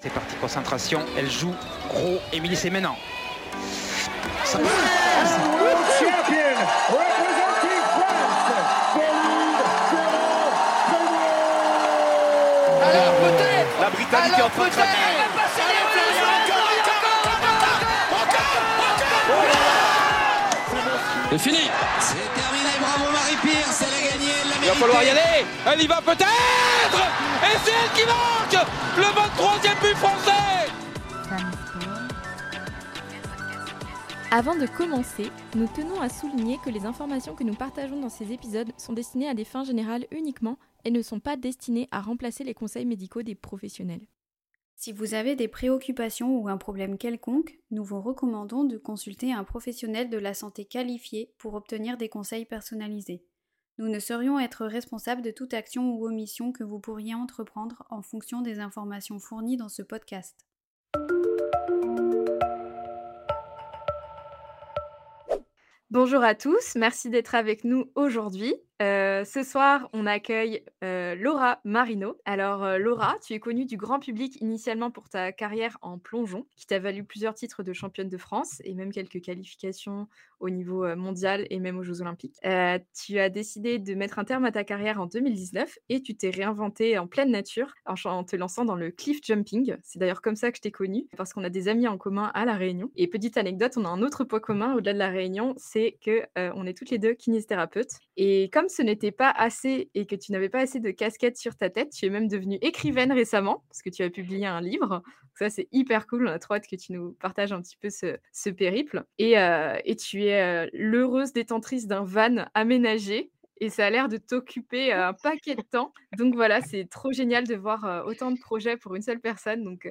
C'est parti, concentration. Elle joue gros. Émilie, c'est maintenant. Ça Alors peut-être. La Britannique est en train de craquer. C'est fini Il va falloir y aller. Elle y va peut-être. Et c'est elle qui marque le 23e but français. Avant de commencer, nous tenons à souligner que les informations que nous partageons dans ces épisodes sont destinées à des fins générales uniquement et ne sont pas destinées à remplacer les conseils médicaux des professionnels. Si vous avez des préoccupations ou un problème quelconque, nous vous recommandons de consulter un professionnel de la santé qualifié pour obtenir des conseils personnalisés. Nous ne saurions être responsables de toute action ou omission que vous pourriez entreprendre en fonction des informations fournies dans ce podcast. Bonjour à tous, merci d'être avec nous aujourd'hui. Ce soir, on accueille Laura Marino. Alors, Laura, tu es connue du grand public initialement pour ta carrière en plongeon, qui t'a valu plusieurs titres de championne de France et même quelques qualifications au niveau mondial et même aux Jeux Olympiques. Tu as décidé de mettre un terme à ta carrière en 2019 et tu t'es réinventée en pleine nature en, en te lançant dans le cliff jumping. C'est d'ailleurs comme ça que je t'ai connue, parce qu'on a des amis en commun à La Réunion. Et petite anecdote, on a un autre point commun au-delà de La Réunion, c'est que on est toutes les deux kinésithérapeutes. Et comme ce n'était pas assez et que tu n'avais pas assez de casquettes sur ta tête, tu es même devenue écrivaine récemment, parce que tu as publié un livre. Ça, c'est hyper cool. On a trop hâte que tu nous partages un petit peu ce, ce périple. Et, euh, et tu es euh, l'heureuse détentrice d'un van aménagé. Et ça a l'air de t'occuper euh, un paquet de temps. Donc voilà, c'est trop génial de voir autant de projets pour une seule personne. Donc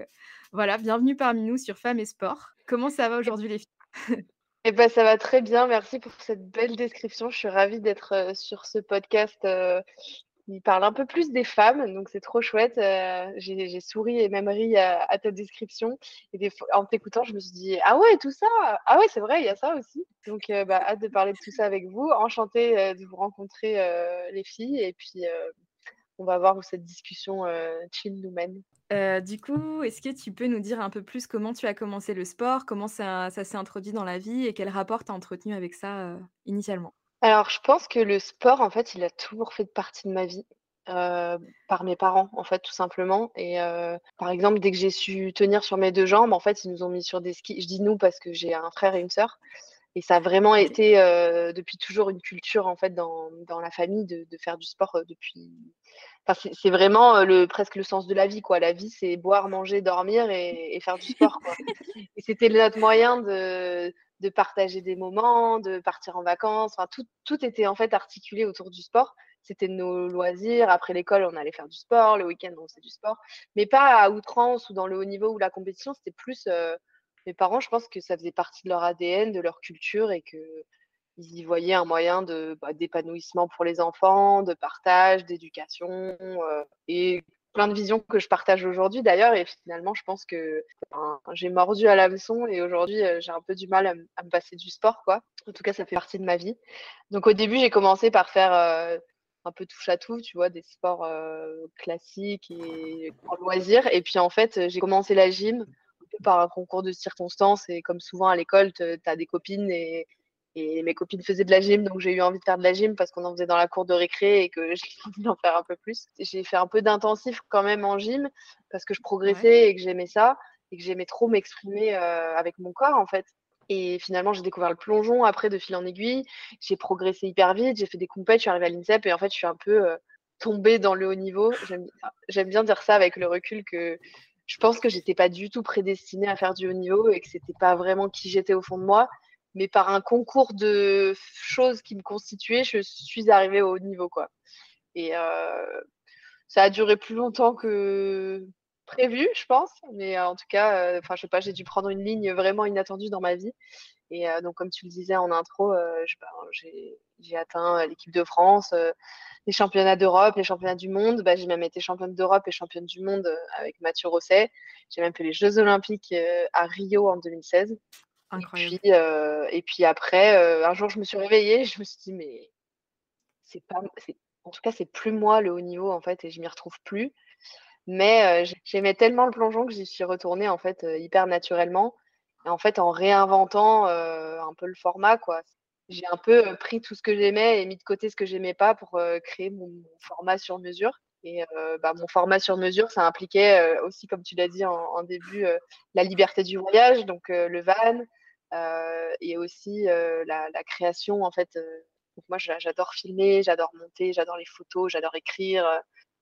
voilà, bienvenue parmi nous sur Femmes et Sport. Comment ça va aujourd'hui les filles? Eh ben, ça va très bien. Merci pour cette belle description. Je suis ravie d'être euh, sur ce podcast euh, qui parle un peu plus des femmes. Donc, c'est trop chouette. Euh, j'ai, souri et même ri à, ta description. Et des en t'écoutant, je me suis dit, ah ouais, tout ça. Ah ouais, c'est vrai, il y a ça aussi. Donc, bah, hâte de parler de tout ça avec vous. Enchantée de vous rencontrer, les filles. Et puis, on va voir où cette discussion chill nous mène. Euh, du coup, est-ce que tu peux nous dire un peu plus comment tu as commencé le sport, comment ça, s'est introduit dans la vie et quel rapport tu as entretenu avec ça euh, initialement? Alors, je pense que le sport, en fait, il a toujours fait partie de ma vie, heu, par mes parents, en fait, tout simplement. Et par exemple, dès que j'ai su tenir sur mes 2 jambes, en fait, ils nous ont mis sur des skis. Je dis «nous» parce que j'ai un frère et une sœur et ça a vraiment été, depuis toujours une culture, en fait, dans dans la famille de de faire du sport, depuis enfin, c'est vraiment, le presque le sens de la vie, quoi. La vie, c'est boire, manger, dormir et et faire du sport, quoi et c'était notre moyen de de partager des moments, de partir en vacances, enfin tout tout était en fait articulé autour du sport. C'était nos loisirs. Après l'école, on allait faire du sport, le week-end, on faisait du sport, mais pas à outrance ou dans le haut niveau ou la compétition. C'était plus, mes parents, je pense que ça faisait partie de leur ADN, de leur culture et qu'ils y voyaient un moyen bah, d'épanouissement pour les enfants, de partage, d'éducation, heu et plein de visions que je partage aujourd'hui d'ailleurs et finalement je pense que, j'ai mordu à l'hameçon et aujourd'hui, heu, j'ai un peu du mal à me passer du sport, quoi. En tout cas, ça fait partie de ma vie. Donc au début, j'ai commencé par faire, heu, un peu touche à tout, tu vois? Des sports, classiques et en loisir et puis en fait, j'ai commencé la gym peu par un concours de circonstances et comme souvent à l'école, tu as des copines et et mes copines faisaient de la gym, donc j'ai eu envie de faire de la gym parce qu'on en faisait dans la cour de récré et que j'ai envie d'en faire un peu plus. J'ai fait un peu d'intensif quand même en gym parce que je Ouais. progressais et que j'aimais ça et que j'aimais trop m'exprimer, heu, avec mon corps, en fait et finalement, j'ai découvert le plongeon après de fil en aiguille. J'ai progressé hyper vite, j'ai fait des compètes, je suis arrivée à l'INSEP et en fait, je suis un peu, heu, tombée dans le haut niveau. J'aime bien dire ça avec le recul que je pense que j'étais pas du tout prédestinée à faire du haut niveau et que c'était pas vraiment qui j'étais au fond de moi, mais par un concours de choses qui me constituaient, je suis arrivée au haut niveau, quoi. Et heu, ça a duré plus longtemps que prévu, je pense, mais en tout cas, heu, enfin, je sais pas, j'ai dû prendre une ligne vraiment inattendue dans ma vie et heu, donc comme tu le disais en intro, ben, j'ai atteint, l'équipe de France, les championnats d'Europe, les championnats du monde. Bah, j'ai même été championne d'Europe et championne du monde, avec Mathieu Rosset. J'ai même fait les Jeux olympiques, à Rio en 2016 et Incroyable. puis, heu et puis après, un jour, je me suis réveillée, je me suis dit: «Mais c'est pas en tout cas, c'est plus moi le haut niveau, en fait et je m'y retrouve plus». Mais j'aimais tellement le plongeon que j'y suis retournée en fait hyper naturellement. Et en fait, en réinventant un peu le format, quoi. J'ai un peu pris tout ce que j'aimais et mis de côté ce que j'aimais pas pour créer mon, format sur mesure. Et bah, mon format sur mesure, ça impliquait aussi, comme tu l'as dit en, début, la liberté du voyage, donc le van, et aussi la, création en fait moi, j'adore filmer, j'adore monter, j'adore les photos, j'adore écrire.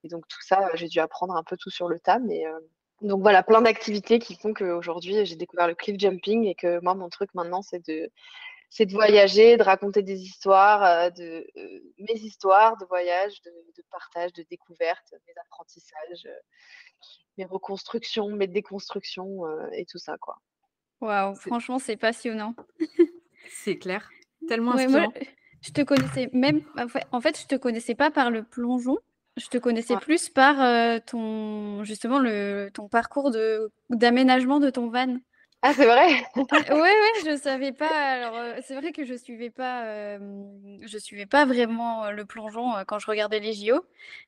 Euh, et donc tout ça, j'ai dû apprendre un peu tout sur le tas. Mais euh, donc voilà, plein d'activités qui font qu'aujourd'hui, j'ai découvert le cliff jumping et que moi, mon truc maintenant, c'est de c'est de voyager, de raconter des histoires, euh, de mes histoires de voyage, de, partage, de découverte, mes apprentissages, mes reconstructions, mes déconstructions et tout ça quoi. Waouh, franchement, c'est passionnant. c'est clair, tellement inspirant. Je te connaissais même, en fait, je te connaissais pas par le plongeon. Je te connaissais plus par euh, ton, justement, le, ton parcours de, d'aménagement de ton van. Ah, c'est vrai? Oui, oui, je savais pas. Alors, euh, c'est vrai que je suivais pas, euh, je suivais pas vraiment le plongeon quand je regardais les JO.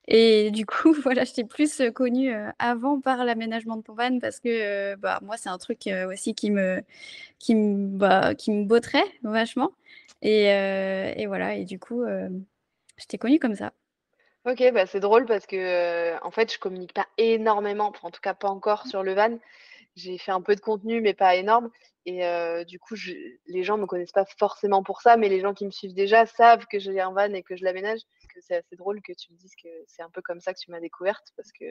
Et du coup, voilà, je t'ai plus connue avant par l'aménagement de ton van parce que, bah, moi, c'est un truc aussi qui me, qui me, bah, qui me botterait vachement. Et, et, voilà, et du coup, je t'ai connue comme ça. Ok, bah c'est drôle parce que euh, en fait, je communique pas énormément, en tout cas pas encore sur le van. J'ai fait un peu de contenu, mais pas énorme. Et du coup, les gens me connaissent pas forcément pour ça, mais les gens qui me suivent déjà savent que j'ai un van et que je l'aménage. C'est assez drôle que tu me dises que c'est un peu comme ça que tu m'as découverte parce que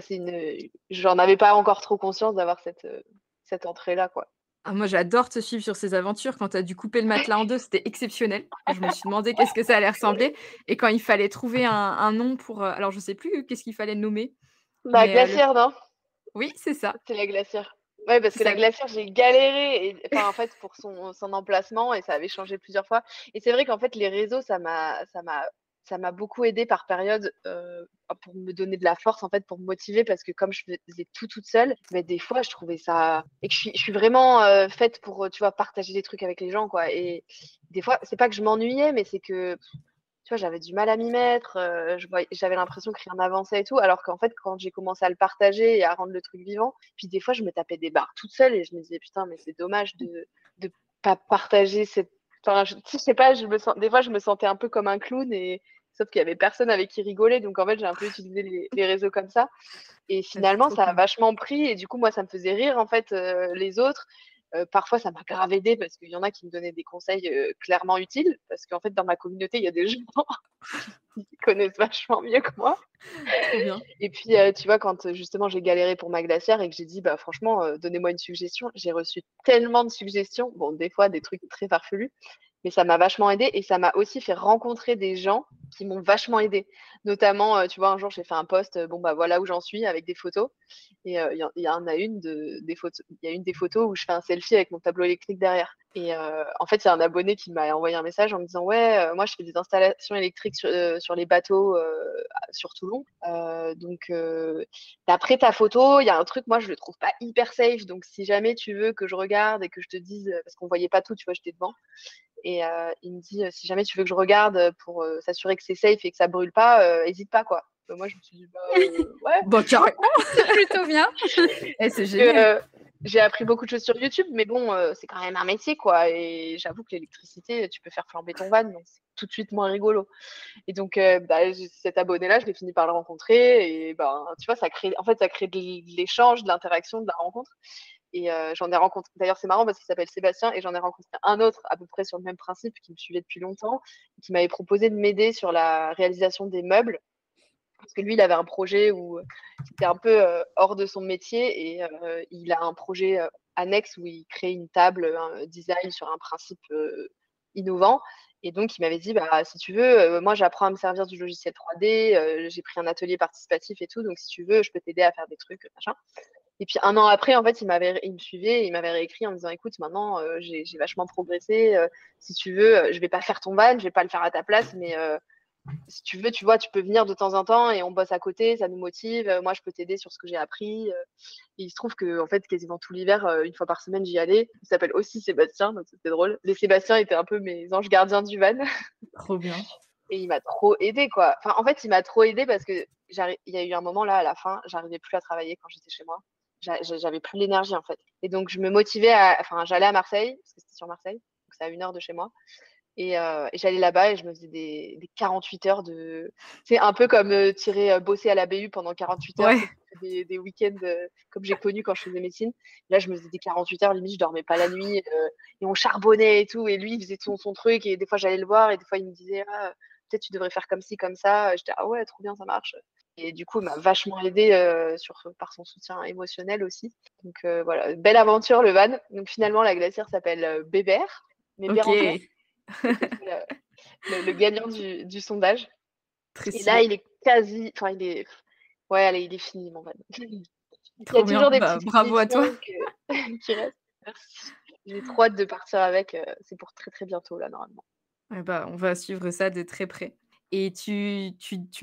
c'est une, j'en avais pas encore trop conscience d'avoir cette, cette entrée-là, quoi. Ah, moi, j'adore te suivre sur ces aventures. Quand tu as dû couper le matelas en deux, c'était exceptionnel. Je me suis demandé qu'est-ce que ça allait ressembler. Et quand il fallait trouver un, nom pour. Euh, alors, je sais plus qu'est-ce qu'il fallait nommer. La euh, glacière, non? Oui, c'est ça. C'est la glacière. Oui, parce que la glacière, j'ai galéré et, enfin, en fait, pour son, son, emplacement et ça avait changé plusieurs fois. Et c'est vrai qu'en fait, les réseaux, ça m'a ça m'a beaucoup aidé par période euh, pour me donner de la force en fait pour me motiver parce que comme je faisais tout toute seule mais des fois je trouvais ça et que je suis, je suis vraiment euh, faite pour tu vois partager des trucs avec les gens quoi. Et des fois c'est pas que je m'ennuyais mais c'est que tu vois j'avais du mal à m'y mettre euh, j'avais l'impression que rien n'avançait et tout alors qu'en fait quand j'ai commencé à le partager et à rendre le truc vivant puis des fois je me tapais des barres toute seule et je me disais putain mais c'est dommage de de pas partager cette Enfin, je, sais pas, je me des fois, je me sentais un peu comme un clown et, sauf qu'il y avait personne avec qui rigoler. Donc en fait, j'ai un peu utilisé les, réseaux comme ça. Et finalement, ça a vachement pris. Et du coup, moi, ça me faisait rire en fait euh, les autres. Euh, parfois, ça m'a grave aidé parce qu'il y en a qui me donnaient des conseils euh, clairement utiles. Parce qu'en fait, dans ma communauté, il y a des gens qui connaissent vachement mieux que moi. Et puis, tu vois, quand justement j'ai galéré pour ma glacière et que j'ai dit, bah franchement, donnez-moi une suggestion, j'ai reçu tellement de suggestions. Bon, des fois, des trucs très farfelus mais ça m'a vachement aidé et ça m'a aussi fait rencontrer des gens qui m'ont vachement aidé. Notamment, euh, tu vois, un jour, j'ai fait un post, euh, bon, bah voilà où j'en suis avec des photos. Et euh, il y, en a une de, des photos, il y a une des photos où je fais un selfie avec mon tableau électrique derrière. Et en fait, il y a un abonné qui m'a envoyé un message en me disant, ouais, moi, je fais des installations électriques sur, sur les bateaux sur Toulon. donc, d'après ta photo, il y a un truc, moi, je le trouve pas hyper safe. Donc, si jamais tu veux que je regarde et que je te dise, parce qu'on voyait pas tout, tu vois, j'étais devant. Et il me dit si jamais tu veux que je regarde pour s'assurer que c'est safe et que ça brûle pas, n'hésite pas quoi. Bah, moi je me suis dit bah ouais. Bon carrément. plutôt bien. Eh, c'est génial. j'ai appris beaucoup de choses sur YouTube, mais bon, c'est quand même un métier, quoi. Et j'avoue que l'électricité, tu peux faire flamber ton van, donc c'est tout de suite moins rigolo. Et donc, bah, cet abonné-là, je l'ai fini par le rencontrer. Et ben, tu vois, ça crée, en fait, ça crée de l'échange, de l'interaction, de la rencontre. Et j'en ai rencontré, d'ailleurs c'est marrant parce qu'il s'appelle Sébastien et j'en ai rencontré un autre à peu près sur le même principe qui me suivait depuis longtemps, qui m'avait proposé de m'aider sur la réalisation des meubles. Parce que lui, il avait un projet où c'était un peu hors de son métier et il a un projet annexe où il crée une table, un design sur un principe innovant. Et donc, il m'avait dit, bah, si tu veux, moi, j'apprends à me servir du logiciel 3D, j'ai pris un atelier participatif et tout, donc si tu veux, je peux t'aider à faire des trucs, machin. Et puis un an après, en fait, il m'avait, il me suivait, il m'avait réécrit en me disant, écoute, maintenant, euh, j'ai, vachement progressé. Euh, si tu veux, euh, je vais pas faire ton van, je vais pas le faire à ta place, mais si tu veux, tu vois, tu peux venir de temps en temps et on bosse à côté, ça nous motive. moi, je peux t'aider sur ce que j'ai appris. Et il se trouve que, en fait, quasiment tout l'hiver, une fois par semaine, j'y allais. Il s'appelle aussi Sébastien, donc c'était drôle. Les Sébastien étaient un peu mes anges gardiens du van. Trop bien. Et il m'a trop aidé, quoi. Enfin, en fait, il m'a trop aidé parce que il y a eu un moment là, à la fin, j'arrivais plus à travailler quand j'étais chez moi. J'avais plus l'énergie en fait. Et donc, je me motivais à. Enfin, j'allais à Marseille, parce que c'était sur Marseille, donc c'est à une heure de chez moi. Et, j'allais là-bas et je me faisais des, 48 heures de. C'est un peu comme tirer, bosser à la BU pendant 48 heures. Des, des week-ends comme j'ai connu quand je faisais médecine. Là, je me faisais des 48 heures, limite, je dormais pas la nuit. et on charbonnait et tout. Et lui, il faisait son, son truc. Et des fois, j'allais le voir. Et des fois, il me disait ah, peut-être tu devrais faire comme ci, comme ça. J'étais ah ouais, trop bien, ça marche. Et du coup, il m'a vachement aidé sur, par son soutien émotionnel aussi. Donc voilà, belle aventure le van. Donc finalement, la glacière s'appelle Bébert. Mais le, gagnant du, sondage. et là, il est quasi. Enfin, il est. Ouais, allez, il est fini, mon van. il y a toujours des bah, Bravo à toi. qui restent. Merci. J'ai trop hâte de partir avec. Euh, c'est pour très, très bientôt, là, normalement. bah, on va suivre ça de très près. Et tu,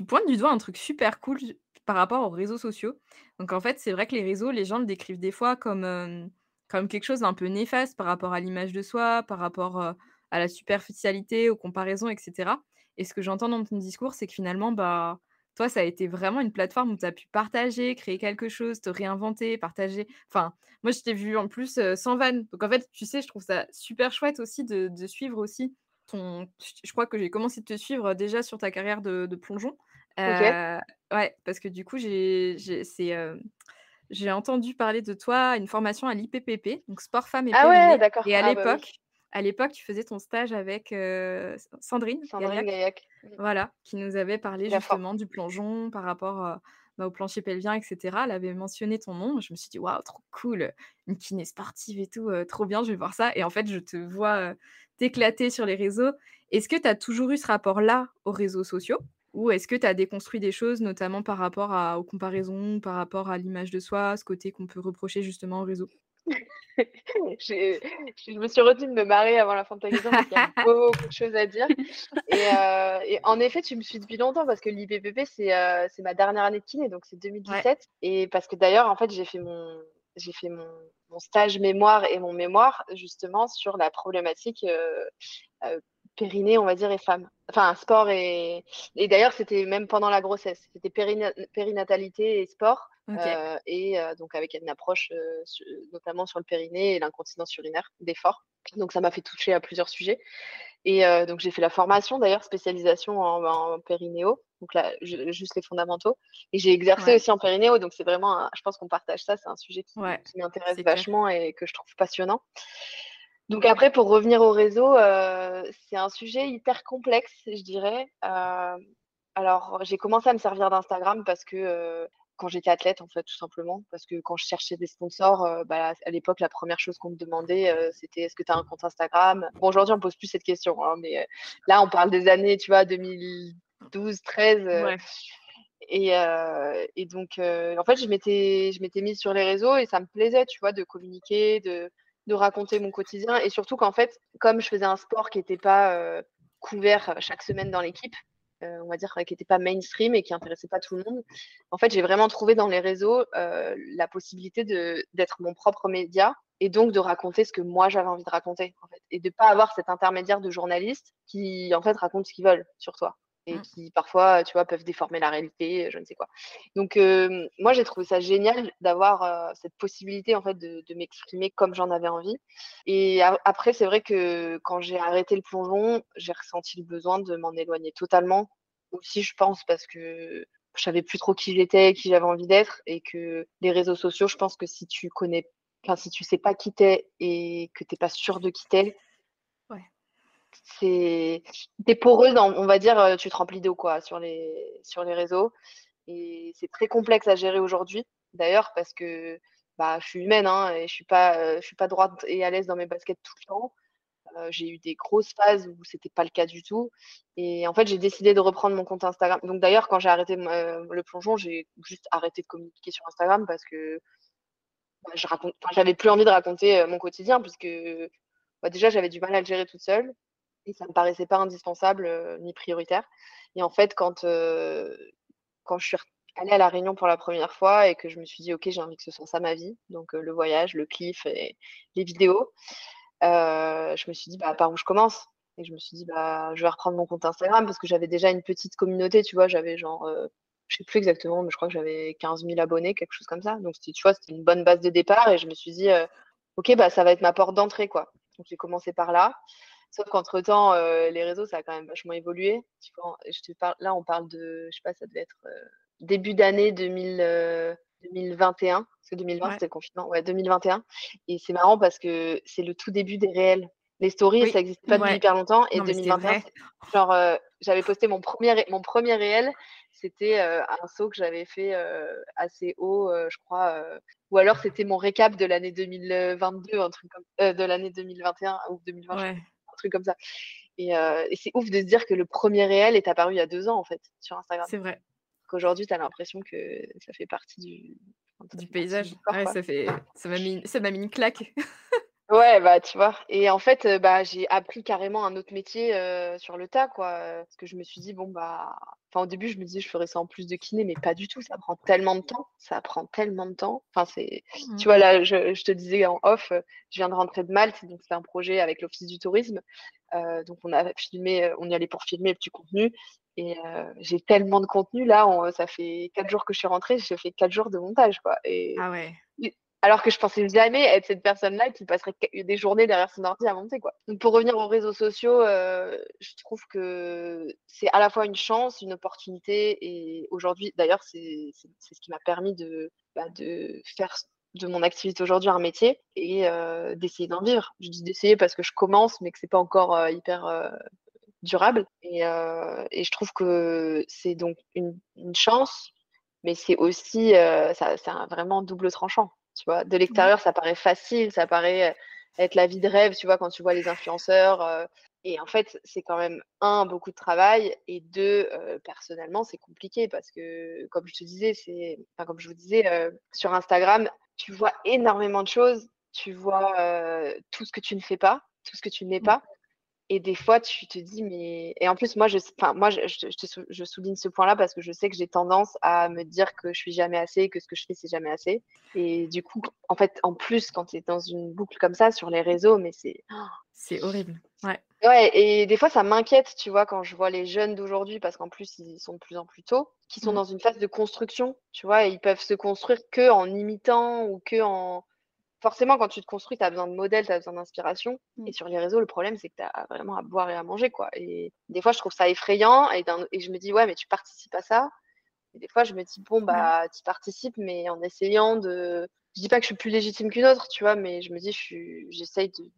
pointes du doigt un truc super cool par rapport aux réseaux sociaux. Donc, en fait, c'est vrai que les réseaux, les gens le décrivent des fois comme, quelque chose d'un peu néfaste par rapport à l'image de soi, par rapport. À la superficialité, aux comparaisons, etc. Et ce que j'entends dans ton discours, c'est que finalement, bah, toi, ça a été vraiment une plateforme où tu as pu partager, créer quelque chose, te réinventer, partager. Enfin, moi, je t'ai vu en plus sans van. Donc, en fait, tu sais, je trouve ça super chouette aussi de, suivre aussi ton. Je crois que j'ai commencé de te suivre déjà sur ta carrière de, plongeon. Ouais, parce que du coup, j'ai j'ai entendu parler de toi une formation à l'IPPP, donc sport femmes et ah ouais, d'accord. Et à ah bah l'époque, à l'époque, tu faisais ton stage avec Sandrine, Sandrine Gaillac, voilà, qui nous avait parlé justement du plongeon par rapport bah, au plancher pelvien, etc. Elle avait mentionné ton nom. Je me suis dit, waouh, trop cool, une kiné sportive et tout, trop bien, je vais voir ça. Et en fait, je te vois t'éclater sur les réseaux. Est-ce que tu as toujours eu ce rapport-là aux réseaux sociaux? Ou est-ce que tu as déconstruit des choses, notamment par rapport aux comparaisons, par rapport à l'image de soi, ce côté qu'on peut reprocher justement au réseau je me suis retenue de me marrer avant la fin de ta question parce qu'il y a beaucoup de choses à dire. Euh, et, en effet, tu me suis depuis longtemps parce que l'IPPP, euh, c'est ma dernière année de kiné, donc c'est 2017. Et parce que d'ailleurs, en fait, j'ai fait mon, j'ai fait mon, stage mémoire et mon mémoire justement sur la problématique euh, périnée, on va dire, et femmes. Enfin, sport et. Et d'ailleurs, c'était même pendant la grossesse. C'était périnatalité et sport. Et donc avec une approche notamment sur le périnée et l'incontinence urinaire d'effort. Donc ça m'a fait toucher à plusieurs sujets. Et donc j'ai fait la formation d'ailleurs, spécialisation en, périnéo, donc là juste les fondamentaux. Et j'ai exercé aussi en périnéo, donc c'est vraiment, je pense qu'on partage ça, c'est un sujet qui, qui m'intéresse vachement et que je trouve passionnant. Donc après, pour revenir au réseau, c'est un sujet hyper complexe, je dirais. alors j'ai commencé à me servir d'Instagram parce que quand j'étais athlète, en fait, tout simplement. Parce que quand je cherchais des sponsors, euh, bah, à l'époque, la première chose qu'on me demandait, euh, c'était est-ce que tu as un compte Instagram? Bon, aujourd'hui, on ne pose plus cette question, hein, mais euh, là, on parle des années, tu vois, 2012, 13. Et, et, donc, en fait, je m'étais, je m'étais mise sur les réseaux et ça me plaisait, tu vois, de communiquer, de, de raconter mon quotidien. Et surtout qu'en fait, comme je faisais un sport qui n'était pas couvert chaque semaine dans l'équipe, on va dire, qui n'était pas mainstream et qui intéressait pas tout le monde. En fait, j'ai vraiment trouvé dans les réseaux euh, la possibilité d'être mon propre média et donc de raconter ce que moi j'avais envie de raconter, et de pas avoir cet intermédiaire de journalistes qui, en fait, racontent ce qu'ils veulent sur toi et mmh. qui parfois, tu vois, peuvent déformer la réalité, je ne sais quoi. Donc, moi, j'ai trouvé ça génial d'avoir cette possibilité, en fait, de, m'exprimer comme j'en avais envie. Et après, c'est vrai que quand j'ai arrêté le plongeon, j'ai ressenti le besoin de m'en éloigner totalement. Aussi, je pense, parce que je savais plus trop qui j'étais, qui j'avais envie d'être, et que les réseaux sociaux, je pense que si tu connais, enfin, si tu sais pas qui t'es et que t'es pas sûr de qui t'es, c'est t'es poreuse, on va dire, euh, tu te remplis d'eau quoi sur les sur les réseaux et c'est très complexe à gérer aujourd'hui. D'ailleurs parce que bah je suis humaine hein, et je suis pas euh, je suis pas droite et à l'aise dans mes baskets tout le temps. Euh, j'ai eu des grosses phases où c'était pas le cas du tout et en fait j'ai décidé de reprendre mon compte Instagram. Donc d'ailleurs quand j'ai arrêté le plongeon, j'ai juste arrêté de communiquer sur Instagram parce que bah, je raconte, j'avais plus envie de raconter mon quotidien puisque bah, déjà j'avais du mal à le gérer toute seule et ça me paraissait pas indispensable ni prioritaire. Et en fait, quand, quand je suis allée à La Réunion pour la première fois et que je me suis dit, OK, j'ai envie que ce soit ça ma vie, donc le voyage, le cliff et les vidéos, je me suis dit, bah, par où je commence? Et je me suis dit, bah, je vais reprendre mon compte Instagram parce que j'avais déjà une petite communauté, tu vois, j'avais genre je sais plus exactement, mais je crois que j'avais 15 000 abonnés, quelque chose comme ça. Donc, tu vois, c'était une bonne base de départ et je me suis dit, OK, bah, ça va être ma porte d'entrée, quoi. Donc, j'ai commencé par là. Sauf qu'entre-temps, les réseaux, ça a quand même vachement évolué. je te parle, là, on parle de, je sais pas, ça devait être début d'année 2021, parce que 2020, c'était le confinement. Ouais, 2021. Et c'est marrant parce que c'est le tout début des réels. Les stories, ça n'existait pas depuis hyper longtemps. Et 2021, genre, j'avais posté mon premier, mon premier réel. C'était un saut que j'avais fait assez haut, je crois. ou alors c'était mon récap de l'année 2022, un truc comme, de l'année 2021 ou 2020, un truc comme ça. Et, et c'est ouf de se dire que le premier réel est apparu il y a deux ans, en fait, sur Instagram. C'est vrai. Qu'aujourd'hui, tu as l'impression que ça fait partie du, du paysage. ouais, ça fait, ça m'a mis, ça m'a mis une claque. Ouais, bah, tu vois? Et en fait, bah, j'ai appris carrément un autre métier, sur le tas, quoi, parce que je me suis dit: «Bon, bah» enfin, au début, je me disais: «Je ferais ça en plus de kiné», mais pas du tout, ça prend tellement de temps, ça prend tellement de temps. Enfin, c'est mmh. tu vois, là, je je te disais en off, je viens de rentrer de Malte, donc c'est un projet avec l'Office du tourisme. donc on a filmé, on y allait pour filmer le petit contenu et j'ai tellement de contenu là, ça fait 4 jours que je suis rentrée, j'ai fait 4 jours de montage, quoi et Ah ouais. Alors que je pensais jamais être cette personne-là qui passerait des journées derrière son ordi à monter, quoi. Donc pour revenir aux réseaux sociaux, euh, je trouve que c'est à la fois une chance, une opportunité, et aujourd'hui, d'ailleurs, c'est ce qui m'a permis de, bah, de faire de mon activité aujourd'hui un métier et euh, d'essayer d'en vivre. Je dis d'essayer parce que je commence, mais que c'est pas encore euh, hyper durable. Et, et, je trouve que c'est donc une, chance, mais c'est aussi, ça, c'est vraiment double tranchant. Tu vois, de l'extérieur, ça paraît facile, ça paraît être la vie de rêve, tu vois, quand tu vois les influenceurs. et en fait, c'est quand même, un, beaucoup de travail, et deux, personnellement, c'est compliqué parce que, comme je te disais, c'est, enfin, comme je vous disais, sur Instagram, tu vois énormément de choses, tu vois tout ce que tu ne fais pas, tout ce que tu n'es pas. Et des fois, tu te dis, mais. Et en plus, moi, je, enfin, moi je, je, souligne ce point-là parce que je sais que j'ai tendance à me dire que je suis jamais assez, que ce que je fais, c'est jamais assez. Et du coup, en fait, en plus, quand tu es dans une boucle comme ça sur les réseaux, mais c'est. C'est horrible. Ouais. Ouais, et des fois, ça m'inquiète, tu vois, quand je vois les jeunes d'aujourd'hui, parce qu'en plus, ils sont de plus en plus tôt, qui sont mmh. dans une phase de construction, tu vois, et ils peuvent se construire que en imitant ou que en forcément, quand tu te construis, tu as besoin de modèles, tu as besoin d'inspiration. Et mmh. sur les réseaux, le problème, c'est que tu as vraiment à boire et à manger. quoi. Et des fois, je trouve ça effrayant. Et, et, je me dis, ouais, mais tu participes à ça. Et des fois, je me dis, bon, bah, tu participes, mais en essayant de. Je dis pas que je suis plus légitime qu'une autre, tu vois, mais je me dis, j'essaye de.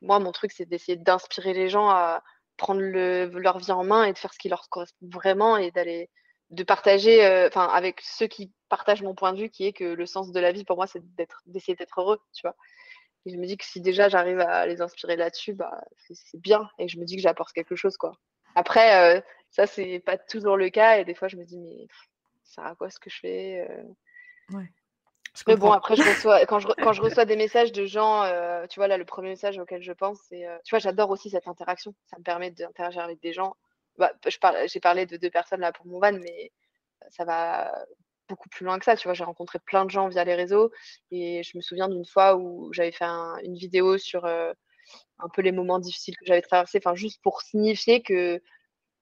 Moi, mon truc, c'est d'essayer d'inspirer les gens à prendre le... leur vie en main et de faire ce qui leur correspond vraiment et d'aller de partager, euh, enfin, avec ceux qui partagent mon point de vue, qui est que le sens de la vie, pour moi, c'est d'être, d'essayer d'être heureux, tu vois. Et je me dis que si déjà j'arrive à les inspirer là-dessus, bah, c'est, bien. Et je me dis que j'apporte quelque chose, quoi. Après, euh, ça, c'est pas toujours le cas. Et des fois, je me dis, mais ça à quoi ce que je fais euh? ouais. Mais bon, après, je reçois, quand, je, quand je reçois des messages de gens, tu vois, là, le premier message auquel je pense, c'est, tu vois, j'adore aussi cette interaction. Ça me permet d'interagir avec des gens bah, j'ai parlé de deux personnes là pour mon van, mais ça va beaucoup plus loin que ça. Tu vois, j'ai rencontré plein de gens via les réseaux et je me souviens d'une fois où j'avais fait une vidéo sur un peu les moments difficiles que j'avais traversés, enfin juste pour signifier que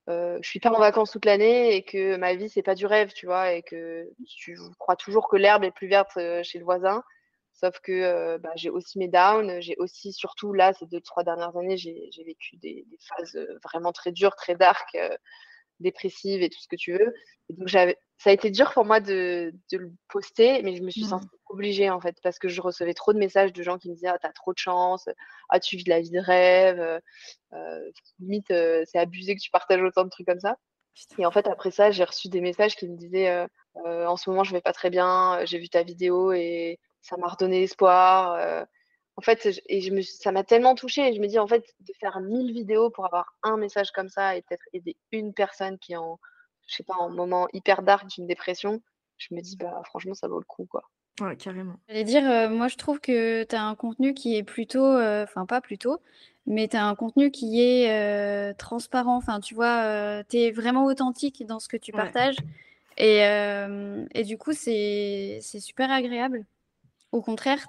euh, je suis pas en vacances toute l'année et que ma vie c'est pas du rêve, tu vois, et que tu crois toujours que l'herbe est plus verte chez le voisin. Sauf que bah, j'ai aussi mes downs, j'ai aussi, surtout là, ces deux, trois dernières années, j'ai vécu des, phases vraiment très dures, très dark, dépressives et tout ce que tu veux. Et donc, ça a été dur pour moi de, le poster, mais je me suis mmh. sentie obligée en fait, parce que je recevais trop de messages de gens qui me disaient Ah, t'as trop de chance, ah, tu vis de la vie de rêve, limite, c'est abusé que tu partages autant de trucs comme ça. Et en fait, après ça, j'ai reçu des messages qui me disaient En ce moment, je vais pas très bien, j'ai vu ta vidéo et ça m'a redonné espoir. Euh, en fait, et je me, ça m'a tellement touchée. Et je me dis, en fait, de faire 1000 vidéos pour avoir un message comme ça et peut-être aider une personne qui est en, je sais pas, en moment hyper dark d'une dépression, je me dis, bah, franchement, ça vaut le coup, quoi. Ouais, carrément. J'allais dire, euh, moi, je trouve que tu as un contenu qui est plutôt, euh, enfin, pas plutôt, mais tu as un contenu qui est transparent. Enfin, tu vois, tu es vraiment authentique dans ce que tu partages. Et, et, du coup, c'est super agréable. Au contraire,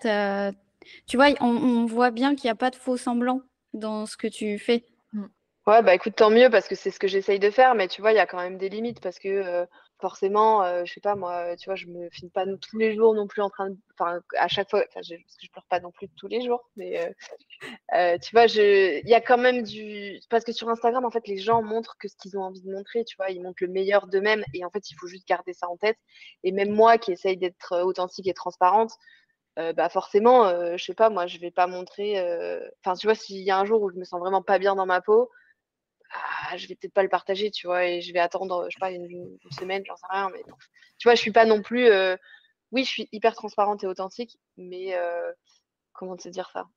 tu vois, on, voit bien qu'il n'y a pas de faux semblant dans ce que tu fais. Mm. Ouais, bah écoute, tant mieux parce que c'est ce que j'essaye de faire, mais tu vois, il y a quand même des limites parce que, euh, forcément, euh, je sais pas moi, tu vois, je me filme pas tous les jours non plus en train de, enfin, à chaque fois, enfin, je, parce que je pleure pas non plus tous les jours, mais euh, euh, tu vois, je, il y a quand même du, parce que sur Instagram, en fait, les gens montrent que ce qu'ils ont envie de montrer, tu vois, ils montrent le meilleur d'eux-mêmes, et en fait, il faut juste garder ça en tête. Et même moi, qui essaye d'être authentique et transparente, bah forcément, je sais pas, moi, je vais pas montrer, enfin, tu vois, s'il y a un jour où je me sens vraiment pas bien dans ma peau ah, je vais peut-être pas le partager, tu vois, et je vais attendre, je sais pas, une, semaine, j'en sais rien, mais tu vois, je suis pas non plus, euh, oui, je suis hyper transparente et authentique, mais euh, comment te dire ça?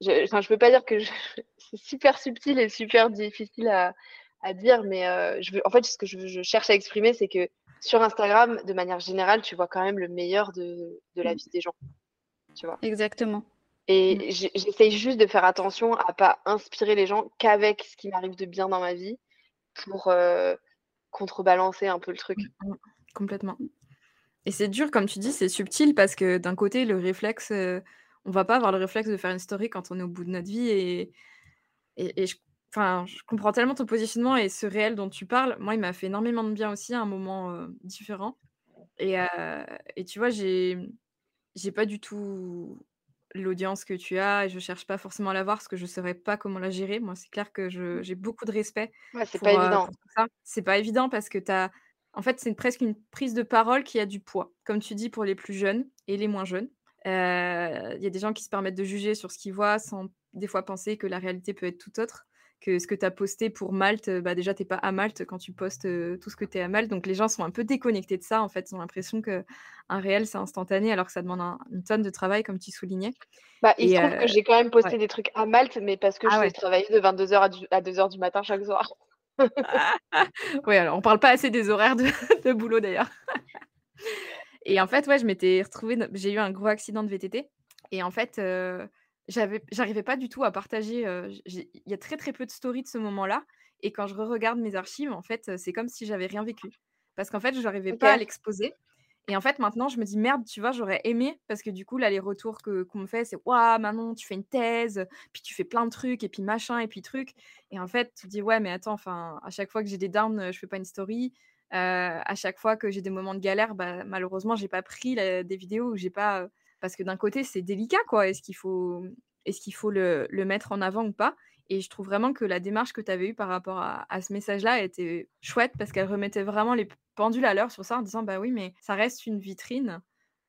Je, Enfin, je peux pas dire que c'est super subtil et super difficile à, à dire, mais euh, je veux, en fait, ce que je, je cherche à exprimer, c'est que sur Instagram, de manière générale, tu vois quand même le meilleur de, de la mmh. vie des gens, tu vois. Exactement. Et mmh. j'essaye juste de faire attention à pas inspirer les gens qu'avec ce qui m'arrive de bien dans ma vie pour contrebalancer un peu le truc. Mmh, mmh. Complètement. Et c'est dur, comme tu dis, c'est subtil parce que d'un côté, le réflexe, on va pas avoir le réflexe de faire une story quand on est au bout de notre vie. Et, et, je, je comprends tellement ton positionnement et ce réel dont tu parles. Moi, il m'a fait énormément de bien aussi à un moment différent. Et, et tu vois, j'ai j'ai pas du tout l'audience que tu as et je cherche pas forcément à la voir parce que je saurais pas comment la gérer. Moi, c'est clair que j'ai beaucoup de respect Ouais, c'est pas évident. ça. C'est pas évident parce que tu en fait, c'est presque une prise de parole qui a du poids, comme tu dis pour les plus jeunes et les moins jeunes. Il y a des gens qui se permettent de juger sur ce qu'ils voient sans des fois penser que la réalité peut être tout autre que ce que tu as posté pour Malte, bah déjà, tu pas à Malte quand tu postes tout ce que tu es à Malte. Donc les gens sont un peu déconnectés de ça, en fait. Ils ont l'impression qu'un réel, c'est instantané, alors que ça demande une tonne de travail, comme tu soulignais. Bah, il se trouve que j'ai quand même posté des trucs à Malte, mais parce que ah je travaillais de 22h à 2h du matin chaque soir. oui, alors on parle pas assez des horaires de, de boulot d'ailleurs. et en fait, ouais, je m'étais retrouvée, j'ai eu un gros accident de VTT. Et en fait, j'arrivais pas du tout à partager, il y a très, très peu de stories de ce moment-là et quand je regarde mes archives, en fait, c'est comme si j'avais rien vécu. Parce qu'en fait, je n'arrivais pas à l'exposer et en fait, maintenant, je me dis: «Merde, tu vois, j'aurais aimé» parce que du coup, là, les retours que qu'on me fait, c'est: «Waouh, Manon, tu fais une thèse, puis tu fais plein de trucs et puis machin et puis truc» et en fait, tu te dis: «Ouais, mais attends, enfin, à chaque fois que j'ai des downs, je fais pas une story». à chaque fois que j'ai des moments de galère, bah, malheureusement, j'ai pas pris des vidéos où j'ai pas, parce que d'un côté, c'est délicat, quoi. Est-ce qu'il faut, est qu'il faut le, mettre en avant ou pas? Et je trouve vraiment que la démarche que tu avais eue par rapport à, ce message-là était chouette parce qu'elle remettait vraiment les pendules à l'heure sur ça en disant bah oui, mais ça reste une vitrine.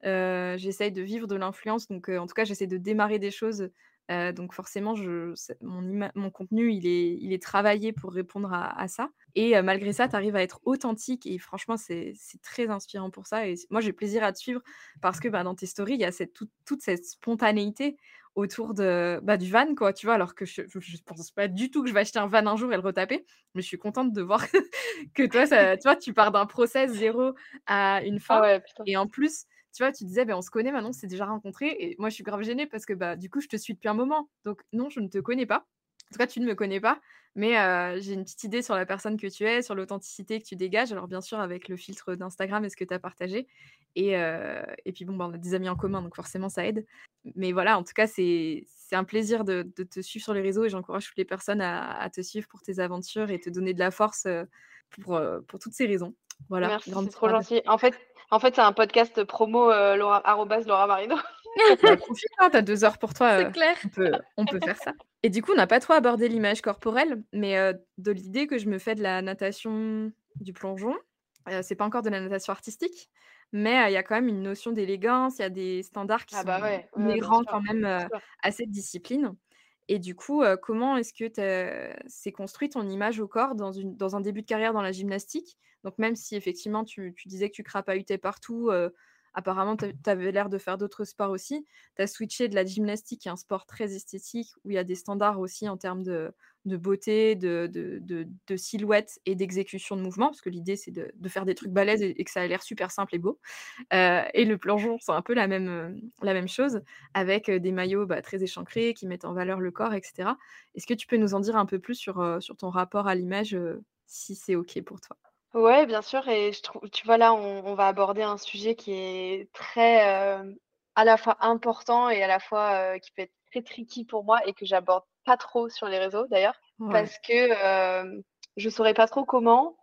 Euh, j'essaye de vivre de l'influence, donc euh, en tout cas, j'essaie de démarrer des choses. Euh, donc forcément, je, mon, mon, contenu, il est, il est travaillé pour répondre à ça. Et malgré ça, tu arrives à être authentique et franchement, c'est très inspirant pour ça. Et moi, j'ai plaisir à te suivre parce que bah, dans tes stories, il y a cette, toute cette spontanéité autour de, bah, du van, quoi, tu vois, alors que je ne pense pas du tout que je vais acheter un van un jour et le retaper, mais je suis contente de voir que toi, ça, tu, vois, tu pars d'un process zéro à une fin. Ah et en plus, tu vois, tu disais, ben, on se connaît maintenant, c'est déjà rencontré. Et moi, je suis grave gênée parce que bah, du coup, je te suis depuis un moment. Donc, non, je ne te connais pas. En tout cas, tu ne me connais pas. Mais j'ai une petite idée sur la personne que tu es, sur l'authenticité que tu dégages. Alors bien sûr avec le filtre d'Instagram et ce que tu as partagé. Et, et puis bon, bah, on a des amis en commun, donc forcément ça aide. Mais voilà, en tout cas, c'est un plaisir de, te suivre sur les réseaux et j'encourage toutes les personnes à, te suivre pour tes aventures et te donner de la force pour, pour toutes ces raisons. Voilà. Merci, c'est trop gentil. En fait, en fait c'est un podcast promo Laura, Laura Marino. Bah, profite, hein, t'as deux heures pour toi. C'est clair. On peut, on peut faire ça. Et du coup, on n'a pas trop abordé l'image corporelle, mais de l'idée que je me fais de la natation, du plongeon. c'est pas encore de la natation artistique, mais il y a quand même une notion d'élégance, il y a des standards qui ah bah sont inhérents quand même à cette discipline. Et du coup, comment est-ce que c'est construit ton image au corps dans, une, dans un début de carrière dans la gymnastique? Donc même si effectivement tu, tu disais que tu crapahutais partout, Apparemment, tu avais l'air de faire d'autres sports aussi. Tu as switché de la gymnastique, qui est un sport très esthétique, où il y a des standards aussi en termes de, beauté, de, silhouette et d'exécution de mouvement, parce que l'idée, c'est de, faire des trucs balèzes et, que ça a l'air super simple et beau. Euh, et le plongeon, c'est un peu la même, euh, chose, avec euh, des maillots bah, très échancrés qui mettent en valeur le corps, etc. Est-ce que tu peux nous en dire un peu plus sur ton rapport à l'image, si c'est OK pour toi? Ouais, bien sûr et je trouve tu vois, là, on va aborder un sujet qui est très, à la fois important et à la fois, qui peut être très tricky pour moi et que j'aborde pas trop sur les réseaux d'ailleurs. Parce que, je saurais pas trop comment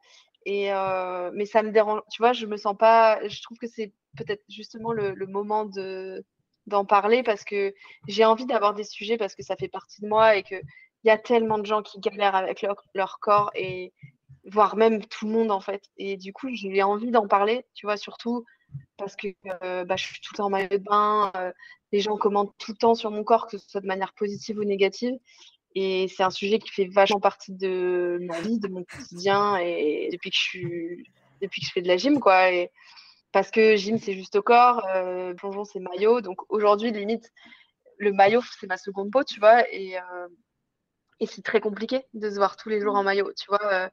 Et euh, mais ça me dérange, tu vois, je me sens pas. Je trouve que c'est peut-être justement le, le moment de d'en parler parce que j'ai envie d'avoir des sujets parce que ça fait partie de moi et que il y a tellement de gens qui galèrent avec leur, leur corps et voire même tout le monde en fait. Et du coup, j'ai envie d'en parler, tu vois, surtout parce que euh, bah, je suis tout le temps en maillot de bain, euh, les gens commentent tout le temps sur mon corps, que ce soit de manière positive ou négative. Et c'est un sujet qui fait vachement partie de ma vie, de mon quotidien, et depuis que je suis, depuis que je fais de la gym, quoi. Parce que gym, c'est juste au corps, euh, plongeon, c'est maillot. Donc aujourd'hui, limite, le maillot, c'est ma seconde peau, tu vois. Et, et c'est très compliqué de se voir tous les jours en maillot, tu vois.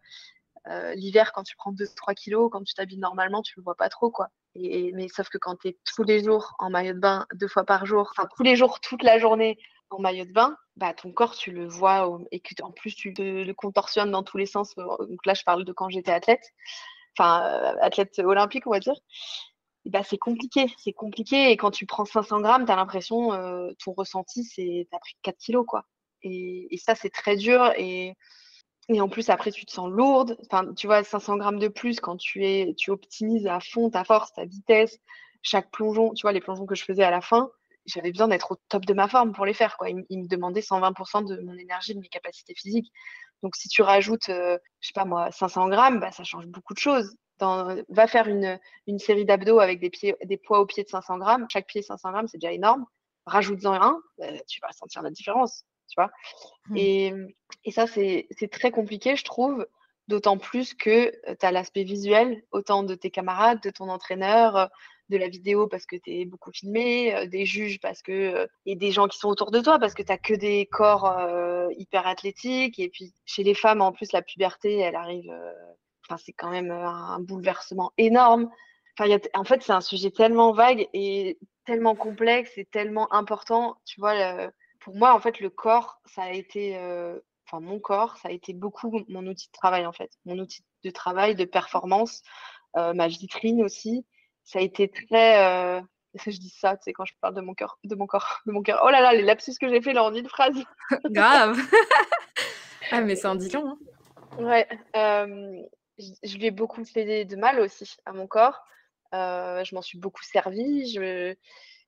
Euh, euh L'hiver, quand tu prends 2-3 kilos, quand tu t'habilles normalement, tu le vois pas trop, quoi. Mais sauf que quand tu es tous les jours en maillot de bain, deux fois par jour, enfin tous les jours, toute la journée, en maillot de bain, bah, ton corps, tu le vois et que en plus, tu le contorsionnes dans tous les sens. Donc là, je parle de quand j'étais athlète, enfin, euh, athlète olympique, on va dire. Bah, c'est compliqué, c'est compliqué. Et quand tu prends 500 grammes, tu as l'impression, euh, ton ressenti, c'est, tu as pris 4 kilos, quoi. Et, ça, c'est très dur. Et en plus, après, tu te sens lourde. Enfin, tu vois, 500 grammes de plus quand tu es, tu optimises à fond ta force, ta vitesse, chaque plongeon, tu vois, les plongeons que je faisais à la fin, j'avais besoin d'être au top de ma forme pour les faire. Quoi. Ils, me demandaient 120% de mon énergie, de mes capacités physiques. Donc, si tu rajoutes, euh, je sais pas moi, 500 grammes, bah, ça change beaucoup de choses. Va faire une, série d'abdos avec des, pieds, des poids au pied de 500 grammes. Chaque pied 500 grammes, c'est déjà énorme. Rajoute-en un, bah, tu vas sentir la différence. Tu vois Mmh. et, et ça, c'est c'est très compliqué, je trouve. D'autant plus que tu as l'aspect visuel, autant de tes camarades, de ton entraîneur, euh, de la vidéo parce que tu es beaucoup filmé, euh, des juges parce que euh, et des gens qui sont autour de toi parce que tu que des corps euh, hyper athlétiques et puis chez les femmes en plus la puberté elle arrive euh, enfin c'est quand même euh, un bouleversement énorme. Enfin y a en fait c'est un sujet tellement vague et tellement complexe et tellement important, tu vois le- pour moi en fait le corps ça a été euh, enfin mon corps ça a été beaucoup mon outil de travail en fait, mon outil de travail, de performance, euh, ma vitrine aussi ça a été très. euh, Je dis ça, tu sais, quand je parle de mon cœur, de mon corps, de mon cœur. Oh là là, les lapsus que j'ai fait là en une phrase. Grave. ah, mais c'est dit long. hein. Ouais. euh, je, je lui ai beaucoup fait de mal aussi à mon corps. Je m'en suis beaucoup servie. Je,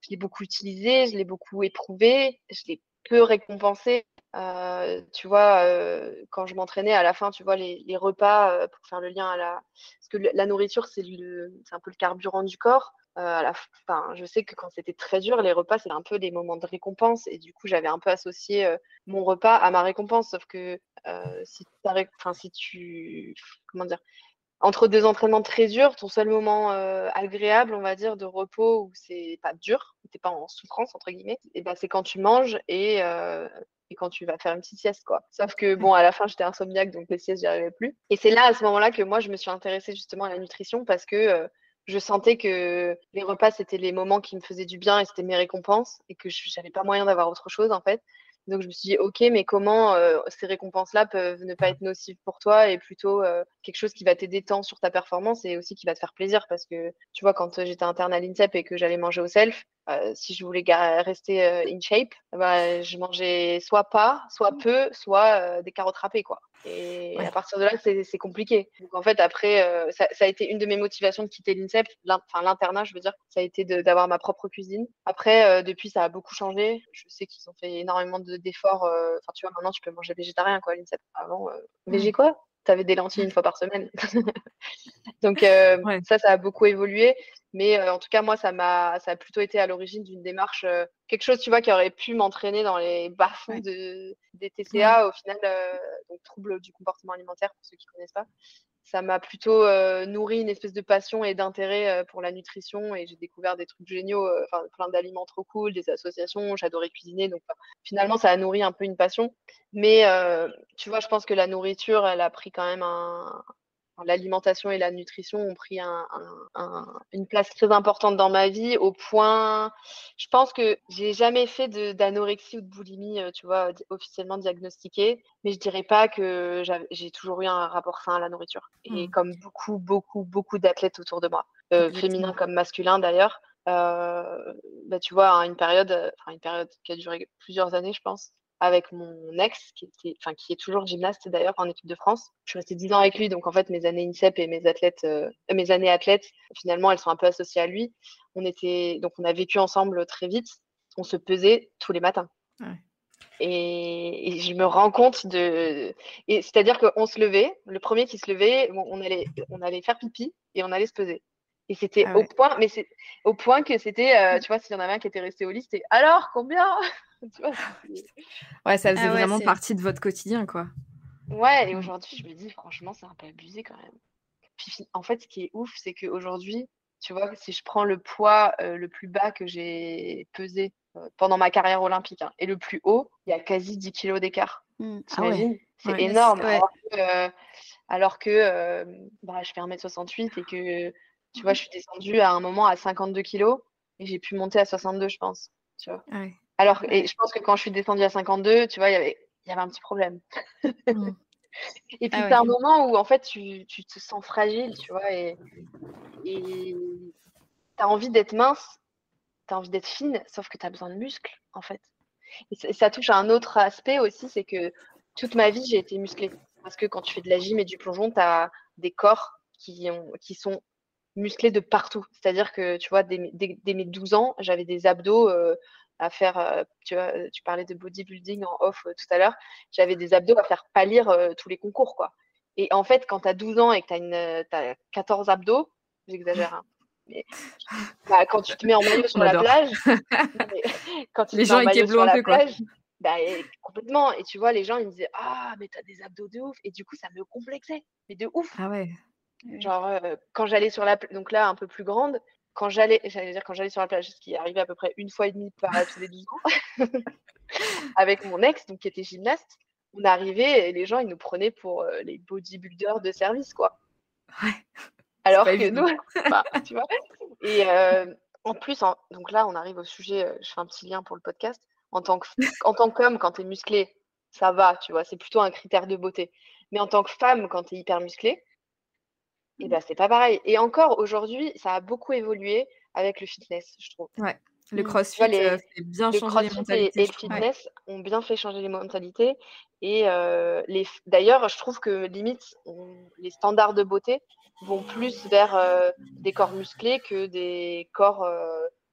je l'ai beaucoup utilisé. Je l'ai beaucoup éprouvé. Je l'ai peu récompensé. Euh, tu vois, euh, quand je m'entraînais à la fin, tu vois, les, repas euh, pour faire le lien à la. Parce que la nourriture, c'est un peu le carburant du corps. Euh, à la fin, je sais que quand c'était très dur, les repas, c'est un peu des moments de récompense. Et du coup, j'avais un peu associé mon repas à ma récompense. Sauf que si, si tu. Comment dire entre deux entraînements très durs, ton seul moment euh, agréable, on va dire, de repos où c'est pas dur, où t'es pas en souffrance entre guillemets, et ben c'est quand tu manges et, euh, et quand tu vas faire une petite sieste quoi. Sauf que bon, à la fin j'étais insomniaque donc les siestes j'y arrivais plus. Et c'est là à ce moment-là que moi je me suis intéressée justement à la nutrition parce que euh, je sentais que les repas c'était les moments qui me faisaient du bien et c'était mes récompenses et que j'avais pas moyen d'avoir autre chose en fait. Donc je me suis dit, ok, mais comment euh, ces récompenses-là peuvent ne pas être nocives pour toi et plutôt euh, quelque chose qui va t'aider tant sur ta performance et aussi qui va te faire plaisir? Parce que tu vois, quand euh, j'étais interne à l'INSEP et que j'allais manger au self, euh, si je voulais rester euh, in shape, bah, je mangeais soit pas, soit peu, soit euh, des carottes râpées, quoi. Et Ouais. à partir de là, c'est compliqué. Donc en fait, après, ça, ça a été une de mes motivations de quitter l'INSEP, l'in- enfin l'internat, je veux dire, ça a été d'avoir ma propre cuisine. Après, depuis, ça a beaucoup changé. Je sais qu'ils ont fait énormément de- d'efforts. Enfin, tu vois, maintenant, tu peux manger végétarien, quoi, l'INSEP. Avant, euh, végé quoi? T'avais des lentilles une fois par semaine. Donc euh, Ouais. ça, ça a beaucoup évolué. Mais euh, en tout cas, moi, ça m'a, ça a plutôt été à l'origine d'une démarche, euh, quelque chose, tu vois, qui aurait pu m'entraîner dans les bas-fonds Ouais. de, des TCA, au final, donc troubles du comportement alimentaire, pour ceux qui connaissent pas. Ça m'a plutôt euh, nourri une espèce de passion et d'intérêt euh, pour la nutrition et j'ai découvert des trucs géniaux, euh, plein d'aliments trop cool, des associations, j'adorais cuisiner, donc finalement ça a nourri un peu une passion. Mais tu vois, je pense que la nourriture, elle a pris quand même un, l'alimentation et la nutrition ont pris un, un- un- une place très importante dans ma vie au point, je pense que j'ai jamais fait d'anorexie ou de boulimie, euh, tu vois, officiellement diagnostiquée, mais je dirais pas que j'ai toujours eu un rapport sain à la nourriture. Et Mm. comme beaucoup, beaucoup, beaucoup d'athlètes autour de moi, euh, féminins comme masculins d'ailleurs, euh, bah, tu vois, à une période, enfin une période qui a duré plusieurs années, je pense, avec mon ex, qui, était, enfin, qui est toujours gymnaste d'ailleurs en équipe de France. Je suis restée 10 ans avec lui, donc en fait, mes années INSEP et mes, athlètes, euh, mes années athlètes, finalement, elles sont un peu associées à lui. On, était, donc, on a vécu ensemble très vite. On se pesait tous les matins. Et, je me rends compte de. C'est-à-dire qu'on se levait, le premier qui se levait, on, allait, on allait faire pipi et on allait se peser. Et c'était ah au point, mais c'est au point que c'était, euh, tu vois, s'il y en avait un qui était resté au lit, c'était alors combien? Ouais, ça faisait ah vraiment partie de votre quotidien, quoi. Ouais, et aujourd'hui, je me dis, franchement, c'est un peu abusé quand même. Puis, en fait, ce qui est ouf, c'est qu'aujourd'hui, tu vois, si je prends le poids euh, le plus bas que j'ai pesé euh, pendant ma carrière olympique et le plus haut, il y a quasi 10 kilos d'écart. Mmh. Ah c'est énorme. Alors que, bah, je fais 1m68 et que tu vois, je suis descendue à un moment à 52 kilos et j'ai pu monter à 62, je pense. Tu vois. Alors, et je pense que quand je suis descendue à 52, tu vois, il y avait, y avait un petit problème. Mmh. et puis, ah c'est un moment où, en fait, tu, tu, te sens fragile, tu vois, et tu as envie d'être mince, tu as envie d'être fine, sauf que tu as besoin de muscles, en fait. Et ça touche à un autre aspect aussi, c'est que toute ma vie, j'ai été musclée. Parce que quand tu fais de la gym et du plongeon, tu as des corps qui, ont, qui sont musclé de partout. C'est-à-dire que, tu vois, dès, mes 12 ans, j'avais des abdos euh, à faire, euh, tu vois, euh, tu parlais de bodybuilding en off tout à l'heure, j'avais des abdos à faire pâlir tous les concours, quoi. Et en fait, quand tu as 12 ans et que tu as, 14 abdos, j'exagère, hein, mais bah, quand tu te mets en maillot sur la plage, quand tu les gens étaient sur la plage, bah, complètement. Et tu vois, les gens, ils me disaient Ah, mais t'as des abdos de ouf. Et du coup, ça me complexait, mais de ouf. Ah ouais. Genre, quand j'allais sur la plage, donc là, un peu plus grande, quand j'allais, j'allais dire quand j'allais sur la plage, ce qui arrivait à peu près une fois et demie par tous les 12 ans, avec mon ex, donc qui était gymnaste, on arrivait et les gens, ils nous prenaient pour les bodybuilders de service, quoi. Ouais. Alors que nous, bah, tu vois. Et en plus, donc là, on arrive au sujet, je fais un petit lien pour le podcast. En tant qu'homme, quand tu es musclé, ça va, tu vois, c'est plutôt un critère de beauté. Mais en tant que femme, quand tu es hyper musclé, et ben c'est pas pareil. Et encore aujourd'hui, ça a beaucoup évolué avec le fitness, je trouve. Ouais. Le mmh. crossfit, les, euh, bien changé les mentalités. Et, le fitness ont bien fait changer les mentalités. Et euh, les... d'ailleurs, je trouve que limite, les standards de beauté vont plus vers euh, des corps musclés que des corps,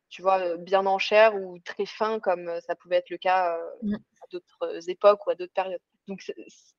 tu vois, bien en chair ou très fins, comme ça pouvait être le cas mmh. à d'autres époques ou à d'autres périodes. Donc,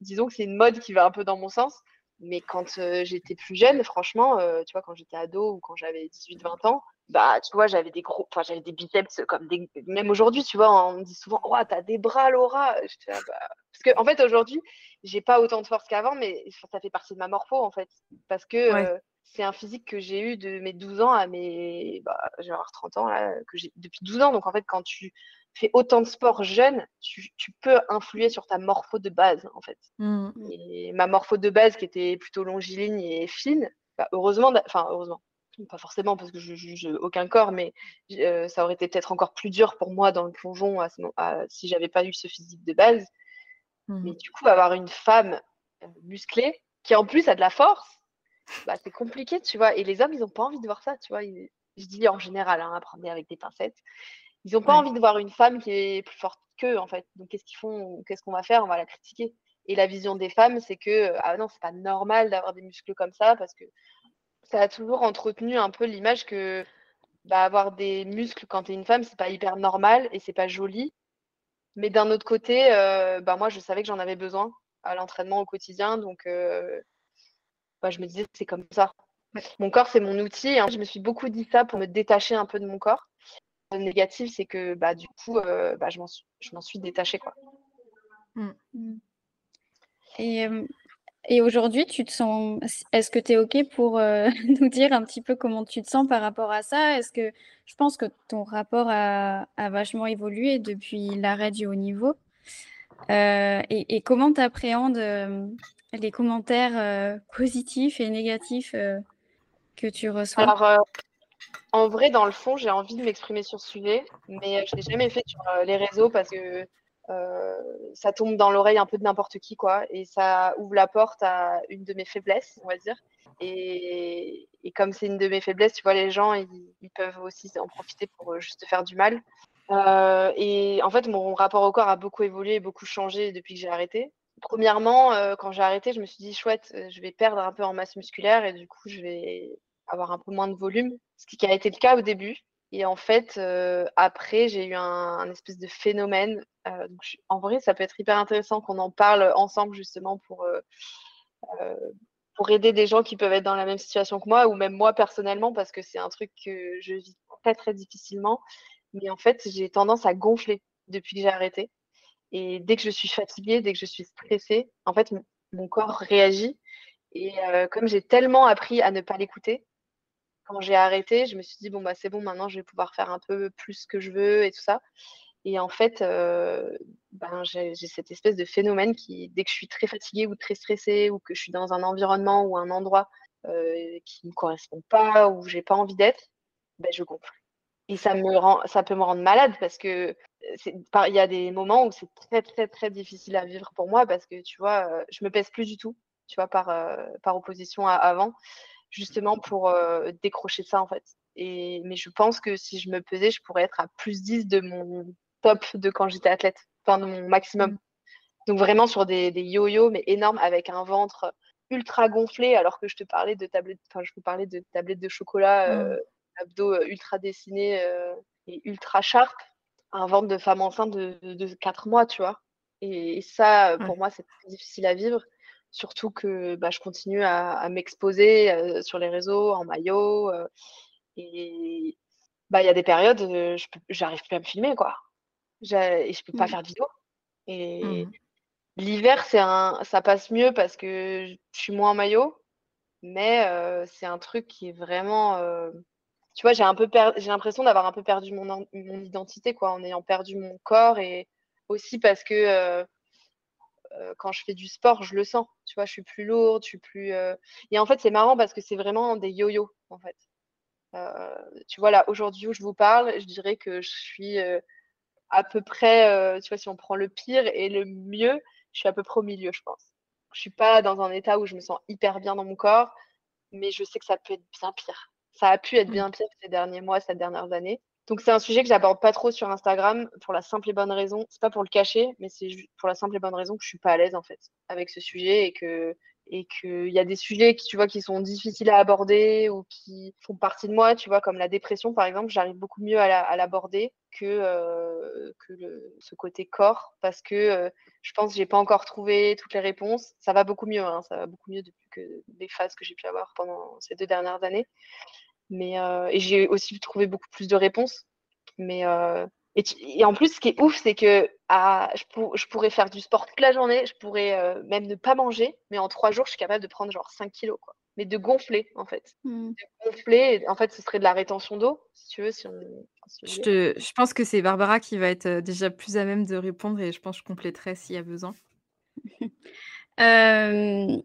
disons que c'est une mode qui va un peu dans mon sens. Mais quand j'étais plus jeune, franchement, tu vois, quand j'étais ado ou quand j'avais 18-20 ans, bah, tu vois, j'avais des gros, enfin, j'avais des biceps comme des, même aujourd'hui, tu vois, on me dit souvent, oh, t'as des bras, Laura. bah... Parce que, en fait, aujourd'hui, j'ai pas autant de force qu'avant, mais ça fait partie de ma morpho, en fait. Parce que c'est un physique que j'ai eu de mes 12 ans à mes, bah, j'ai 30 ans, là, que j'ai depuis 12 ans. Donc, en fait, quand tu fais autant de sport jeune, tu, peux influer sur ta morpho de base, en fait. Mmh. Et ma morpho de base, qui était plutôt longiligne et fine, bah, heureusement, enfin, heureusement, pas forcément parce que je juge aucun corps, mais euh, ça aurait été peut-être encore plus dur pour moi dans le plongeon à à, si j'avais pas eu ce physique de base. Mmh. Mais du coup, avoir une femme euh, musclée qui en plus a de la force, bah, c'est compliqué, tu vois. Et les hommes, ils n'ont pas envie de voir ça, tu vois. je dis en général, hein, apprenez avec des pincettes. Ils n'ont pas envie de voir une femme qui est plus forte qu'eux, en fait. Donc, qu'est-ce qu'ils font Qu'est-ce qu'on va faire? On va la critiquer. Et la vision des femmes, c'est que, ah non, c'est pas normal d'avoir des muscles comme ça, parce que ça a toujours entretenu un peu l'image que bah, avoir des muscles quand tu es une femme, c'est pas hyper normal et c'est pas joli. Mais d'un autre côté, euh, bah, moi, je savais que j'en avais besoin à l'entraînement au quotidien. Donc, euh, bah, je me disais, c'est comme ça. Mon corps, c'est mon outil. Hein. Je me suis beaucoup dit ça pour me détacher un peu de mon corps. Le négatif, c'est que bah, du coup, euh, bah, je m'en suis, détachée. Quoi. Mmh. Mmh. Et, et aujourd'hui, tu te sens. Est-ce que tu es OK pour euh, nous dire un petit peu comment tu te sens par rapport à ça? Est-ce que je pense que ton rapport a, vachement évolué depuis l'arrêt du haut niveau euh, et, comment tu appréhendes les commentaires positifs et négatifs que tu reçois? En vrai, dans le fond, j'ai envie de m'exprimer sur ce sujet, mais je ne l'ai jamais fait sur euh, les réseaux parce que euh, ça tombe dans l'oreille un peu de n'importe qui, quoi, et ça ouvre la porte à une de mes faiblesses, on va dire. Et, comme c'est une de mes faiblesses, tu vois, les gens, ils, peuvent aussi en profiter pour euh, juste faire du mal. Euh, et en fait, mon rapport au corps a beaucoup évolué, beaucoup changé depuis que j'ai arrêté. Premièrement, euh, quand j'ai arrêté, je me suis dit, chouette, euh, je vais perdre un peu en masse musculaire et du coup, je vais avoir un peu moins de volume, ce qui a été le cas au début. Et en fait, après, j'ai eu un, espèce de phénomène. Donc en vrai, ça peut être hyper intéressant qu'on en parle ensemble justement pour, pour aider des gens qui peuvent être dans la même situation que moi ou même moi personnellement parce que c'est un truc que je vis très très difficilement. Mais en fait, j'ai tendance à gonfler depuis que j'ai arrêté. Et dès que je suis fatiguée, dès que je suis stressée, en fait, mon, corps réagit. Et euh, comme j'ai tellement appris à ne pas l'écouter, quand j'ai arrêté, je me suis dit, bon, bah, c'est bon, maintenant, je vais pouvoir faire un peu plus que je veux et tout ça. Et en fait, euh, ben, j'ai cette espèce de phénomène qui, dès que je suis très fatiguée ou très stressée ou que je suis dans un environnement ou un endroit euh, qui ne me correspond pas ou j'ai pas envie d'être, ben, je gonfle. Et ça me rend, ça peut me rendre malade parce que il y a des moments où c'est très très très difficile à vivre pour moi parce que tu vois, je me pèse plus du tout, tu vois, par opposition à avant, justement pour décrocher ça en fait. Et, mais je pense que si je me pesais, je pourrais être à plus 10 de mon top de quand j'étais athlète, enfin de mon maximum. Mmh. Donc vraiment sur des, des yo-yo, mais énormes, avec un ventre ultra gonflé, alors que je te parlais de tablettes, enfin je te parlais de tablettes de chocolat. Mmh abdos euh, ultra dessinés euh, et ultra sharp, un ventre de femme enceinte de, de, 4 mois, tu vois. Et, ça, pour moi, c'est très difficile à vivre. Surtout que bah, je continue à, m'exposer euh, sur les réseaux, en maillot. et bah, il y a des périodes, je j'arrive plus à me filmer, quoi. Et je peux pas mmh. faire de vidéo. Et mmh. l'hiver, c'est un, ça passe mieux parce que je suis moins en maillot. Mais c'est un truc qui est vraiment tu vois, j'ai un peu j'ai l'impression d'avoir un peu perdu mon, mon, identité, quoi, en ayant perdu mon corps et aussi parce que euh, euh, quand je fais du sport, je le sens. Tu vois, je suis plus lourde, je suis plus. Euh, et en fait, c'est marrant parce que c'est vraiment des yo-yo, en fait. tu vois, là, aujourd'hui où je vous parle, je dirais que je suis à peu près, tu vois, si on prend le pire et le mieux, je suis à peu près au milieu, je pense. Je suis pas dans un état où je me sens hyper bien dans mon corps, mais je sais que ça peut être bien pire ça a pu être mmh. bien pire ces derniers mois, ces dernières années. Donc c'est un sujet que j'aborde pas trop sur Instagram pour la simple et bonne raison, c'est pas pour le cacher, mais c'est pour la simple et bonne raison que je suis pas à l'aise en fait avec ce sujet et que et qu'il y a des sujets qui, tu vois, qui sont difficiles à aborder ou qui font partie de moi, tu vois, comme la dépression, par exemple, j'arrive beaucoup mieux à l'aborder que, euh, que ce côté corps parce que euh, je pense que j'ai pas encore trouvé toutes les réponses. Ça va beaucoup mieux, hein, ça va beaucoup mieux depuis que les phases que j'ai pu avoir pendant ces deux dernières années. Mais, euh, et j'ai aussi trouvé beaucoup plus de réponses. Mais, euh, et, en plus, ce qui est ouf, c'est que à, je, je, pourrais faire du sport toute la journée, je pourrais euh, même ne pas manger, mais en trois jours, je suis capable de prendre genre 5 kilos. Quoi. Mais de gonfler, en fait. Mmh. De gonfler, en fait, ce serait de la rétention d'eau, si tu veux. Si on, je, te, je, pense que c'est Barbara qui va être déjà plus à même de répondre et je pense que je compléterai s'il y a besoin. euh,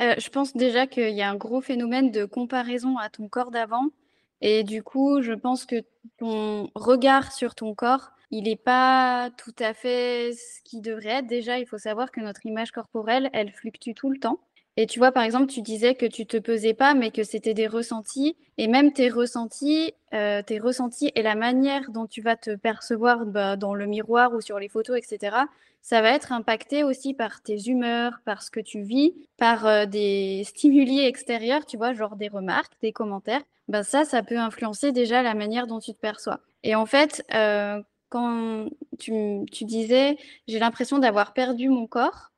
euh, je pense déjà qu'il y a un gros phénomène de comparaison à ton corps d'avant. Et du coup, je pense que ton regard sur ton corps, il n'est pas tout à fait ce qui devrait être. Déjà, il faut savoir que notre image corporelle, elle fluctue tout le temps. Et tu vois, par exemple, tu disais que tu te pesais pas, mais que c'était des ressentis. Et même tes ressentis, euh, tes ressentis et la manière dont tu vas te percevoir bah, dans le miroir ou sur les photos, etc., ça va être impacté aussi par tes humeurs, par ce que tu vis, par euh, des stimuli extérieurs, tu vois, genre des remarques, des commentaires. Ben ça, ça peut influencer déjà la manière dont tu te perçois. Et en fait, euh, quand tu, tu disais, j'ai l'impression d'avoir perdu mon corps,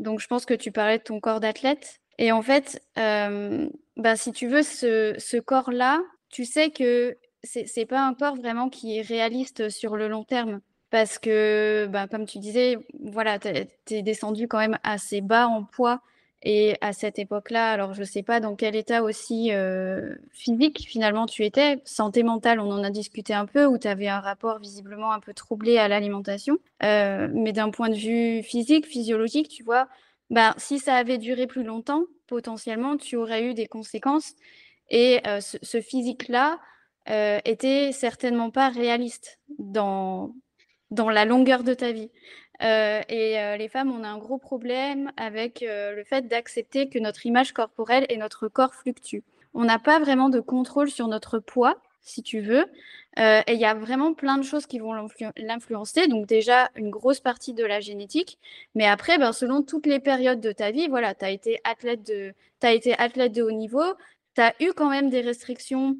donc je pense que tu parlais de ton corps d'athlète. Et en fait, ben, si tu veux, ce, ce corps-là, tu sais que c'est pas un corps vraiment qui est réaliste sur le long terme parce que, bah, comme tu disais, voilà, tu es, descendu quand même assez bas en poids. Et à cette époque-là, alors je ne sais pas dans quel état aussi euh, physique finalement tu étais, santé mentale, on en a discuté un peu, où tu avais un rapport visiblement un peu troublé à l'alimentation. Euh, mais d'un point de vue physique, physiologique, tu vois, bah, si ça avait duré plus longtemps, potentiellement, tu aurais eu des conséquences. Et euh, ce, ce physique-là était certainement pas réaliste dans, dans la longueur de ta vie. Euh, et euh, les femmes, on a un gros problème avec euh, le fait d'accepter que notre image corporelle et notre corps fluctuent. On n'a pas vraiment de contrôle sur notre poids, si tu veux, et il y a vraiment plein de choses qui vont l'influencer. Donc déjà, une grosse partie de la génétique. Mais après, ben, selon toutes les périodes de ta vie, voilà, tu de, as été athlète de haut niveau, tu as eu quand même des restrictions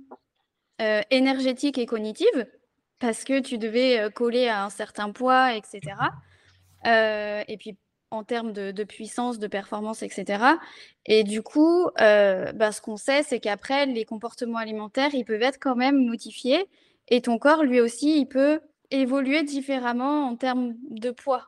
énergétiques et cognitives parce que tu devais coller à un certain poids, etc. et puis en termes de, puissance, de performance, etc. Et du coup, euh, bah, ce qu'on sait, c'est qu'après, les comportements alimentaires, ils peuvent être quand même modifiés. Et ton corps, lui aussi, il peut évoluer différemment en termes de poids,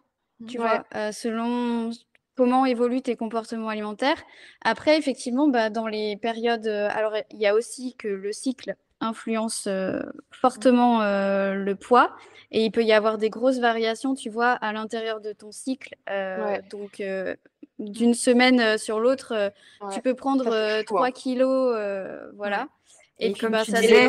tu vois, euh, selon comment évoluent tes comportements alimentaires. Après, effectivement, bah, dans les périodes... Euh, alors, il y a aussi que le cycle influence fortement le poids. Et il peut y avoir des grosses variations, tu vois, à l'intérieur de ton cycle. Donc, d'une semaine sur l'autre, tu peux prendre 3 hein. kilos, voilà. Et, puis, comme bah, tu ça disais,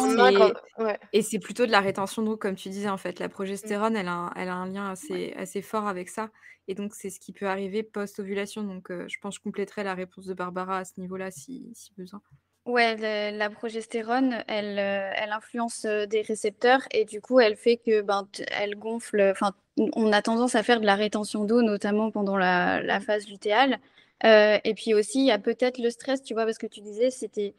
et c'est plutôt de la rétention d'eau, comme tu disais, en fait. La progestérone, elle, a, elle a un lien assez, assez fort avec ça. Et donc, c'est ce qui peut arriver post-ovulation. Donc, je pense que je compléterai la réponse de Barbara à ce niveau-là, si, si besoin. Ouais, la progestérone, elle, euh, elle influence euh, des récepteurs et du coup, elle fait que ben, elle gonfle. Enfin, on a tendance à faire de la rétention d'eau, notamment pendant la, la phase lutéale. Euh, et puis aussi, il y a peut-être le stress, tu vois, parce que tu disais, c'était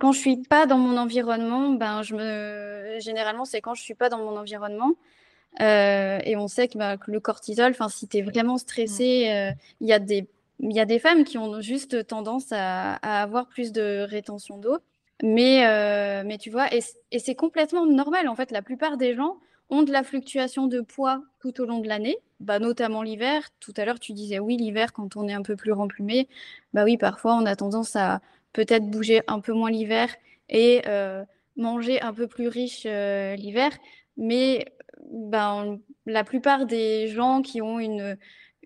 quand je suis pas dans mon environnement, ben je me généralement c'est quand je suis pas dans mon environnement. et on sait que, ben, que le cortisol, enfin, si tu es vraiment stressé, il y a des il y a des femmes qui ont juste tendance à, avoir plus de rétention d'eau. Mais, euh, mais tu vois, et, c'est complètement normal. En fait, la plupart des gens ont de la fluctuation de poids tout au long de l'année, bah, notamment l'hiver. Tout à l'heure, tu disais oui, l'hiver, quand on est un peu plus remplumé, bah oui, parfois, on a tendance à peut-être bouger un peu moins l'hiver et euh, manger un peu plus riche euh, l'hiver. Mais ben, la plupart des gens qui ont une,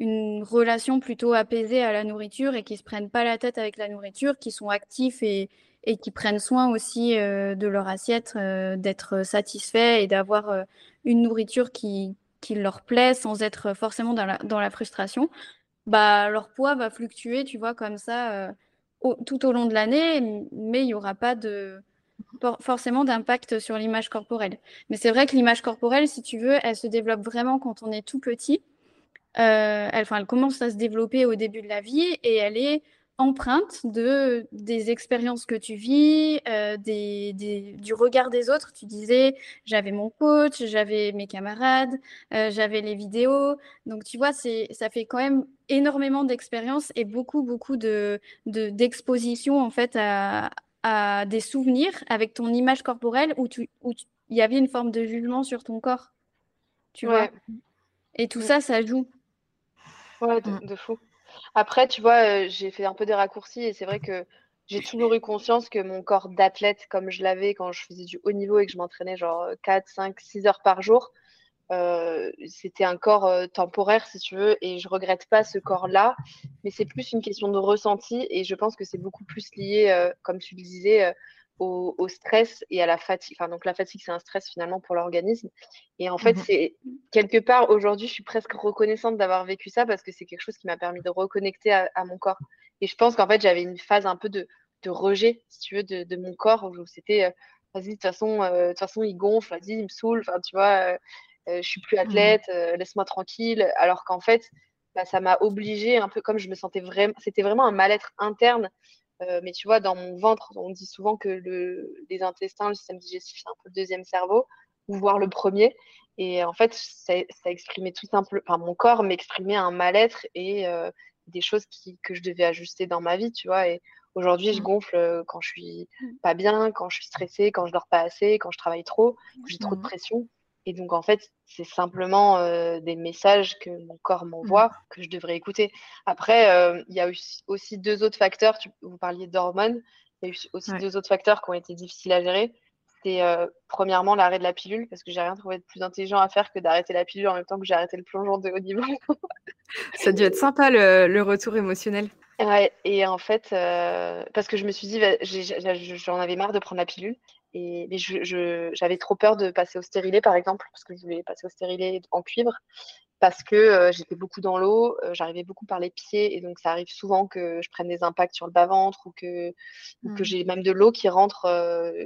une relation plutôt apaisée à la nourriture et qui se prennent pas la tête avec la nourriture, qui sont actifs et, et qui prennent soin aussi euh, de leur assiette, euh, d'être satisfaits et d'avoir euh, une nourriture qui, qui leur plaît sans être forcément dans la, dans la frustration, bah, leur poids va fluctuer, tu vois, comme ça, tout au long de l'année, mais il n'y aura pas de forcément d'impact sur l'image corporelle. Mais c'est vrai que l'image corporelle, si tu veux, elle se développe vraiment quand on est tout petit. Euh, elle, elle commence à se développer au début de la vie et elle est empreinte de des expériences que tu vis, euh, des, du regard des autres. Tu disais, j'avais mon coach, j'avais mes camarades, euh, j'avais les vidéos. Donc tu vois, c'est ça fait quand même énormément d'expériences et beaucoup beaucoup de d'exposition en fait à, à, des souvenirs avec ton image corporelle où tu où il y avait une forme de jugement sur ton corps. Tu vois. Et tout ça, ça joue. Ouais, mmh. de, fou. Après, tu vois, j'ai fait un peu des raccourcis et c'est vrai que j'ai toujours eu conscience que mon corps d'athlète, comme je l'avais quand je faisais du haut niveau et que je m'entraînais genre 4, 5, 6 heures par jour, c'était un corps temporaire, si tu veux, et je regrette pas ce corps-là, mais c'est plus une question de ressenti et je pense que c'est beaucoup plus lié, comme tu le disais, au, stress et à la fatigue. Enfin, donc la fatigue, c'est un stress finalement pour l'organisme. Et en fait, mmh c'est quelque part aujourd'hui, je suis presque reconnaissante d'avoir vécu ça parce que c'est quelque chose qui m'a permis de reconnecter à, mon corps. Et je pense qu'en fait, j'avais une phase un peu de, rejet, si tu veux, de, mon corps où c'était, euh, vas-y, de toute façon, euh, de toute façon, il gonfle, vas-y, il me saoule. Enfin, tu vois, euh, je suis plus mmh athlète, laisse-moi tranquille. Alors qu'en fait, bah, ça m'a obligée un peu comme je me sentais vraiment, c'était vraiment un mal-être interne euh, mais tu vois, dans mon ventre, on dit souvent que le, les intestins, le système digestif, c'est un peu le deuxième cerveau, ou voire le premier. Et en fait, ça, exprimait tout simplement, enfin, mon corps m'exprimait un mal-être et euh, des choses qui, que je devais ajuster dans ma vie, tu vois. Et aujourd'hui, je mmh. gonfle euh, quand je suis pas bien, quand je suis stressée, quand je dors pas assez, quand je travaille trop, quand j'ai trop de mmh. pression. Et donc, en fait, c'est simplement des messages que mon corps m'envoie mmh. que je devrais écouter. Après, il y a aussi deux autres facteurs. vous parliez d'hormones. Il y a eu aussi deux autres facteurs qui ont été difficiles à gérer. C'est premièrement l'arrêt de la pilule, parce que j'ai rien trouvé de plus intelligent à faire que d'arrêter la pilule en même temps que j'ai arrêté le plongeon de haut niveau. Ça a dû être sympa le, retour émotionnel. Ouais, et en fait, parce que je me suis dit, j'en avais marre de prendre la pilule. Et mais je, j'avais trop peur de passer au stérilet, par exemple, parce que je voulais passer au stérilet en cuivre. parce que j'étais beaucoup dans l'eau, j'arrivais beaucoup par les pieds et donc ça arrive souvent que je prenne des impacts sur le bas-ventre ou que, ou que mmh. j'ai même de l'eau qui rentre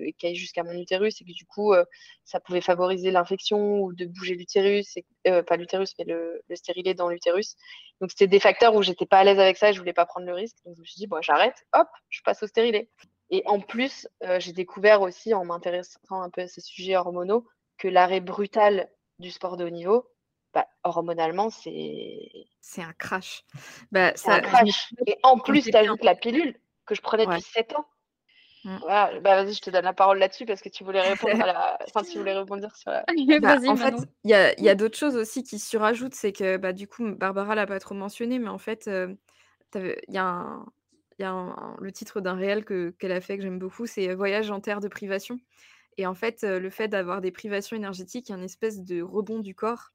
et qui aille jusqu'à mon utérus et que du coup ça pouvait favoriser l'infection ou de bouger l'utérus, pas l'utérus mais le, le stérilet dans l'utérus. Donc c'était des facteurs où j'étais pas à l'aise avec ça et je voulais pas prendre le risque. Donc je me suis dit bon j'arrête, hop, je passe au stérilet. Et en plus, j'ai découvert aussi en m'intéressant un peu à ces sujets hormonaux que l'arrêt brutal du sport de haut niveau, bah, hormonalement, c'est. C'est un crash. Bah, c'est un crash. Et en plus, tu ajoutes la pilule que je prenais depuis 7 ans. Mmh. Voilà, bah, vas-y, je te donne la parole là-dessus parce que tu voulais répondre à la. Enfin, tu voulais rebondir sur la. Bah, en fait, il y a, y a d'autres choses aussi qui surajoutent. C'est que, bah, du coup, Barbara l'a pas trop mentionné, mais en fait, il y a un. Y a le titre d'un réel que, qu'elle a fait que j'aime beaucoup, c'est Voyage en terre de privation. Et en fait, le fait d'avoir des privations énergétiques, il y a une espèce de rebond du corps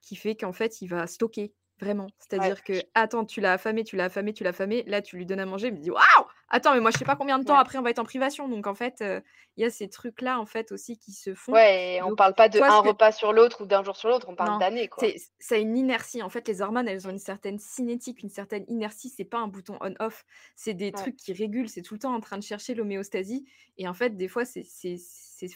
qui fait qu'en fait, il va stocker vraiment. C'est-à-dire que, attends, tu l'as affamé, tu l'as affamé, tu l'as affamé, là, tu lui donnes à manger, il me dit waouh, attends, mais moi, je sais pas combien de temps après on va être en privation. Donc, en fait, il y a ces trucs-là, en fait, aussi qui se font. Ouais, et on parle pas de un repas sur l'autre ou d'un jour sur l'autre, on parle d'années, quoi. C'est une inertie. En fait, les hormones, elles ont une certaine cinétique, une certaine inertie. C'est pas un bouton on-off. C'est des trucs qui régulent. C'est tout le temps en train de chercher l'homéostasie. Et en fait, des fois, ces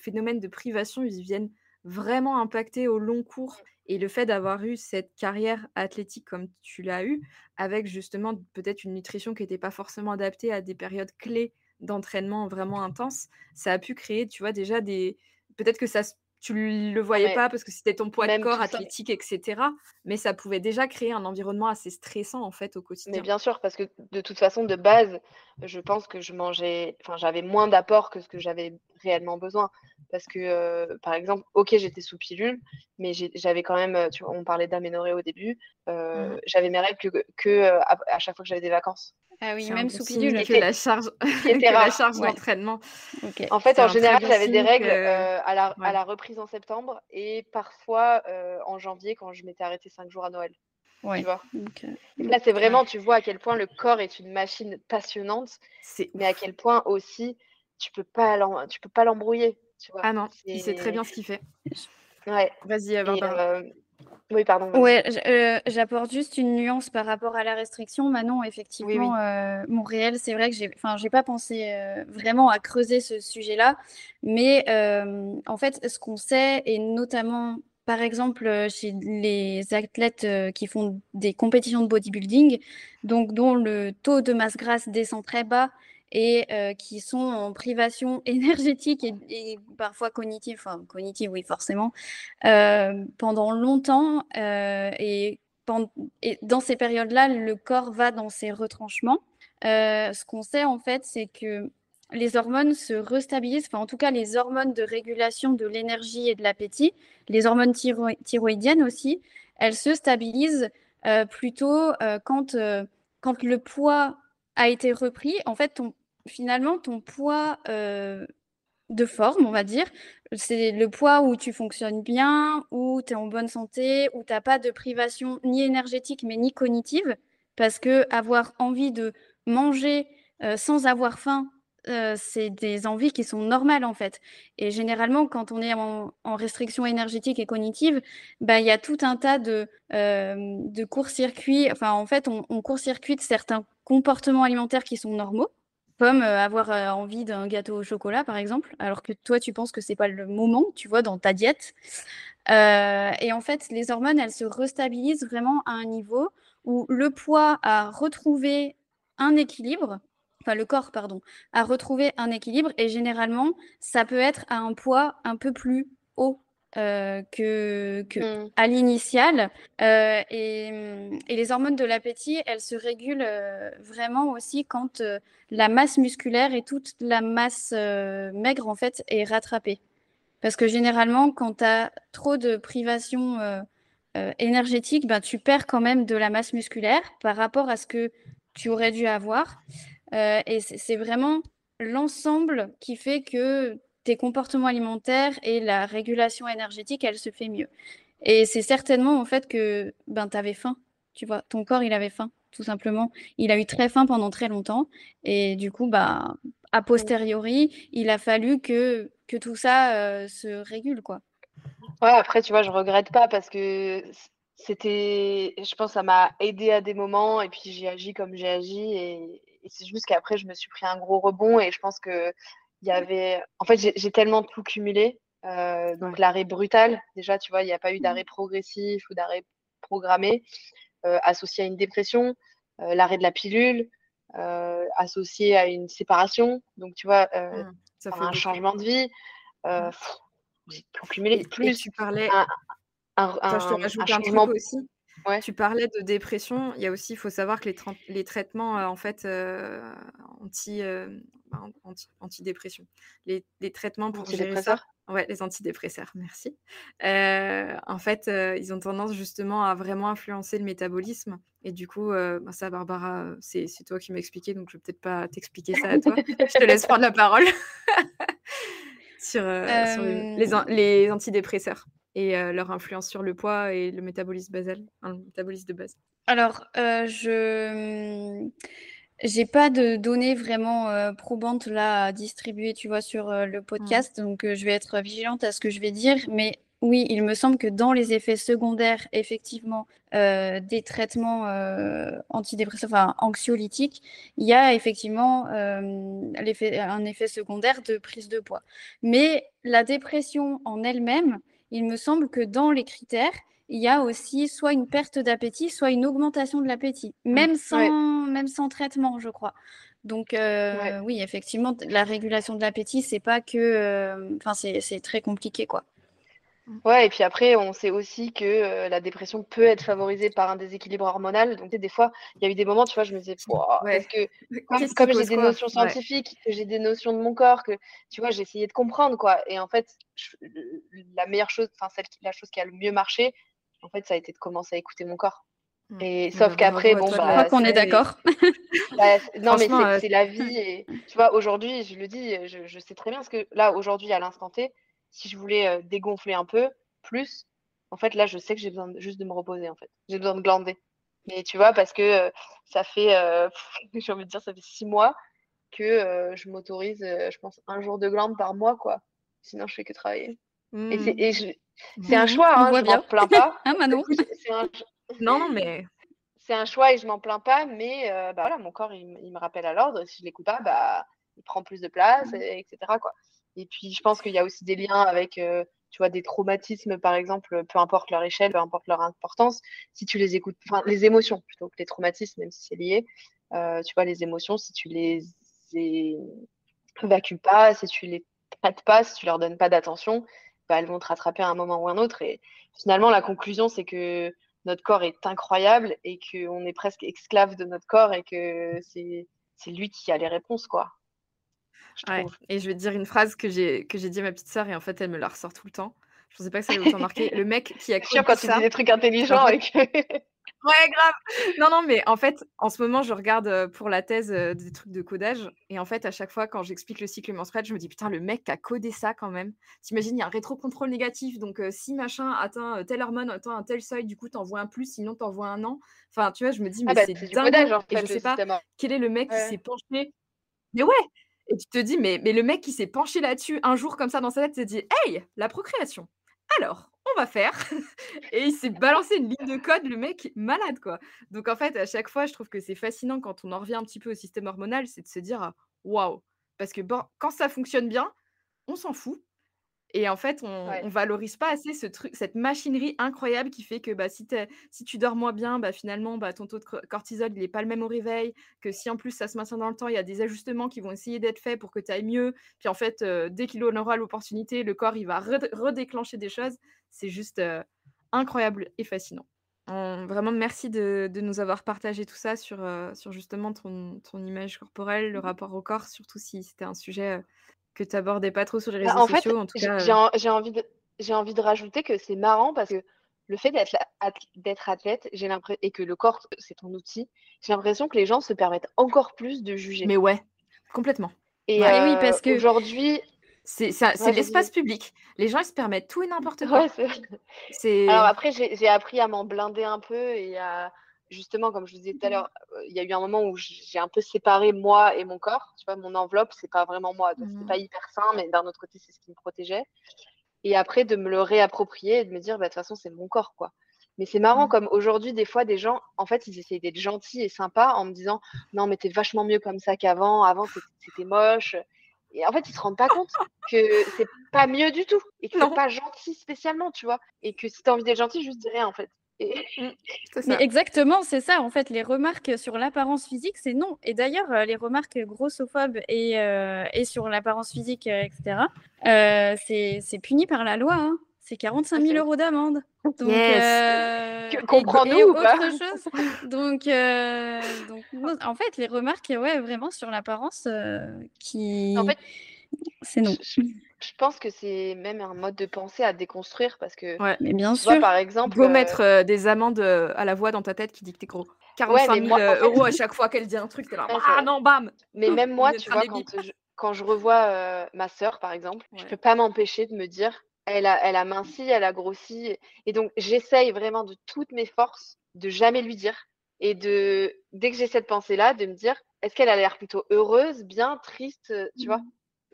phénomènes de privation, ils viennent vraiment impacter au long cours. Et le fait d'avoir eu cette carrière athlétique comme tu l'as eu, avec justement peut-être une nutrition qui n'était pas forcément adaptée à des périodes clés d'entraînement vraiment intenses, ça a pu créer, tu vois, déjà des... Peut-être que ça tu le voyais pas parce que c'était ton poids de corps athlétique, etc. Mais ça pouvait déjà créer un environnement assez stressant en fait au quotidien. Mais bien sûr, parce que de toute façon, de base, je pense que je mangeais, enfin, j'avais moins d'apport que ce que j'avais réellement besoin. Parce que, euh, par exemple, ok, j'étais sous pilule, mais j'avais quand même, tu vois, on parlait d'aménorrhée au début, euh, mmh. j'avais mes règles que, que à, chaque fois que j'avais des vacances. Ah oui, même sous pilule. Que la charge, que la charge d'entraînement. En fait, en général, j'avais des règles à, la, à, la, reprise en septembre et parfois en janvier quand je m'étais arrêtée cinq jours à Noël. Tu vois là, c'est vraiment, tu vois à quel point le corps est une machine passionnante, mais à quel point aussi tu peux pas tu peux pas l'embrouiller. Ah non, il sait très bien ce qu'il fait. Ouais. Vas-y, Barbara. Oui, pardon. Ouais, euh, j'apporte juste une nuance par rapport à la restriction. Manon, effectivement, euh, mon réel, c'est vrai que j'ai, enfin, j'ai pas pensé euh, vraiment à creuser ce sujet-là, mais en fait, ce qu'on sait, et notamment, par exemple, chez les athlètes qui font des compétitions de bodybuilding, donc dont le taux de masse grasse descend très bas et qui sont en privation énergétique et, parfois cognitive, enfin cognitive oui forcément, pendant longtemps et, dans ces périodes-là, le corps va dans ses retranchements. ce qu'on sait en fait, c'est que les hormones se restabilisent, enfin en tout cas les hormones de régulation de l'énergie et de l'appétit, les hormones thyroïdiennes aussi, elles se stabilisent plutôt quand, quand le poids a été repris, en fait, finalement, ton poids euh, de forme, on va dire, c'est le poids où tu fonctionnes bien, où tu es en bonne santé, où tu n'as pas de privation ni énergétique, mais ni cognitive, parce que avoir envie de manger euh, sans avoir faim, euh, c'est des envies qui sont normales en fait. Et généralement, quand on est en, restriction énergétique et cognitive, bah, il y a tout un tas de, de court-circuits. Enfin, en fait, on, court-circuite certains comportements alimentaires qui sont normaux, comme avoir envie d'un gâteau au chocolat, par exemple, alors que toi, tu penses que c'est pas le moment, tu vois, dans ta diète. et en fait, les hormones, elles se restabilisent vraiment à un niveau où le poids a retrouvé un équilibre, enfin le corps, pardon, a retrouvé un équilibre, et généralement, ça peut être à un poids un peu plus haut euh, que, mmh. à l'initial. Euh, et, les hormones de l'appétit, elles se régulent euh, vraiment aussi quand la masse musculaire et toute la masse maigre en fait est rattrapée. Parce que généralement, quand tu as trop de privation énergétique, ben, tu perds quand même de la masse musculaire par rapport à ce que tu aurais dû avoir. Et c'est vraiment l'ensemble qui fait que tes comportements alimentaires et la régulation énergétique, elle se fait mieux. Et c'est certainement en fait que ben, tu avais faim, tu vois, ton corps, il avait faim, tout simplement. Il a eu très faim pendant très longtemps. Et du coup, bah, a posteriori, il a fallu que, que tout ça euh, se régule, quoi. Ouais, après, tu vois, je regrette pas parce que c'était, je pense, ça m'a aidé à des moments et puis j'ai agi comme j'ai agi et, c'est juste qu'après je me suis pris un gros rebond et je pense que il y avait, en fait, j'ai tellement tout cumulé. Euh, donc l'arrêt brutal, déjà, tu vois, il n'y a pas eu d'arrêt mmh. progressif ou d'arrêt programmé euh, associé à une dépression, euh, l'arrêt de la pilule associé à une séparation. Donc tu vois, mmh, ça fait un changement de vie. Mmh. j'ai tout cumulé. plus tu parlais. Un, je te rajoute un, truc aussi. Tu parlais de dépression. Il y a aussi, il faut savoir que les, les traitements en fait anti, bah, anti, antidépression, les, les traitements pour gérer ça, Ouais, les antidépresseurs, merci. en fait, ils ont tendance justement à vraiment influencer le métabolisme. Et du coup, bah, ça, Barbara, c'est toi qui m'as expliqué, donc je vais peut-être pas t'expliquer ça à toi. je te laisse prendre la parole sur, les, les, antidépresseurs et leur influence sur le poids et le métabolisme basal, hein, le métabolisme de base. Alors, je j'ai pas de données vraiment euh, probantes là à distribuer, tu vois, sur euh, le mmh. podcast, donc euh, je vais être vigilante à ce que je vais dire. Mais oui, il me semble que dans les effets secondaires, effectivement, des traitements antidépresseurs, enfin anxiolytiques, il y a effectivement un effet secondaire de prise de poids. Mais la dépression en elle-même, il me semble que dans les critères, il y a aussi soit une perte d'appétit, soit une augmentation de l'appétit, mmh, même, sans, même sans traitement, je crois. Donc, euh, oui, effectivement, la régulation de l'appétit, c'est pas que. Euh, enfin, c'est très compliqué, quoi. Mmh. Ouais, et puis après, on sait aussi que euh, la dépression peut être favorisée par un déséquilibre hormonal. Donc, des fois, il y a eu des moments, tu vois, je me disais, parce que comme, j'ai des notions scientifiques, que j'ai des notions de mon corps, que tu vois, j'ai essayé de comprendre, quoi. Et en fait, la meilleure chose, enfin, la chose qui a le mieux marché, en fait, ça a été de commencer à écouter mon corps. Mmh. Et sauf bah, qu'après, bon, bah, je crois qu'on est d'accord. Bah, non, mais euh, c'est la vie. Et tu vois, aujourd'hui, je le dis, je, sais très bien parce que là, aujourd'hui, à l'instant T, si je voulais euh, dégonfler un peu plus, en fait, là, je sais que j'ai besoin juste de me reposer. En fait, j'ai besoin de glander. Mais tu vois, parce que euh, ça fait, j'ai envie de dire, ça fait six mois que je m'autorise, je pense, un jour de glande par mois, quoi. Sinon, je fais que travailler. Et, mmh. et je, c'est un choix, hein, je m'en plains pas. hein, Manon un... Non, mais c'est un choix et je m'en plains pas, mais euh, bah, voilà, mon corps il, me rappelle à l'ordre. Si je l'écoute pas, bah, il prend plus de place, et, etc. Quoi. Et puis je pense qu'il y a aussi des liens avec, euh, tu vois, des traumatismes par exemple, peu importe leur échelle, peu importe leur importance. Si tu les écoutes, enfin les émotions plutôt que les traumatismes, même si c'est lié. Euh, tu vois, les émotions, si tu les évacues pas, si tu les traites pas, si tu leur donnes pas d'attention, bah, elles vont te rattraper à un moment ou un autre. Et finalement, la conclusion, c'est que notre corps est incroyable et qu'on est presque esclave de notre corps et que c'est lui qui a les réponses, quoi. Et je vais te dire une phrase que j'ai dit à ma petite sœur et en fait, elle me la ressort tout le temps. Je ne pensais pas que ça allait autant marquer. Le mec qui a sûr quand tu dis des trucs intelligents et que... Ouais, grave. Non, non, mais en fait, en ce moment, je regarde pour la thèse des trucs de codage. Et en fait, à chaque fois, quand j'explique le cycle menstruel, je me dis, putain, le mec qui a codé ça quand même. T'imagines, il y a un rétrocontrôle négatif. Donc, si machin atteint telle hormone, atteint un tel seuil, du coup, t'envoies un plus, sinon t'envoies un an. Enfin, tu vois, je me dis, ah mais c'est dingue. Codage, en fait, et je sais pas hein. quel est le mec qui s'est penché. Mais ouais, et tu te dis, mais, le mec qui s'est penché là-dessus un jour comme ça dans sa tête, s'est dit, hey, la procréation. Alors, on va faire? et il s'est balancé une ligne de code, le mec malade, quoi. Donc en fait, à chaque fois, je trouve que c'est fascinant quand on en revient un petit peu au système hormonal, c'est de se dire waouh. Parce que quand ça fonctionne bien, on s'en fout. Et en fait, on, ne valorise pas assez ce truc, cette machinerie incroyable qui fait que bah, si, si tu dors moins bien, bah, finalement, bah, ton taux de cortisol, il n'est pas le même au réveil. Que si en plus ça se maintient dans le temps, il y a des ajustements qui vont essayer d'être faits pour que tu ailles mieux. Puis en fait, dès qu'il aura l'opportunité, le corps, il va redéclencher des choses. C'est juste incroyable et fascinant. vraiment, merci de, nous avoir partagé tout ça sur, sur justement ton, ton, image corporelle, le mmh rapport au corps, surtout si c'était un sujet que tu abordais pas trop sur les bah, réseaux sociaux. en tout cas, euh. j'ai envie de j'ai envie de rajouter que c'est marrant parce que le fait d'être d'être athlète, j'ai l'impression et que le corps c'est ton outil, j'ai l'impression que les gens se permettent encore plus de juger. Mais ouais, complètement. Et, oui, euh, parce que aujourd'hui, c'est l'espace public. Les gens ils se permettent tout et n'importe quoi. Ouais, Alors après, j'ai appris à m'en blinder un peu et à justement, comme je vous disais tout à l'heure, euh, il y a eu un moment où j'ai un peu séparé moi et mon corps. Tu vois, mon enveloppe, c'est pas vraiment moi. Donc, c'est pas mmh. hyper sain, mais d'un autre côté, c'est ce qui me protégeait. Et après, de me le réapproprier et de me dire, bah, de toute façon, c'est mon corps, quoi. Mais c'est marrant Mmh. comme aujourd'hui, des fois, des gens, en fait, ils essayent d'être gentils et sympas en me disant non, mais t'es vachement mieux comme ça qu'avant. Avant, c'était c'était moche. Et en fait, ils se rendent pas compte que c'est pas mieux du tout et que c'est pas gentil spécialement, tu vois. Et que si t'as envie d'être gentil, juste dis rien en fait. Et... C'est Mais exactement, c'est ça. En fait, les remarques sur l'apparence physique, c'est non. Et d'ailleurs, euh, les remarques grossophobes et, euh, et sur l'apparence physique, euh, etc., euh, c'est c'est puni par la loi. hein. C'est 45 000 Ok. euros d'amende. Donc, Yes. euh, comprends-nous ou pas? autre chose. Donc, donc, en fait, les remarques, ouais, vraiment sur l'apparence, qui, En fait, c'est non. je, je pense que c'est même un mode de pensée à déconstruire parce que Ouais. Mais bien tu vois, sûr. par exemple, Go euh, mettre euh, des amendes euh, à la voix dans ta tête qui dit que t'es gros. 45 mais 000 moi, en fait- euros à chaque fois qu'elle dit un truc, t'es là. Ouais, ah non, bam Mais même moi, tu vois, quand je, quand je revois euh, ma sœur, par exemple, je Ouais. peux pas m'empêcher de me dire, elle a, elle a minci, elle a grossi. Et donc, j'essaye vraiment de toutes mes forces de jamais lui dire. Et de, dès que j'ai cette pensée-là, de me dire, est-ce qu'elle a l'air plutôt heureuse, bien, triste, euh, tu vois?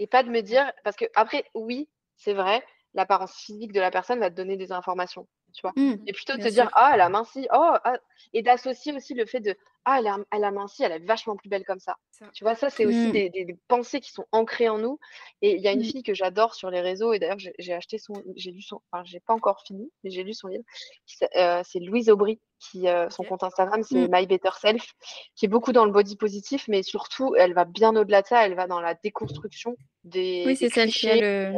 Et pas de me dire, parce que après, oui, c'est vrai, l'apparence physique de la personne va te donner des informations, tu vois? Mm. Et plutôt de te dire, ah, elle a minci, oh, ah, et d'associer aussi le fait de, ah, elle a, elle a minci, elle est vachement plus belle comme ça. Ça. Tu vois, ça, c'est aussi Mm. des, des- des pensées qui sont ancrées en nous. Et il y a une Mm. fille que j'adore sur les réseaux, et d'ailleurs, j'ai acheté son, j'ai lu son, enfin, j'ai pas encore fini, mais j'ai lu son livre. euh, c'est Louise Aubry, qui, euh, son compte Instagram, c'est. My Better Self, qui est beaucoup dans le body positif, mais surtout, elle va bien au-delà de ça, elle va dans la déconstruction des, Oui, c'est celle qui a le,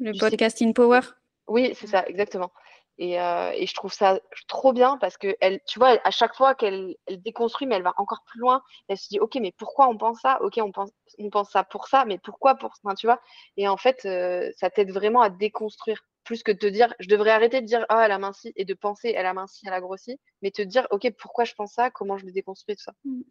le du sexe. podcast In Power. Oui, c'est ça, exactement. Et, euh, et je trouve ça trop bien parce que elle, tu vois, à chaque fois qu'elle elle déconstruit, mais elle va encore plus loin. Elle se dit, ok, mais pourquoi on pense ça? Ok, on pense, on pense ça pour ça, mais pourquoi pour ça? Tu vois? Et en fait, euh, ça t'aide vraiment à déconstruire plus que de te dire, je devrais arrêter de dire, ah, elle a minci et de penser, elle a minci, elle a grossi, mais te dire, ok, pourquoi je pense ça? Comment je le déconstruis, tout ça? Mm.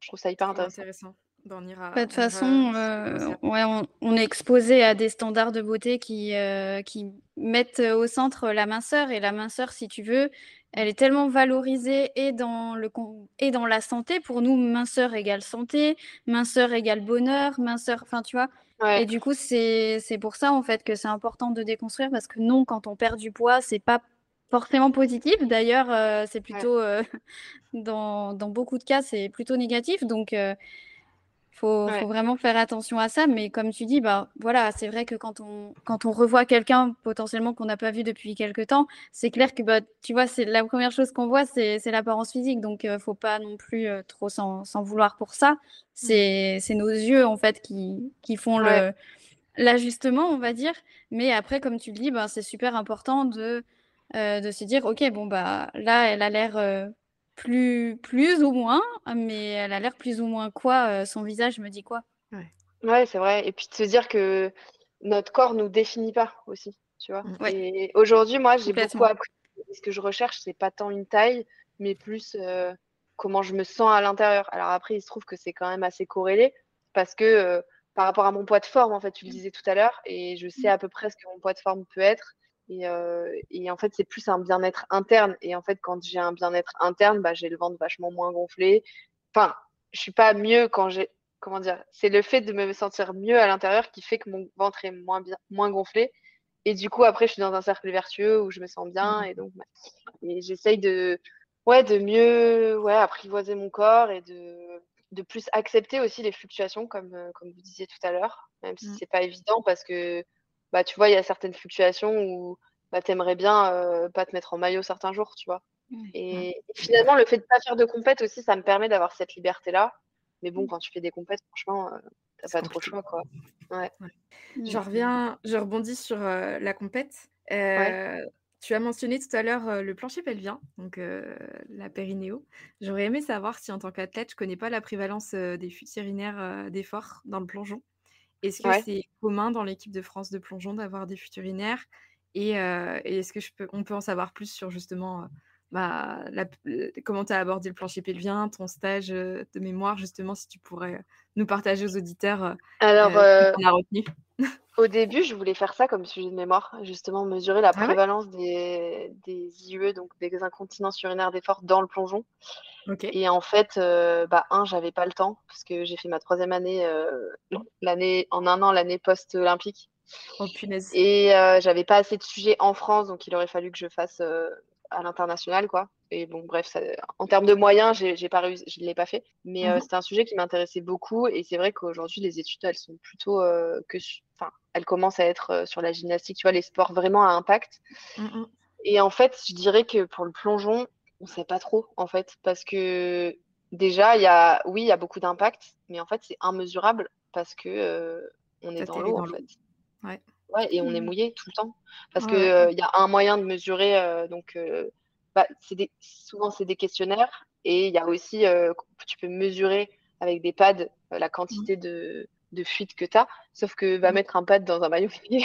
Je trouve ça hyper intéressant. Bah, on ira, Bah, De toute on façon, euh, ça. ouais, on, on est exposé à des standards de beauté qui, euh, qui mettent au centre la minceur. Et la minceur, si tu veux, elle est tellement valorisée et dans le, con- et dans la santé. Pour nous, minceur égale santé, minceur égale bonheur, minceur, enfin, tu vois. Ouais, Et du coup, c'est, c'est pour ça, en fait, que c'est important de déconstruire parce que non, quand on perd du poids, c'est pas forcément positif. D'ailleurs, euh, c'est plutôt, euh, dans, dans beaucoup de cas, c'est plutôt négatif. Donc, euh, faut, Ouais. faut vraiment faire attention à ça. Mais comme tu dis, bah, voilà, c'est vrai que quand on, quand on revoit quelqu'un potentiellement qu'on n'a pas vu depuis quelque temps, c'est clair que bah, tu vois, c'est la première chose qu'on voit, c'est c'est l'apparence physique. Donc, euh, faut pas non plus euh, trop s'en vouloir pour ça. C'est c'est nos yeux, en fait, qui, qui font le l'ajustement, on va dire. Mais après, comme tu le dis, ben, c'est super important de, euh, de se dire, OK, bon, bah, là, elle a l'air euh, plus, plus ou moins, mais elle a l'air plus ou moins quoi, euh, son visage me dit quoi. Ouais, c'est vrai. Et puis de se dire que notre corps nous définit pas aussi, tu vois. Mm. Ouais. Et aujourd'hui, moi, j'ai beaucoup appris. Ce que je recherche, c'est pas tant une taille, mais plus euh, comment je me sens à l'intérieur. Alors après, il se trouve que c'est quand même assez corrélé parce que euh, par rapport à mon poids de forme, en fait, tu le disais tout à l'heure, et je sais à peu près ce que mon poids de forme peut être. Et, euh, et en fait, c'est plus un bien-être interne. Et en fait, quand j'ai un bien-être interne, bah, j'ai le ventre vachement moins gonflé. Enfin, je suis pas mieux quand j'ai. Comment dire? C'est le fait de me sentir mieux à l'intérieur qui fait que mon ventre est moins bien, moins gonflé. Et du coup, après, je suis dans un cercle vertueux où je me sens bien. Et donc, bah, et j'essaye de, ouais, de mieux, ouais, apprivoiser mon corps et de, de plus accepter aussi les fluctuations, comme, euh, comme vous disiez tout à l'heure, même si Mm. c'est pas évident parce que, bah, tu vois, il y a certaines fluctuations où bah, t'aimerais bien euh, pas te mettre en maillot certains jours, tu vois. Ouais. Et, et finalement, le fait de pas faire de compète aussi, ça me permet d'avoir cette liberté-là. Mais bon, quand tu fais des compètes, franchement, euh, t'as pas trop le choix, quoi. Ouais. Je reviens, je rebondis sur euh, la compète. Euh, Tu as mentionné tout à l'heure euh, le plancher pelvien, donc euh, la périnéo. J'aurais aimé savoir si en tant qu'athlète, je connais pas la prévalence euh, des fuites urinaires euh, d'effort dans le plongeon. Est-ce que Ouais. c'est commun dans l'équipe de France de plongeon d'avoir des fuites urinaires Et, euh, et est-ce que je peux, on peut en savoir plus sur justement bah, la- le- comment tu as abordé le plancher pelvien, ton stage euh, de mémoire, justement, si tu pourrais euh, nous partager aux auditeurs euh, Alors, euh, euh, ce qu'on a retenu? Au début, je voulais faire ça comme sujet de mémoire, justement mesurer la Ah ouais? prévalence des, des IUE, donc des incontinences urinaires d'effort dans le plongeon. Et en fait, euh, bah, un, j'avais pas le temps, parce que j'ai fait ma troisième année, euh, l'année en un an, l'année post-olympique. Oh punaise. Et euh, j'avais pas assez de sujets en France, donc il aurait fallu que je fasse euh, à l'international, quoi. Et bon, bref, ça, en termes de moyens, j'ai, pas réussi, je ne l'ai pas fait. Mais euh, Mhm. c'était un sujet qui m'intéressait beaucoup. Et c'est vrai qu'aujourd'hui, les études, elles sont plutôt euh, que, enfin, elles commencent à être euh, sur la gymnastique, tu vois, les sports vraiment à impact. Et en fait, je dirais que pour le plongeon, on sait pas trop, en fait, parce que déjà, il y a, oui, il y a beaucoup d'impact, mais en fait, c'est immesurable parce que euh, on est dans l'eau, en fait. Ouais. Ouais, et on est Mhm. mouillé tout le temps. Parce Ouais, que ouais. euh, il y a un moyen de mesurer, euh, donc euh, bah, des, souvent c'est des questionnaires, et il y a aussi, tu peux mesurer avec des pads la quantité de, de fuite que tu as, sauf que va Mhm. mettre un pad dans un maillot mouillé,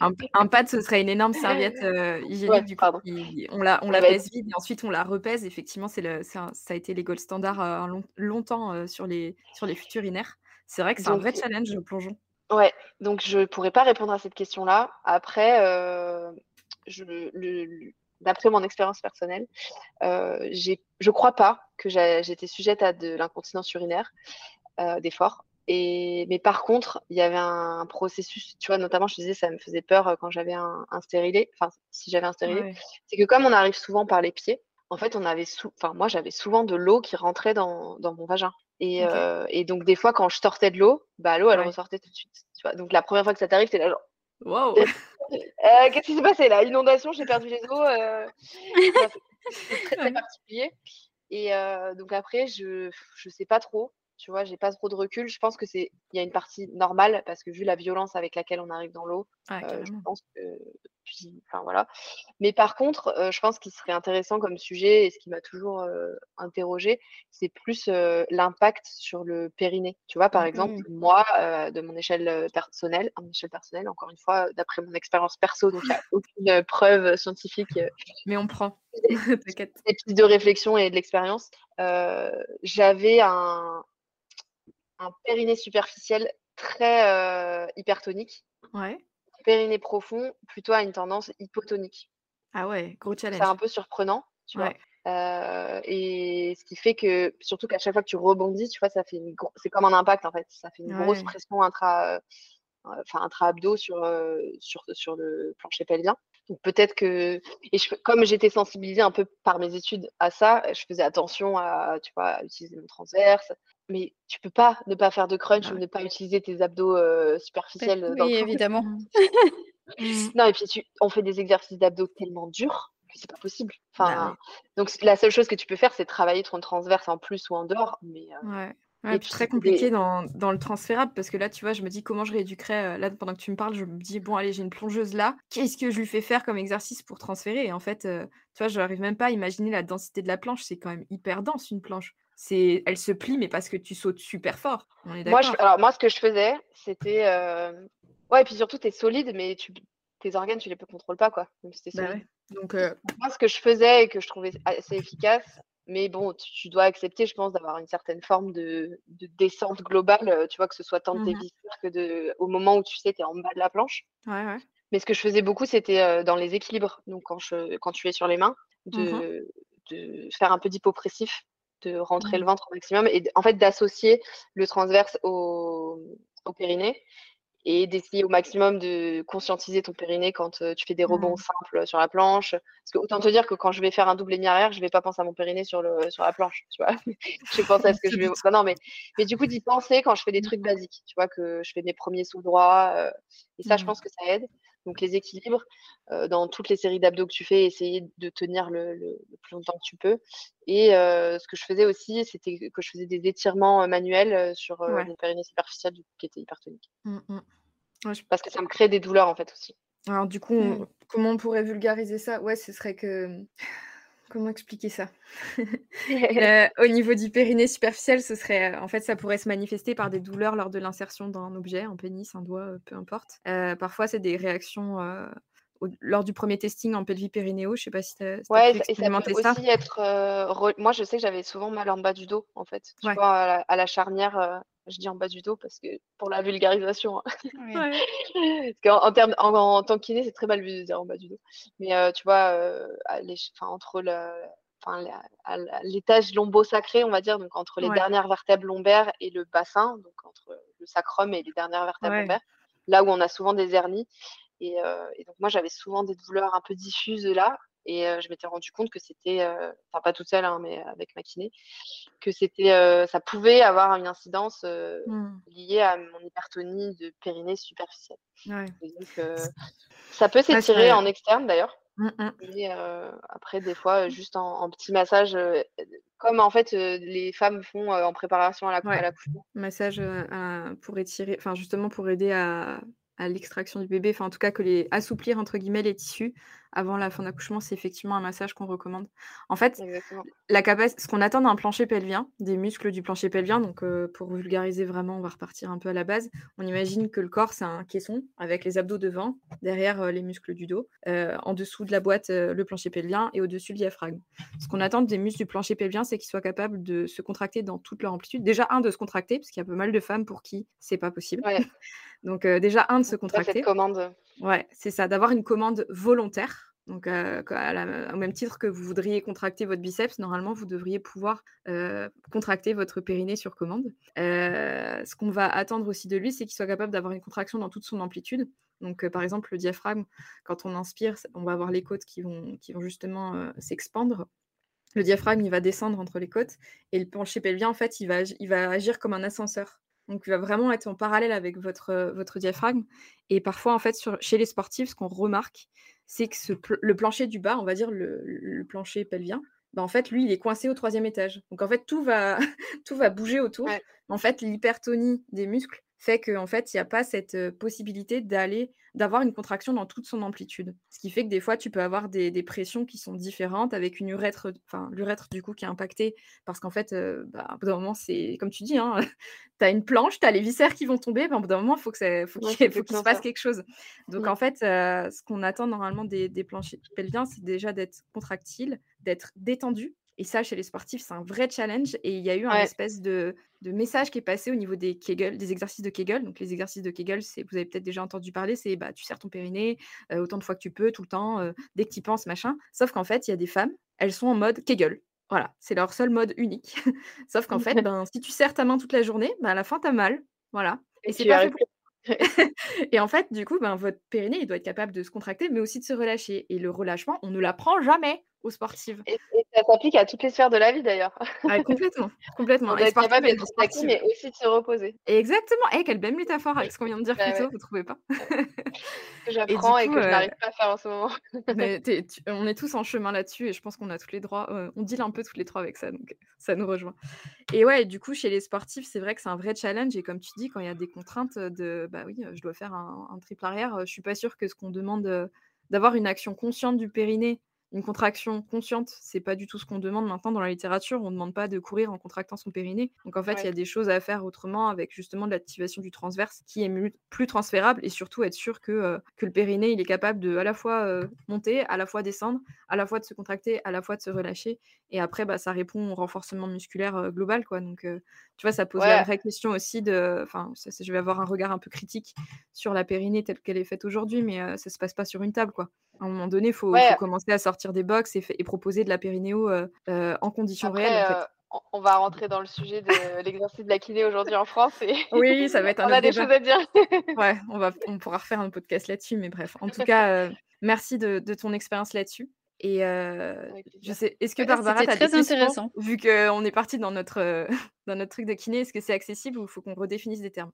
Un, un pad, ce serait une énorme serviette euh, hygiénique, Ouais, du coup, qui- on la, on pèse vide et ensuite on la repèse. Effectivement, c'est le, un- ça a été les gold standards euh, un long- longtemps euh, sur les, sur les futs urinaires. C'est vrai que c'est un vrai challenge, le plongeon. Ouais, donc je pourrais pas répondre à cette question-là. Après, euh, d'après mon expérience personnelle, euh, je crois pas que j'ai- j'étais sujette à de l'incontinence urinaire euh, d'effort. Et, mais par contre, il y avait un processus, tu vois, notamment, je te disais, ça me faisait peur quand j'avais un, un stérilet, enfin, si j'avais un stérilet, Ouais. c'est que comme on arrive souvent par les pieds, en fait, on avait sou- enfin, moi, j'avais souvent de l'eau qui rentrait dans, dans mon vagin. Et, euh, et donc, des fois, quand je sortais de l'eau, bah, l'eau, elle Ouais. ressortait tout de suite. Tu vois donc, la première fois que ça t'arrive, t'es là, genre, Wow! Euh, qu'est-ce qui s'est passé? Là? Inondation, j'ai perdu les os. euh, c'est très, très particulier. Et donc après, je je sais pas trop. Tu vois, j'ai pas trop de recul. Je pense que c'est il y a une partie normale parce que vu la violence avec laquelle on arrive dans l'eau, Ah, euh, je pense que puis enfin voilà. Mais par contre, euh, je pense qu'il serait intéressant comme sujet et ce qui m'a toujours euh, interrogée, c'est plus euh, l'impact sur le périnée. Tu vois, par Mhm. exemple, moi, de mon échelle personnelle, à mon échelle personnelle, encore une fois, d'après mon expérience perso, donc il n'y a aucune preuve scientifique Mais on prend. T'inquiète. des pistes de réflexion et de l'expérience, j'avais un, un périnée superficiel très euh, hypertonique, Ouais. périnée profond plutôt à une tendance hypotonique. Ah ouais, gros C'est un challenge. peu surprenant, tu vois. Euh, et ce qui fait que, surtout qu'à chaque fois que tu rebondis, tu vois, ça fait une gro- c'est comme un impact en fait, ça fait une grosse pression intra, euh, enfin intra-abdo sur, euh, sur, sur le plancher pelvien. Donc peut-être que, et je, comme j'étais sensibilisée un peu par mes études à ça, je faisais attention à, tu vois, à utiliser mon transverse. Mais tu peux pas ne pas faire de crunch Ah ou ne pas utiliser tes abdos euh, superficiels dans Oui, le évidemment. Mm. Mm. non, et puis tu, on fait des exercices d'abdos tellement durs que c'est pas possible. Bah Enfin, donc la seule chose que tu peux faire, c'est travailler ton transverse en plus ou en dehors. Mais euh, Ouais. Ouais, puis très compliqué des- dans, dans le transférable parce que là, tu vois, je me dis comment je rééduquerais. euh, Là, pendant que tu me parles, je me dis, bon, allez, j'ai une plongeuse là. Qu'est-ce que je lui fais faire comme exercice pour transférer? Et en fait, euh, tu vois, je n'arrive même pas à imaginer la densité de la planche. C'est quand même hyper dense, une planche. C'est, Elle se plie, mais parce que tu sautes super fort. On est moi, je, alors moi, ce que je faisais, c'était, euh, ouais, et puis surtout, t'es solide, mais tu, tes organes, tu les contrôles pas, quoi. Même si t'es Bah solide. ouais. Donc, euh, Moi, ce que je faisais et que je trouvais assez efficace, mais bon, tu, tu dois accepter, je pense, d'avoir une certaine forme de, de descente globale, euh, tu vois, que ce soit tant de tes viscères que de, au moment où tu sais, tu es en bas de la planche. ouais, ouais. Mais ce que je faisais beaucoup, c'était euh, dans les équilibres. Donc, quand, je, quand tu es sur les mains, Mhm. de, de faire un peu d'hypopressif, de rentrer le Mhm. ventre au maximum et en fait d'associer le transverse au, au périnée et d'essayer au maximum de conscientiser ton périnée quand euh, tu fais des rebonds Mhm. simples sur la planche. Parce que autant te dire que quand je vais faire un double demi arrière, je vais pas penser à mon périnée sur, le, sur la planche, tu vois. je vais penser à ce que je vais. Bah non, mais, mais du coup, d'y penser quand je fais des trucs basiques, tu vois, que je fais mes premiers sauts droits. euh, et ça, je Mhm. pense que ça aide. Donc, les équilibres, euh, dans toutes les séries d'abdos que tu fais, essayer de tenir le, le- le plus longtemps que tu peux. Et euh, ce que je faisais aussi, c'était que je faisais des étirements euh, manuels sur euh, Ouais. mon périnée superficiel du coup, qui était hypertonique. Mm, mm. Ouais, je- Parce que ça me crée des douleurs en fait aussi. Alors, du coup, on- Mm. comment on pourrait vulgariser ça? Ouais, ce serait que. Comment expliquer ça? Euh, au niveau du périnée superficiel, ce serait, euh, en fait, ça pourrait se manifester par des douleurs lors de l'insertion d'un objet, un pénis, un doigt, euh, peu importe. Euh, parfois, c'est des réactions euh, au- lors du premier testing en pelvis périnéo. Je sais pas si tu as, Ouais, pu ça- et ça expérimenter peut ça. aussi être. re- Moi, je sais que j'avais souvent mal en bas du dos, en fait. Tu Ouais. vois, à la, à la charnière, je dis en bas du dos parce que pour la vulgarisation. hein. Oui. Parce qu'en en, termes- en, en tant que kiné, c'est très mal vu de dire en bas du dos. Mais euh, tu vois, euh, entre l'étage lombo-sacré, on va dire, donc entre les Ouais. dernières vertèbres lombaires et le bassin, donc entre le sacrum et les dernières vertèbres Ouais. lombaires, là où on a souvent des hernies. Et, euh, et donc moi, j'avais souvent des douleurs un peu diffuses là, Et je m'étais rendu compte que c'était, enfin pas toute seule, hein, mais avec ma kiné, que c'était, ça pouvait avoir une incidence Mmh. liée à mon hypertonie de périnée superficielle. Ouais. Et donc, ça peut s'étirer en externe d'ailleurs. Mmh mh. Mais après, des fois, juste en, en petit massage, comme en fait les femmes font en préparation à la- à Ouais. l'accouchement. Massage, heu, à pour étirer enfin justement pour aider à à l'extraction du bébé, enfin en tout cas que les «assouplir» entre guillemets les tissus avant la fin d'accouchement, c'est effectivement un massage qu'on recommande. En fait, Exactement. la capac ce qu'on attend d'un plancher pelvien, des muscles du plancher pelvien, donc heu, pour vulgariser vraiment, on va repartir un peu à la base. On imagine que le corps, c'est un caisson avec les abdos devant, derrière, heu, les muscles du dos, heu, en dessous de la boîte, le plancher pelvien et au-dessus le diaphragme. Ce qu'on attend des muscles du plancher pelvien, c'est qu'ils soient capables de se contracter dans toute leur amplitude. Déjà un de se contracter, parce qu'il y a pas mal de femmes pour qui c'est pas possible. Ouais. Donc heu, déjà un de se contracter. cette commande. Ouais, c'est ça, d'avoir une commande volontaire. Donc, la au même titre que vous voudriez contracter votre biceps, normalement, vous devriez pouvoir, heu, contracter votre périnée sur commande. Ce qu'on va attendre aussi de lui, c'est qu'il soit capable d'avoir une contraction dans toute son amplitude. Donc, par exemple, le diaphragme, quand on inspire, on va avoir les côtes qui vont qui vont justement, s'expandre. Le diaphragme, il va descendre entre les côtes et le plancher pelvien, en fait, il va il va agir comme un ascenseur. Donc il va vraiment être en parallèle avec votre, heu, votre diaphragme et parfois, en fait, sur chez les sportifs, ce qu'on remarque, c'est que ce le plancher du bas, on va dire le le plancher pelvien, bah, en fait, lui, il est coincé au troisième étage. Donc en fait, tout va tout va bouger autour. Ouais. En fait, l'hypertonie des muscles fait qu'en fait, il y a pas cette, heu, possibilité d'aller d'avoir une contraction dans toute son amplitude. Ce qui fait que des fois, tu peux avoir des des pressions qui sont différentes avec une urètre, enfin l'urètre du coup qui est impactée parce qu'en fait, heu, bah, au bout d'un moment, c'est comme tu dis, hein, tu as une planche, tu as les viscères qui vont tomber, bah, au bout d'un moment, faut que ça faut Ouais, qu'il c'est faut qu'il se passe quelque chose. Donc en fait, heu, ce qu'on attend normalement des des planchers pelviens, c'est déjà d'être contractile, d'être détendu et ça, chez les sportifs, c'est un vrai challenge et il y a eu un espèce de de message qui est passé au niveau des Kegel, des exercices de Kegel. Donc les exercices de Kegel, vous avez peut-être déjà entendu parler, c'est, bah, tu serres ton périnée, heu, autant de fois que tu peux, tout le temps, heu, dès que tu penses, machin. Sauf qu'en fait, il y a des femmes, elles sont en mode Kegel. Voilà, c'est leur seul mode unique. Sauf qu'en fait, ben, si tu serres ta main toute la journée, bah, à la fin, tu as mal. Voilà et Et c'est pas et en fait, du coup, ben, votre périnée, il doit être capable de se contracter, mais aussi de se relâcher et le relâchement, on ne l'apprend jamais aux sportives. Et et ça s'applique à toutes les sphères de la vie d'ailleurs. Ah complètement, complètement On et capable et mais aussi de se reposer. Exactement! Eh, quelle belle métaphore avec ce qu'on vient de dire Bah plus ouais. tôt, vous trouvez pas? Et j'apprends et coup, que je heu n'arrive pas à faire en ce moment. mais tu on est tous en chemin là-dessus et je pense qu'on a tous les droits, heu, on deal un peu toutes les 3 avec ça, donc ça nous rejoint. Et ouais, du coup, chez les sportifs, c'est vrai que c'est un vrai challenge et comme tu dis, quand il y a des contraintes, de bah oui, je dois faire un un triple arrière, heu, je suis pas sûre que ce qu'on demande, d'avoir une action consciente du périnée, une contraction consciente, c'est pas du tout ce qu'on demande maintenant dans la littérature. On demande pas de courir en contractant son périnée. Donc en fait, il y a des choses à faire autrement avec justement de l'activation du transverse qui est plus transférable et surtout être sûr que, que le périnée, il est capable de à la fois, heu, monter, à la fois descendre, à la fois de se contracter, à la fois de se relâcher et après, bah, ça répond au renforcement musculaire, heu, global quoi. Donc tu vois, ça pose la vraie question aussi de enfin, je vais avoir un regard un peu critique sur la périnée telle qu'elle est faite aujourd'hui, mais ça se passe pas sur une table quoi. À un moment donné, faut faut Ouais. commencer à sortir des box et proposer de la périnéo, heu heu, en conditions réelles en Après, fait. heu, on va rentrer dans le sujet de l'exercice de la kiné aujourd'hui en France et Oui, ça va être un on a des débat. choses à dire. Ouais, on va on pourra refaire un podcast là-dessus, mais bref. En tout cas, merci de de ton expérience là-dessus et je sais est-ce que Ouais, Barbara, tu as très intéressant. Vu qu'on est parti dans notre, dans notre truc de kiné, est-ce que c'est accessible ou faut qu'on redéfinisse des termes?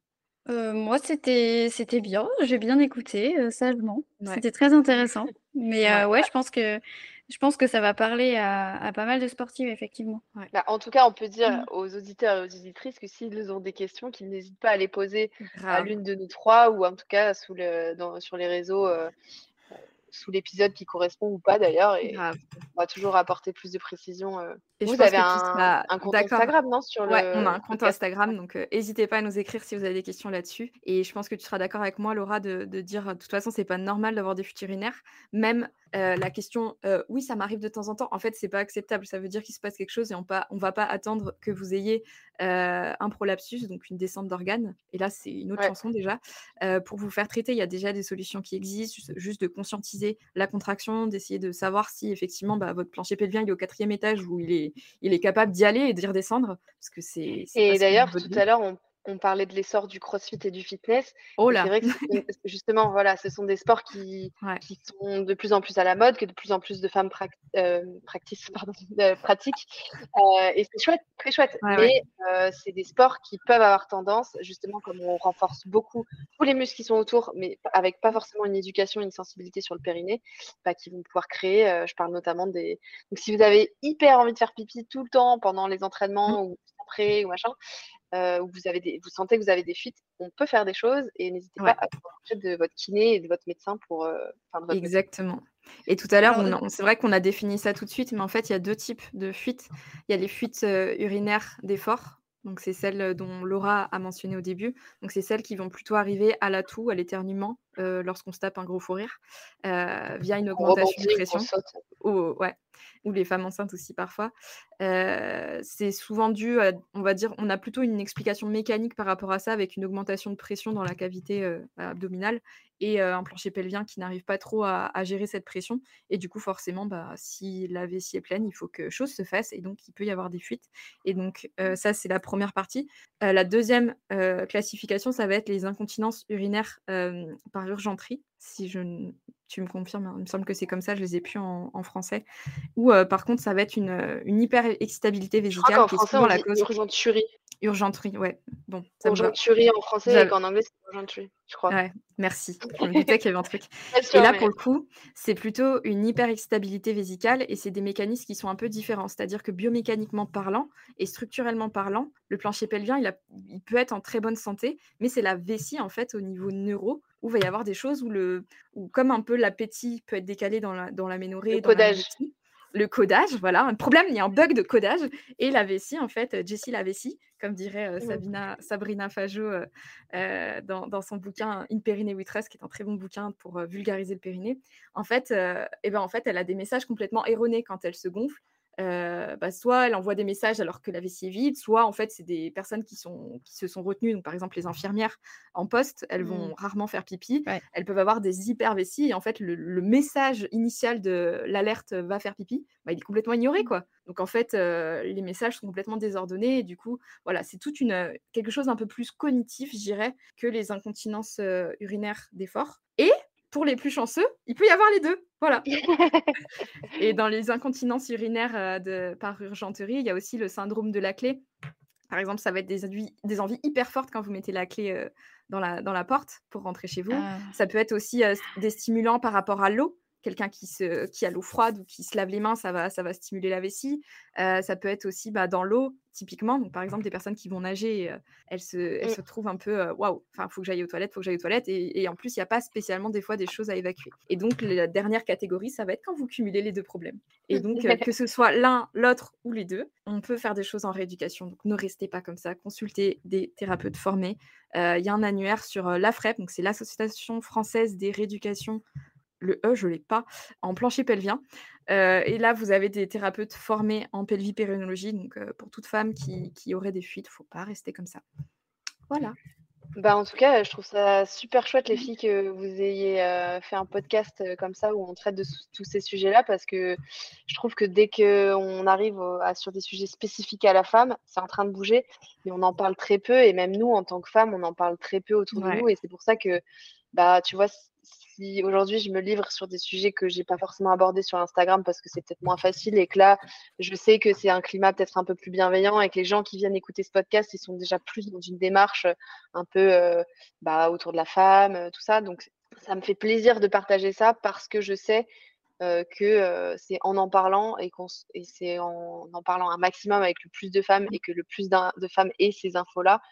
Heu, moi, c'était c'était bien, j'ai bien écouté, heu, sagement. Ouais. C'était très intéressant. Mais Ouais. heu, ouais, je pense que je pense que ça va parler à à pas mal de sportives, effectivement. Ouais. Bah, en tout cas, on peut dire Mmh. aux auditeurs et aux auditrices que s'ils ont des questions, qu'ils n'hésitent pas à les poser à Grave. l'une de nous 3 ou en tout cas sous le dans sur les réseaux, heu, sous l'épisode qui correspond ou pas d'ailleurs et Grave. on va toujours apporter plus de précisions. Et je Vous avez un compte. Instagram, non, sur Ouais, on a un le compte? Instagram, donc heu, hésitez pas à nous écrire si vous avez des questions là-dessus et je pense que tu seras d'accord avec moi, Laura, de de dire, de toute façon, c'est pas normal d'avoir des fuites urinaires. Même, heu, la question, «Oui, ça m'arrive de temps en temps», en fait, c'est pas acceptable. Ça veut dire qu'il se passe quelque chose et on pas on va pas attendre que vous ayez, un prolapsus, donc une descente d'organes et là, c'est une autre Ouais. chanson déjà, pour vous faire traiter. Il y a déjà des solutions qui existent, juste de conscientiser la contraction, d'essayer de savoir si effectivement, bah, votre plancher pelvien, il est au 4e étage ou il est il est capable d'y aller et d'y redescendre parce que c'est Et d'ailleurs, tout à l'heure, on on parlait de l'essor du crossfit et du fitness. Oh là! c'est vrai que justement, voilà, ce sont des sports qui, Ouais. qui sont de plus en plus à la mode, que de plus en plus de femmes euh, pardon, euh, pratiquent. Euh, et c'est chouette, très chouette. Ouais, Mais ouais. euh, c'est des sports qui peuvent avoir tendance, justement, comme on renforce beaucoup tous les muscles qui sont autour, mais avec pas forcément une éducation, une sensibilité sur le périnée, bah, qui vont pouvoir créer, je parle notamment des... Donc si vous avez hyper envie de faire pipi tout le temps pendant les Mmh. entraînements ou après ou machin, euh, ou vous, avez des, vous sentez que vous avez des fuites, on peut faire des choses et n'hésitez Ouais. pas à vous rapprocher de votre kiné et de votre médecin pour... euh, enfin, de votre médecin. Exactement. Et tout à l'heure, on c'est vrai qu'on a défini ça tout de suite, mais en fait, il y a deux types de fuites. Il y a les fuites euh, urinaires d'effort. Donc, c'est celles dont Laura a mentionné au début. Donc, c'est celles qui vont plutôt arriver à la toux, à l'éternuement, euh, lorsqu'on se tape un gros fou rire, euh, via une On augmentation de pression. Ou, ouais, ou les femmes enceintes aussi parfois. Euh, c'est souvent dû à, on va dire, on a plutôt une explication mécanique par rapport à ça, avec une augmentation de pression dans la cavité abdominale et un plancher pelvien qui n'arrive pas trop à, gérer cette pression. Et du coup, forcément, bah, si la vessie est pleine, il faut que chose se fasse et donc il peut y avoir des fuites. Et donc, ça, c'est la première partie. La deuxième classification, ça va être les incontinences urinaires par urgenterie. Si je, tu me confirmes, hein, il me semble que c'est comme ça, je les ai plus en, en français. Ou euh, par contre, ça va être une, euh, une hyper-excitabilité Je crois vésicale qui est français, souvent on la dit cause urgenturie. urgenterie. Ouais, bon, ça. Urgenturie en français et qu'en anglais, c'est urgenturie, je crois. Ouais, merci. Je me doutais qu'il y avait un truc. Et là, mais- pour le coup, c'est plutôt une hyperexcitabilité vésicale et c'est des mécanismes qui sont un peu différents. C'est-à-dire que biomécaniquement parlant et structurellement parlant, le plancher pelvien, il, a- il peut être en très bonne santé, mais c'est la vessie, en fait, au niveau neuro, où il va y avoir des choses où, le, où comme un peu l'appétit peut être décalé dans la, dans l'aménorrhée, Le dans codage. le codage, voilà, un problème, il y a un bug de codage. Et la vessie, en fait, euh, Jessie la vessie, comme dirait euh. Sabina, Sabrina Fajo euh, euh, dans, dans son bouquin In Périnée with Us, qui est un très bon bouquin pour vulgariser le périnée. En fait, eh ben, en fait, elle a des messages complètement erronés quand elle se gonfle. Euh, bah, soit elle envoie des messages alors que la vessie est vide, soit en fait c'est des personnes qui, sont, qui se sont retenues, donc par exemple les infirmières en poste, elles vont rarement faire pipi, Ouais. elles peuvent avoir des hyper-vessies et en fait le, le message initial de l'alerte va faire pipi, bah, il est complètement ignoré quoi. Donc en fait euh, les messages sont complètement désordonnés et du coup voilà c'est toute une quelque chose un peu plus cognitif je dirais que les incontinences euh, urinaires d'effort. Et pour les plus chanceux, il peut y avoir les deux. Voilà. Et dans les incontinences urinaires euh, de, par urgenterie, il y a aussi le syndrome de la clé. Par exemple, ça va être des, envies- des envies hyper fortes quand vous mettez la clé euh, dans, la, dans la porte pour rentrer chez vous. Ah. Ça peut être aussi euh, des stimulants par rapport à l'eau. Quelqu'un qui, se, qui a l'eau froide ou qui se lave les mains, ça va, ça va stimuler la vessie. Euh, ça peut être aussi bah, dans l'eau, typiquement. Donc, par exemple, des personnes qui vont nager, euh, elles, se, elles Mm. se trouvent un peu euh, waouh, enfin, il faut que j'aille aux toilettes, il faut que j'aille aux toilettes. Et, et en plus, il n'y a pas spécialement des fois des choses à évacuer. Et donc, la dernière catégorie, ça va être quand vous cumulez les deux problèmes. Et donc, euh, que ce soit l'un, l'autre ou les deux, on peut faire des choses en rééducation. Donc, ne restez pas comme ça. Consultez des thérapeutes formés. Il y a un annuaire sur l'AFREP, donc c'est l'Association française des rééducations. Le E, je ne l'ai pas, en plancher pelvien. Euh, et là, vous avez des thérapeutes formés en pelvipérinologie. Donc, euh, pour toute femme qui, qui aurait des fuites, il ne faut pas rester comme ça. Voilà. Bah, en tout cas, je trouve ça super chouette, les filles, que vous ayez euh, fait un podcast comme ça où on traite de tous ces sujets-là parce que je trouve que dès qu'on arrive au- à, sur des sujets spécifiques à la femme, c'est en train de bouger, mais on en parle très peu et même nous, en tant que femmes, on en parle très peu autour Ouais. de nous et c'est pour ça que, bah, tu vois, si aujourd'hui je me livre sur des sujets que j'ai pas forcément abordés sur Instagram parce que c'est peut-être moins facile et que là, je sais que c'est un climat peut-être un peu plus bienveillant et que les gens qui viennent écouter ce podcast, ils sont déjà plus dans une démarche un peu euh, bah, autour de la femme, euh, tout ça. Donc, ça me fait plaisir de partager ça parce que je sais euh, que euh, c'est en en parlant et, et c'est en en parlant un maximum avec le plus de femmes et que le plus de femmes aient ces infos-là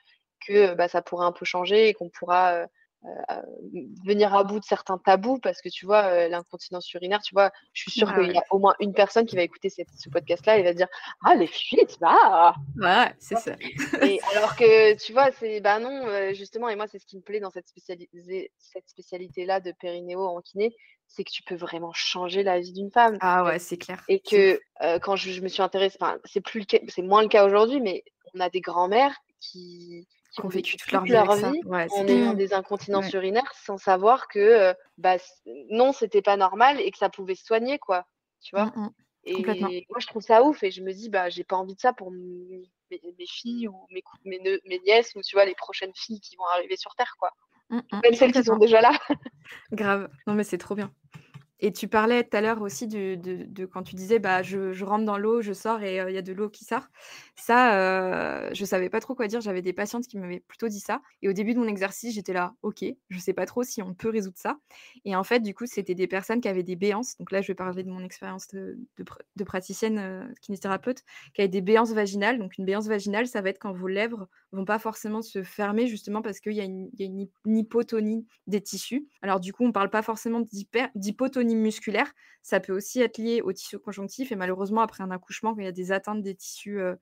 que euh, bah, ça pourra un peu changer et qu'on pourra euh, venir à bout de certains tabous parce que tu vois, euh, l'incontinence urinaire, tu vois, je suis sûre Ah qu'il y a au moins une personne qui va écouter cette- ce podcast-là et va dire Ah, les fuites, bah Ouais, c'est ça. et alors que tu vois, c'est bah non, euh, justement, et moi, c'est ce qui me plaît dans cette, spécialisée- cette spécialité-là de périnéo en kiné, c'est que tu peux vraiment changer la vie d'une femme. Ah ouais, c'est clair. Et que quand je, je me suis intéressée, enfin, c'est plus c'est moins le cas aujourd'hui, mais on a des grands-mères qui, qui ont vécu toute leur vie. Ouais, en ayant des incontinences urinaires sans savoir que euh, bah, non, c'était pas normal et que ça pouvait se soigner, quoi. Tu vois? Mm, mm. et moi, je trouve ça ouf et je me dis, bah, j'ai pas envie de ça pour, mes, mes filles ou mes, nièces ou tu vois les prochaines filles qui vont arriver sur Terre, quoi. Mmh, mmh, Même celles qui sont déjà là. Grave. Non, mais c'est trop bien. Et tu parlais tout à l'heure aussi de quand tu disais: «Bah, je rentre dans l'eau, je sors et il y a de l'eau qui sort». Ça, je savais pas trop quoi dire. J'avais des patientes qui m'avaient plutôt dit ça et au début de mon exercice, j'étais là: «OK, je sais pas trop si on peut résoudre ça» et en fait, du coup, c'était des personnes qui avaient des béances. Donc là, je vais parler de mon expérience de de pr de praticienne, heu, kinésithérapeute, qui avait des béances vaginales. Donc une béance vaginale, ça va être quand vos lèvres vont pas forcément se fermer justement parce qu'il y y a une hy une hypotonie des tissus. Alors du coup, on parle pas forcément d'hyper musculaire, ça peut aussi être lié au tissu conjonctif et malheureusement après un accouchement, quand il y a des atteintes des tissus, heu,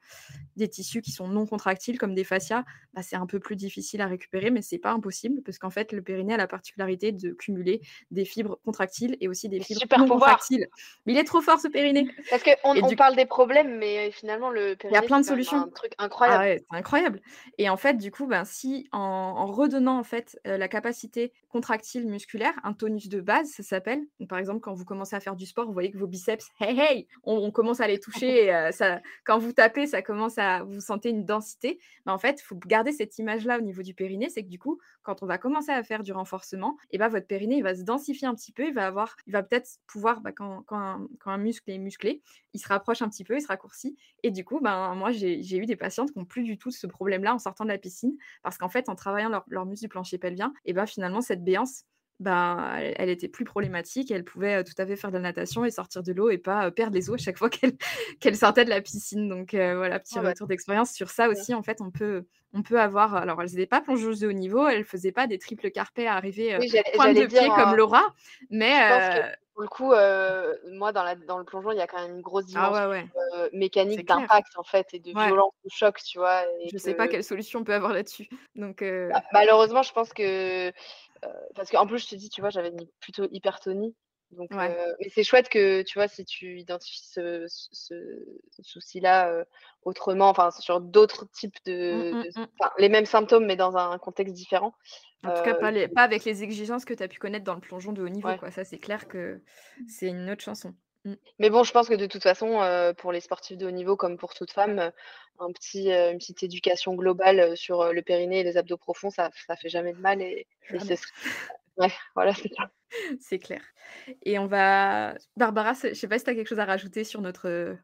des tissus qui sont non contractiles comme des fascias, bah, c'est un peu plus difficile à récupérer mais c'est pas impossible parce qu'en fait, le périnée a la particularité de cumuler des fibres contractiles et aussi des fibres Super non pouvoir. contractiles. Mais il est trop fort ce périnée! Parce qu'on on du parle des problèmes, mais finalement, le Il y a périnée, plein de solutions. un truc Ah ouais, c'est incroyable et en fait, du coup, ben, si en en redonnant en fait, heu, la capacité contractile musculaire, un tonus de base, ça s'appelle. Par exemple, quand vous commencez à faire du sport, vous voyez que vos biceps, hey hey, on commence à les toucher heu, ça quand vous tapez, ça commence à vous sentez une densité. Bah, en fait, il faut garder cette image-là au niveau du périnée. C'est que du coup, quand on va commencer à faire du renforcement et bah, votre périnée, il va se densifier un petit peu, il va avoir il va peut-être pouvoir, bah, quand un muscle est musclé, il se rapproche un petit peu, il se raccourcit et du coup, ben, moi, j'ai eu des patientes qui ont plus du tout ce problème-là en sortant de la piscine parce qu'en fait, en travaillant leur leur muscle du plancher pelvien et ben, finalement, cette béance, ben, elle elle était plus problématique elle pouvait, heu, tout à fait faire de la natation et sortir de l'eau et pas, heu, perdre les os à chaque fois qu'elle qu'elle sortait de la piscine. Donc heu, voilà, petit Ah retour d'expérience sur ça aussi. En fait, on peut on peut avoir alors elles étaient pas plongeuses de haut niveau, elles faisaient pas des triples carpés à arriver, Oui, pointe de pied comme heu Laura, mais je pense que heu pour le coup, moi dans la dans le plongeon, il y a quand même une grosse Ah dimension, ouais, ouais. C'est mécanique d'impact en fait et de Ouais. violence du choc, tu vois? Et Je sais pas que quelle solution on peut avoir là-dessus. Donc bah, malheureusement, je pense que, parce qu'en plus, je te dis, tu vois, j'avais plutôt hypertonie. Donc Ouais. heu, mais c'est chouette que, tu vois, si tu identifies ce ce ce souci-là, heu, autrement, enfin sur d'autres types Mmh, de mmh, mmh. les mêmes symptômes, mais dans un contexte différent, En tout cas, pas les que pas avec les exigences que tu as pu connaître dans le plongeon de haut niveau, Ouais. quoi. Ça, c'est clair que c'est une autre chanson. Mmh. Mais bon, je pense que de toute façon, heu, pour les sportifs de haut niveau comme pour toute femme, heu, un petit, heu, une petite éducation globale, sur, le périnée et les abdos profonds, ça ça fait jamais de mal et et ce Jamais. serait ouais, voilà, c'est ça. C'est clair et on va Barbara, je sais pas si tu as quelque chose à rajouter sur notre,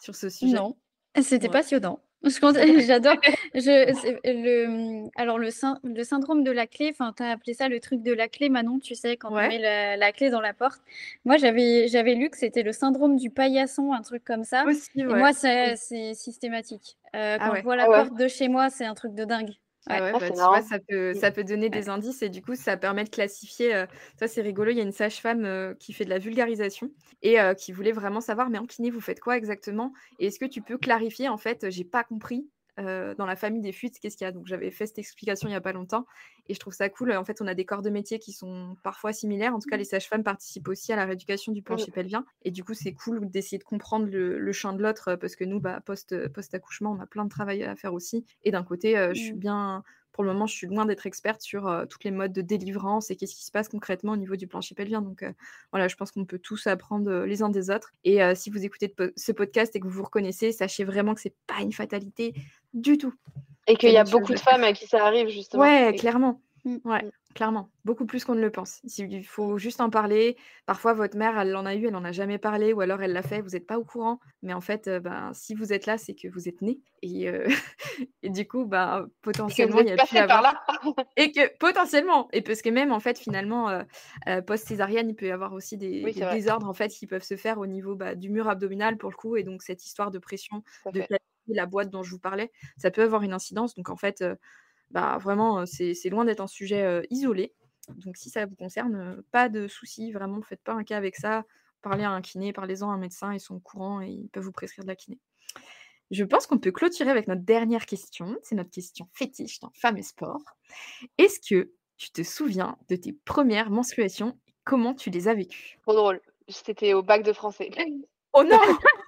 sur ce sujet? Non, c'était Ouais. passionnant. Je j'adore. Je le, alors le le syndrome de la clé, enfin, tu as appelé ça le truc de la clé, Manon, tu sais, quand on met la la clé dans la porte. Moi, j'avais lu que c'était le syndrome du paillasson, un truc comme ça Aussi, et moi, c'est systématique. Heu, Ah quand je ouais. vois la Ah porte de chez moi, c'est un truc de dingue. Ah Ouais. Ah, bah, tu vois, ça peut ça peut donner des indices et du coup, ça permet de classifier, ça, c'est rigolo, il y a une sage-femme, qui fait de la vulgarisation et qui voulait vraiment savoir: «Mais en kiné, vous faites quoi exactement? Et est-ce que tu peux clarifier, en fait, j'ai pas compris, heu, dans la famille des fuites, qu'est-ce qu'il y a?» donc j'avais fait cette explication il y a pas longtemps et je trouve ça cool, en fait, on a des corps de métier qui sont parfois similaires. En tout cas, les sages-femmes participent aussi à la rééducation du Mmh. plancher pelvien et du coup, c'est cool d'essayer de comprendre le le champ de l'autre, parce que nous, bah, post, heu, post-accouchement, on a plein de travail à faire aussi et d'un côté, heu, je suis Mmh. bien pour le moment, je suis loin d'être experte sur, heu, toutes les modes de délivrance et qu'est-ce qui se passe concrètement au niveau du plancher pelvien donc heu, voilà, je pense qu'on peut tous apprendre, les uns des autres et si vous écoutez po ce podcast et que vous vous reconnaissez, sachez vraiment que c'est pas une fatalité du tout. Et qu'il y a beaucoup de femmes à qui ça arrive justement Ouais, clairement. Mmh. Ouais, Mmh. clairement. Beaucoup plus qu'on ne le pense. Il faut juste en parler. Parfois, votre mère, elle en a eu, elle en a jamais parlé ou alors elle l'a fait, vous êtes pas au courant. Mais en fait, heu, ben, si vous êtes là, c'est que vous êtes nés et heu et du coup, ben, potentiellement, il y a pu par avoir là. et que potentiellement et parce que même, en fait, finalement, heu, post-césarienne, il peut y avoir aussi des Oui, désordres, en fait, qui peuvent se faire au niveau, bah, du mur abdominal pour le coup et donc cette histoire de pression, à de la boîte dont je vous parlais, ça peut avoir une incidence donc en fait, heu, bah, vraiment, heu, c'est loin d'être un sujet, heu, isolé. Donc si ça vous concerne, pas de souci, vraiment, faites pas un cas avec ça. Parlez à un kiné, parlez-en à un médecin, ils sont au courant et ils peuvent vous prescrire de la kiné. Je pense qu'on peut clôturer avec notre dernière question. C'est notre question fétiche dans Femmes et Sport. Est-ce que tu te souviens de tes premières menstruations? Comment tu les as vécues? Trop drôle. C'était au bac de français. Oh non!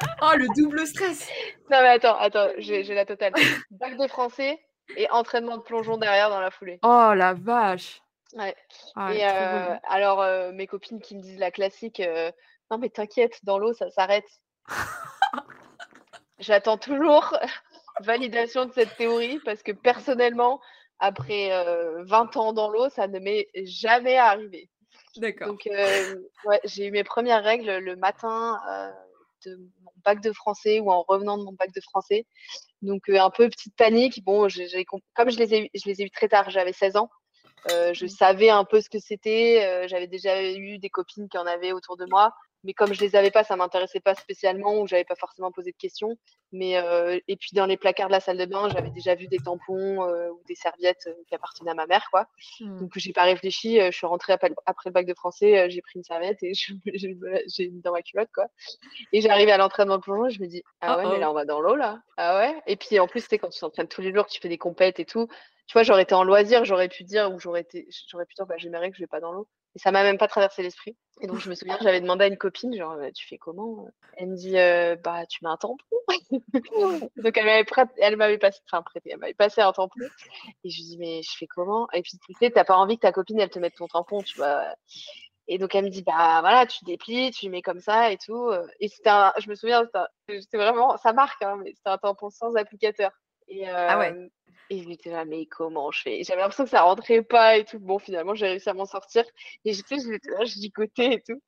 Oh le double stress! Non mais attends, attends, j'ai la totale. Bac de français et entraînement de plongeon derrière dans la foulée. Oh la vache! Ouais Ah et relou. alors, heu, mes copines qui me disent la classique, heu: «Non mais t'inquiète, dans l'eau ça s'arrête». J'attends toujours validation de cette théorie parce que personnellement, après 20 ans dans l'eau, ça ne m'est jamais arrivé. D'accord. Donc, ouais, j'ai eu mes premières règles le matin de mon bac de français ou en revenant de mon bac de français. Donc, un peu petite panique. Bon, comme je les, ai, je les ai eu très tard, j'avais 16 ans. je mmh. savais un peu ce que c'était. J'avais déjà eu des copines qui en avaient autour de moi mais comme je les avais pas, ça m'intéressait pas spécialement ou j'avais pas forcément posé de questions. Mais euh, et puis dans les placards de la salle de bain, j'avais déjà vu des tampons euh, ou des serviettes euh, qui appartenaient à ma mère, quoi. Mmh. Donc j'ai pas réfléchi. je suis rentrée après, après, le bac de français, j'ai pris une serviette et j'ai mis dans ma culotte, quoi. Et j'arrive à l'entraînement de plongeon, je me dis ah ouais, mais là on va dans l'eau là. Ah ouais. Et puis en plus, c'est quand tu t'entraînes tous les jours, que tu fais des compètes et tout. Tu vois, j'aurais été en loisir, j'aurais pu dire ou j'aurais été, j'aurais pu dire bah j'ai mes règles, je vais pas dans l'eau. Et ça m'a même pas traversé l'esprit. Et donc, je me souviens, j'avais demandé à une copine, genre, «Bah, tu fais comment Elle me dit, bah, tu mets un tampon. donc, elle m'avait, elle m'avait passé, prêté, elle m'avait passé un tampon. Et je lui dis, mais je fais comment? Et puis, tu sais, t'as pas envie que ta copine, elle te mette ton tampon, tu vois. Et donc, elle me dit, bah, voilà, tu déplies, tu mets comme ça et tout. Et un, je me souviens, c'était vraiment, ça marque, hein, mais c'était un tampon sans applicateur. Et, ah ouais. Et j'étais là, mais comment je fais? J'avais l'impression que ça rentrait pas et tout. Bon, finalement, j'ai réussi à m'en sortir. Et j'étais là, je gigotais et tout.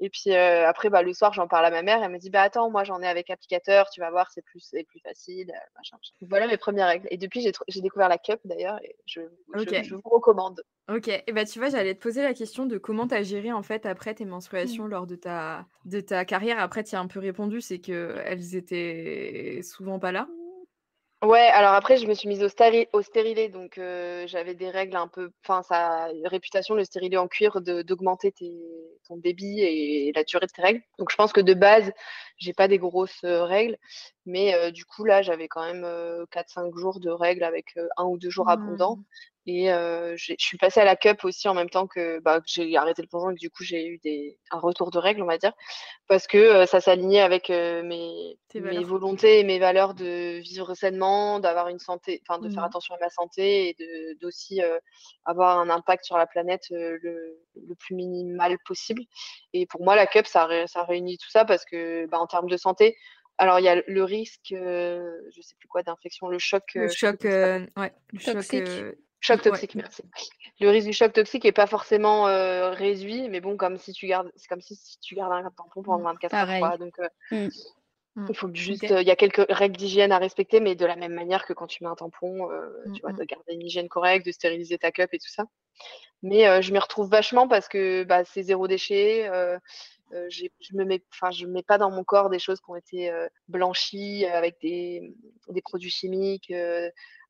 Et puis euh, après, bah, le soir, j'en parle à ma mère. Elle me dit, bah attends, moi j'en ai avec applicateur, tu vas voir, c'est plus, plus facile. Euh, machin, Voilà mes premières règles. Et depuis, j'ai découvert la cup d'ailleurs. Et je, je, vous recommande. Ok, et bah tu vois, j'allais te poser la question de comment tu as géré en fait après tes menstruations mmh. lors de ta, de ta carrière. Après, tu as un peu répondu, c'est qu'elles étaient souvent pas là. Ouais, alors après, je me suis mise au, au stérilet, donc j'avais des règles un peu. Enfin, ça a une réputation, le stérilet en cuir, d'augmenter ton débit et la durée de tes règles. Donc, je pense que de base, j'ai pas des grosses règles, mais du coup, là, j'avais quand même 4-5 jours de règles avec un ou deux jours abondants. Et je suis passée à la cup aussi en même temps que, bah, j'ai arrêté le plongeon et que du coup j'ai eu des, un retour de règles, on va dire, parce que ça s'alignait avec mes, mes volontés et mes valeurs de vivre sainement, d'avoir une santé, enfin de faire mmh attention à ma santé et d'aussi avoir un impact sur la planète le, le, plus minimal possible. Et pour moi, la cup, ça, ça réunit tout ça parce que bah, en termes de santé, alors, il y a le risque, je je sais plus quoi, d'infection, le choc. Le choc, ouais, le choc, Choc toxique, merci. Le risque du choc toxique n'est pas forcément réduit, mais bon, comme si tu gardes, c'est comme si, tu gardes un tampon pendant 24 mmh, heures. Donc, mmh. Mmh. il faut juste, il y a quelques règles d'hygiène à respecter, mais de la même manière que quand tu mets un tampon, tu vois, de garder une hygiène correcte, de stériliser ta cup et tout ça. Mais je m'y retrouve vachement parce que bah, c'est zéro déchet. Je me mets, enfin, je mets pas dans mon corps des choses qui ont été blanchies avec des, des produits chimiques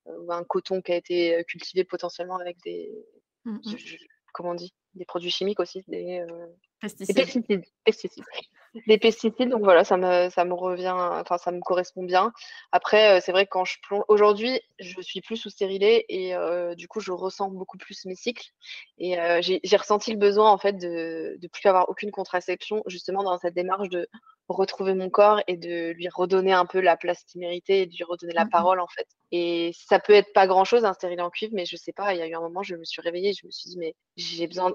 ou un coton qui a été cultivé potentiellement avec des, mmh comment on dit, des produits chimiques aussi, des, pesticides. Des pesticides. Des pesticides, donc voilà, ça me, ça me revient, enfin ça me correspond bien. Après, c'est vrai que quand je plonge, aujourd'hui, je suis plus sous stérilé et du coup, je ressens beaucoup plus mes cycles. Et j'ai ressenti le besoin en fait de ne plus avoir aucune contraception, justement dans cette démarche de retrouver mon corps et de lui redonner un peu la place qu'il méritait et de lui redonner la mmh parole en fait. Et ça peut être pas grand chose un stérile en cuivre, mais je sais pas, il y a eu un moment, je me suis réveillée, je me suis dit, mais j'ai besoin,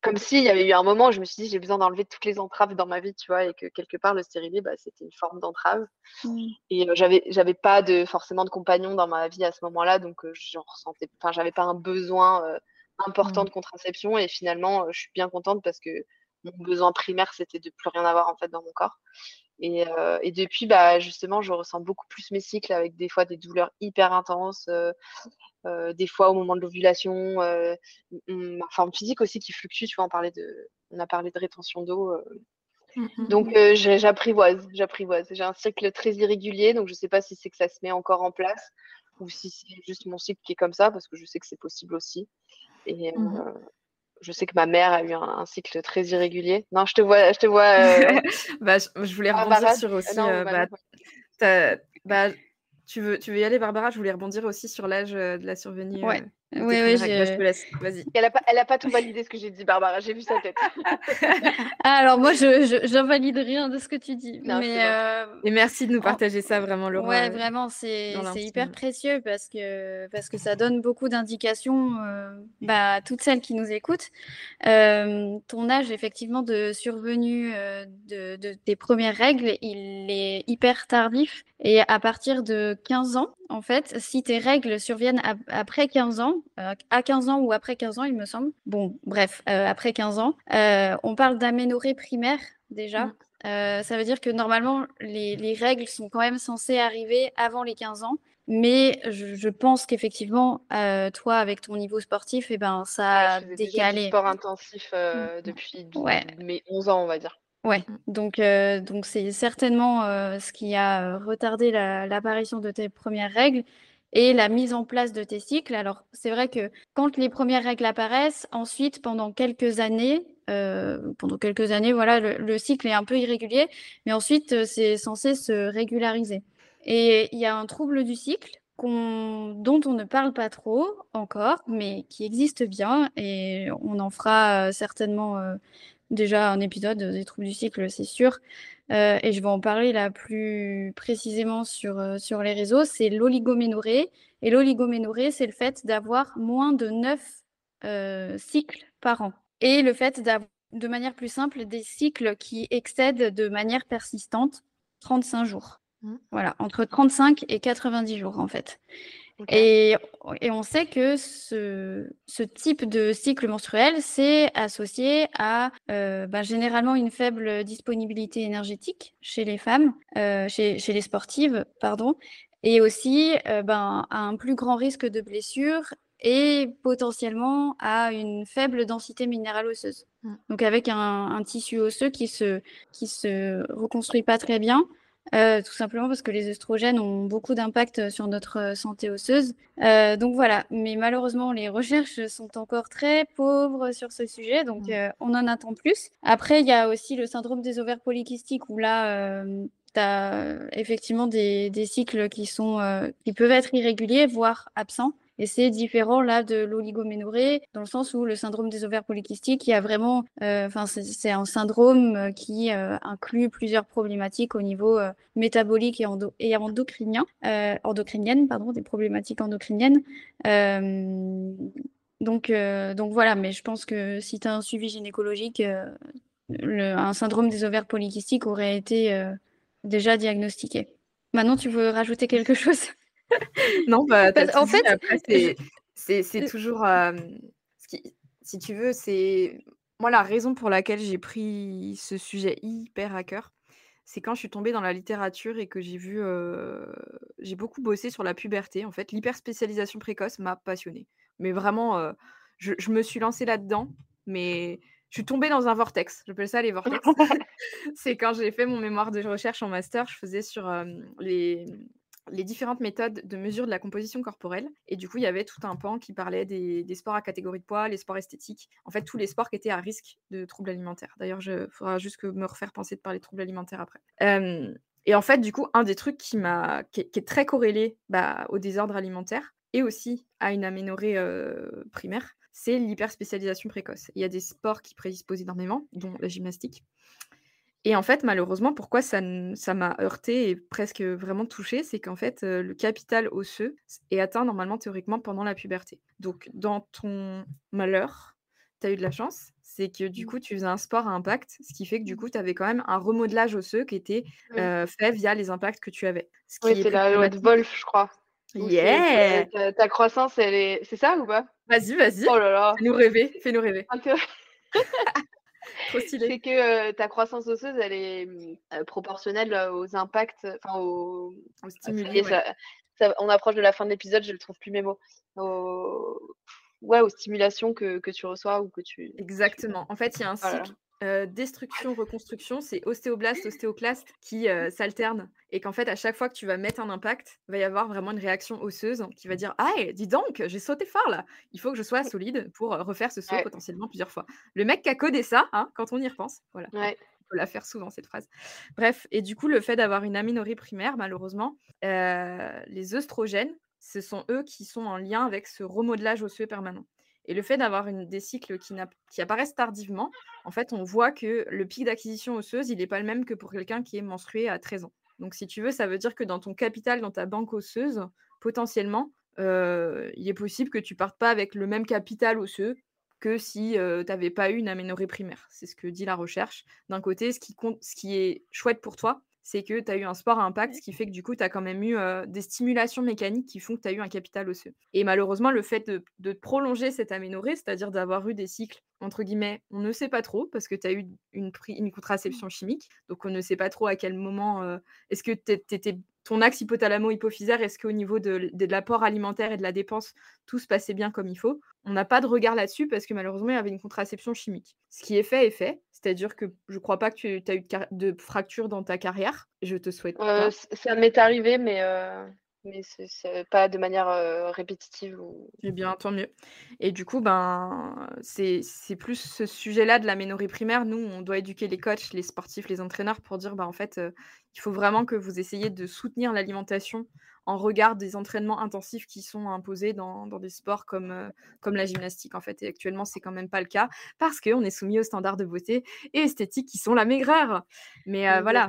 comme s'il y avait eu un moment où je me suis dit, j'ai besoin d'enlever toutes les entraves dans ma vie, tu vois, et que quelque part, le stérilet, bah, c'était une forme d'entrave. Mmh. Et j'avais, j'avais pas de, forcément de compagnon dans ma vie à ce moment-là, donc j'en ressentais, enfin, j'avais pas un besoin important mmh. de contraception, et finalement, je suis bien contente parce que mon besoin primaire, c'était de plus rien avoir en fait dans mon corps. Et, depuis, bah, justement, je ressens beaucoup plus mes cycles avec des fois des douleurs hyper intenses, des fois au moment de l'ovulation, ma forme physique aussi qui fluctue. Tu vois, on, parlait de, on a parlé de rétention d'eau. Mmh donc, j'apprivoise, j'apprivoise. J'ai un cycle très irrégulier, donc je ne sais pas si c'est que ça se met encore en place ou si c'est juste mon cycle qui est comme ça, parce que je sais que c'est possible aussi. Et, mmh je sais que ma mère a eu un, cycle très irrégulier. Non, je te vois, je te vois. Euh, bah, je, voulais rebondir sur aussi. Euh, bah, bah, tu veux, tu veux y aller, Barbara Je voulais rebondir aussi sur l'âge euh, de la survenue. Ouais. Oui, oui, je... te laisse. Vas-y. Elle n'a pas, a pas tout validé ce que j'ai dit, Barbara. J'ai vu sa tête. Ah, alors, moi, je n'invalide rien de ce que tu dis. mais, euh... Et merci de nous partager ça, vraiment, Laura. Ouais, vraiment, c'est hyper précieux parce que, parce que ça donne beaucoup d'indications euh, bah, à toutes celles qui nous écoutent. Euh, ton âge, effectivement, de survenue euh, de, de, des premières règles, il est hyper tardif. Et à partir de 15 ans, en fait, si tes règles surviennent après 15 ans, euh, à 15 ans ou après 15 ans, il me semble. Bon, bref, euh, après 15 ans, euh, on parle d'aménorrhée primaire déjà. Mmh. ça veut dire que normalement, les, règles sont quand même censées arriver avant les 15 ans. Mais je, pense qu'effectivement, toi, avec ton niveau sportif, et eh ben, ça a décalé. sport intensif mmh. depuis mes 11 ans, on va dire. Ouais, donc euh, donc c'est certainement euh, ce qui a retardé l'apparition de tes premières règles et la mise en place de tes cycles. Alors c'est vrai que quand les premières règles apparaissent, ensuite pendant quelques années, euh, pendant quelques années, voilà, le, cycle est un peu irrégulier, mais ensuite c'est censé se régulariser. Et il y a un trouble du cycle dont on ne parle pas trop encore, mais qui existe bien et on en fera certainement déjà un épisode des troubles du cycle, c'est sûr. Euh, et je vais en parler là plus précisément sur, euh, sur les réseaux, c'est l'oligoménorrhée. Et l'oligoménorrhée, c'est le fait d'avoir moins de 9 euh, cycles par an. Et le fait d'avoir, de manière plus simple, des cycles qui excèdent de manière persistante 35 jours. Mmh. Voilà, entre 35 et 90 jours en fait. Et, on sait que ce, type de cycle menstruel, c'est associé à euh, ben, généralement une faible disponibilité énergétique chez les femmes, euh, chez, les sportives, pardon, et aussi euh, ben, à un plus grand risque de blessure et potentiellement à une faible densité minérale osseuse. Mmh. Donc avec un, un, tissu osseux qui se, qui se reconstruit pas très bien, euh, tout simplement parce que les œstrogènes ont beaucoup d'impact sur notre euh, santé osseuse. Euh, donc voilà, mais malheureusement, les recherches sont encore très pauvres sur ce sujet, donc mmh. on en attend plus. Après, il y a aussi le syndrome des ovaires polykystiques où là, tu as effectivement des, des, cycles qui, sont, qui peuvent être irréguliers, voire absents. Et c'est différent là de l'oligoménorrhée, dans le sens où le syndrome des ovaires polykystiques, il y a vraiment, euh, enfin, c'est un syndrome euh, qui euh, inclut plusieurs problématiques au niveau métabolique et, endo et endocrinien, endocrinienne, pardon, des problématiques endocriniennes. donc, donc voilà, mais je pense que si tu as un suivi gynécologique, un syndrome des ovaires polykystiques aurait été déjà diagnostiqué. Maintenant, tu veux rajouter quelque chose? non, bah, en fait, c'est toujours. si tu veux, c'est. Moi, la raison pour laquelle j'ai pris ce sujet hyper à cœur, c'est quand je suis tombée dans la littérature et que j'ai vu. j'ai beaucoup bossé sur la puberté. En fait, l'hyperspécialisation précoce m'a passionnée. Mais vraiment, je, je, me suis lancée là-dedans, mais je suis tombée dans un vortex. J'appelle ça les vortex. c'est quand j'ai fait mon mémoire de recherche en master, je faisais sur les, les différentes méthodes de mesure de la composition corporelle. Et du coup, il y avait tout un pan qui parlait des, sports à catégorie de poids, les sports esthétiques, en fait, tous les sports qui étaient à risque de troubles alimentaires. D'ailleurs, il faudra juste que me refaire penser de parler de troubles alimentaires après. et en fait, du coup, un des trucs qui, est, très corrélé bah, au désordre alimentaire et aussi à une aménorrhée primaire, c'est l'hyperspécialisation précoce. Il y a des sports qui prédisposent énormément, dont la gymnastique. Et en fait, malheureusement, pourquoi ça ça m'a heurté et presque vraiment touché, c'est qu'en fait, le capital osseux est atteint normalement théoriquement pendant la puberté. Donc dans ton malheur, tu as eu de la chance, c'est que du mmh. coup, tu faisais un sport à impact, ce qui fait que du mmh. coup, tu avais quand même un remodelage osseux qui était, fait via les impacts que tu avais. Oui, c'est la loi de Wolf, je crois. Yeah! ta croissance, elle est c'est ça ou pas? Vas-y, vas-y. Oh là là! Fais-nous rêver, fais-nous rêver. C'est que ta croissance osseuse, elle est mmh, proportionnelle aux impacts, enfin aux, stimuli. on approche de la fin de l'épisode, je ne trouve plus mes mots. Ouais, aux stimulations que, que, tu reçois ou que tu. Exactement. En fait, il y a un cycle destruction, reconstruction, c'est ostéoblaste, ostéoclaste qui s'alternent. Et qu'en fait, à chaque fois que tu vas mettre un impact, il va y avoir vraiment une réaction osseuse qui va dire Ah, dis donc, j'ai sauté fort là. Il faut que je sois solide pour refaire ce saut potentiellement plusieurs fois. Le mec qui a codé ça, hein, quand on y repense, voilà. Ouais. On peut la faire souvent cette phrase. Bref, et du coup, le fait d'avoir une aménorrhée primaire, malheureusement, les œstrogènes, ce sont eux qui sont en lien avec ce remodelage osseux permanent. Et le fait d'avoir des cycles qui, apparaissent tardivement, en fait, on voit que le pic d'acquisition osseuse, il n'est pas le même que pour quelqu'un qui est menstrué à 13 ans. Donc, si tu veux, ça veut dire que dans ton capital, dans ta banque osseuse, potentiellement, euh, il est possible que tu partes pas avec le même capital osseux que si euh, tu n'avais pas eu une aménorrhée primaire. C'est ce que dit la recherche. D'un côté, ce qui est chouette pour toi, c'est que tu as eu un sport à impact, ce qui fait que du coup, tu as quand même eu des stimulations mécaniques qui font que tu as eu un capital osseux. Et malheureusement, le fait de, prolonger cette aménorrhée, c'est-à-dire d'avoir eu des cycles, entre guillemets, on ne sait pas trop, parce que tu as eu une, une, contraception chimique, donc on ne sait pas trop à quel moment, est-ce que étais ton axe hypothalamo-hypophysaire, est-ce qu'au niveau de, l'apport alimentaire et de la dépense, tout se passait bien comme il faut? On n'a pas de regard là-dessus parce que malheureusement, il y avait une contraception chimique. Ce qui est fait est fait. C'est-à-dire que je ne crois pas que tu as eu de, fracture dans ta carrière. Je te souhaite pas. Euh, ça m'est arrivé, mais euh, mais c'est pas de manière répétitive. Ou... Eh bien, tant mieux. Et du coup, ben, c'est plus ce sujet-là de la ménorrhée primaire. Nous, on doit éduquer les coachs, les sportifs, les entraîneurs pour dire, ben, en fait, il faut vraiment que vous essayiez de soutenir l'alimentation en regard des entraînements intensifs qui sont imposés dans, dans des sports comme, comme la gymnastique. En fait, et actuellement, c'est quand même pas le cas parce qu'on est soumis aux standards de beauté et esthétique qui sont la maigreur. Mais voilà.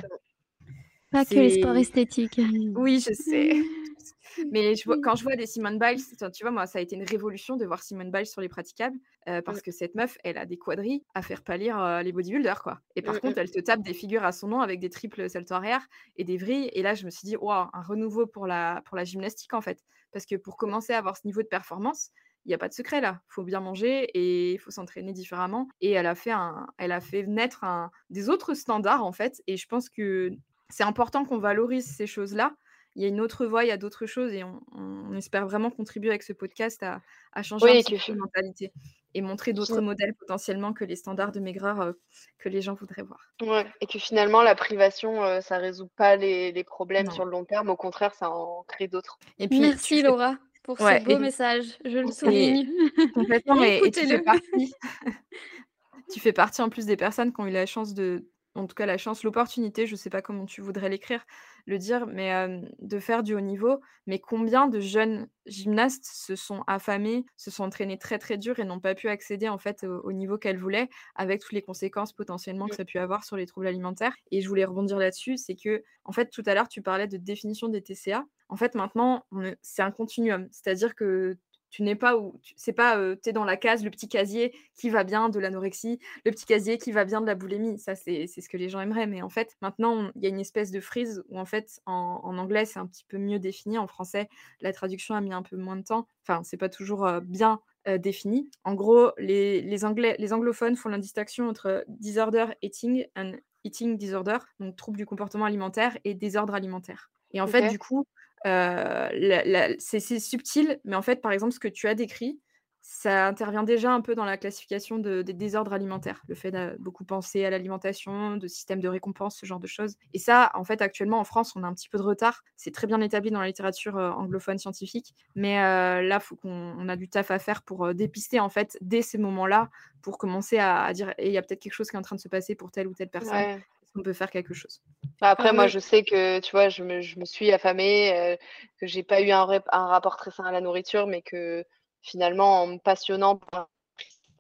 Pas que les sports esthétiques. Oui, je sais. Mais je vois, quand je vois des Simone Biles, tu vois, moi, ça a été une révolution de voir Simone Biles sur les praticables euh, parce que cette meuf, elle a des quadrilles à faire pâlir euh, les bodybuilders, quoi. Et par contre, elle te tape des figures à son nom avec des triples salto arrière et des vrilles. Et là, je me suis dit, waouh, un renouveau pour la, pour la gymnastique, en fait. Parce que pour commencer à avoir ce niveau de performance, il n'y a pas de secret là. Il faut bien manger et il faut s'entraîner différemment. Et elle a fait, un, elle a fait naître un, des autres standards, en fait. Et je pense que c'est important qu'on valorise ces choses-là. Il y a une autre voie, il y a d'autres choses et on, espère vraiment contribuer avec ce podcast à, changer un petit mentalité et montrer d'autres modèles potentiellement que les standards de maigreur euh, que les gens voudraient voir. Ouais, et que finalement, la privation, euh, ça ne résout pas les, problèmes sur le long terme. Au contraire, ça en crée d'autres. Et puis, Merci Laura pour ce beau message. Je le souligne. Complètement. et, tu, fais partie... tu fais partie en plus des personnes qui ont eu la chance de, en tout cas la chance, l'opportunité, je ne sais pas comment tu voudrais l'écrire, le dire, mais de faire du haut niveau. Mais combien de jeunes gymnastes se sont affamés, se sont entraînés très très dur et n'ont pas pu accéder en fait au, niveau qu'elles voulaient, avec toutes les conséquences potentiellement que ça a pu avoir sur les troubles alimentaires? Et je voulais rebondir là-dessus, c'est que en fait tout à l'heure tu parlais de définition des TCA. En fait maintenant c'est un continuum, c'est-à-dire que tu n'es pas où c'est pas tu es dans la case le petit casier qui va bien de l'anorexie le petit casier qui va bien de la boulimie. Ça c'est ce que les gens aimeraient mais en fait maintenant il y a une espèce de frise où en fait en, anglais c'est un petit peu mieux défini. En français la traduction a mis un peu moins de temps. Enfin c'est pas toujours bien défini. En gros les, les, anglais les anglophones font la distinction entre disorder eating and eating disorder donc trouble du comportement alimentaire et désordre alimentaire. Et en fait du coup c'est subtil, mais en fait, par exemple, ce que tu as décrit, ça intervient déjà un peu dans la classification des désordres alimentaires, le fait de beaucoup penser à l'alimentation, de système de récompense, ce genre de choses. Et ça, en fait, actuellement en France, on a un petit peu de retard. C'est très bien établi dans la littérature anglophone scientifique, mais là, faut qu'on a du taf à faire pour dépister en fait dès ces moments-là, pour commencer à, dire, il y a peut-être quelque chose qui est en train de se passer pour telle ou telle personne on peut faire quelque chose. Bah, après, ah moi, je sais que, tu vois, je me, je me suis affamée, euh, que j'ai pas eu un, un, rapport très sain à la nourriture, mais que finalement, en me passionnant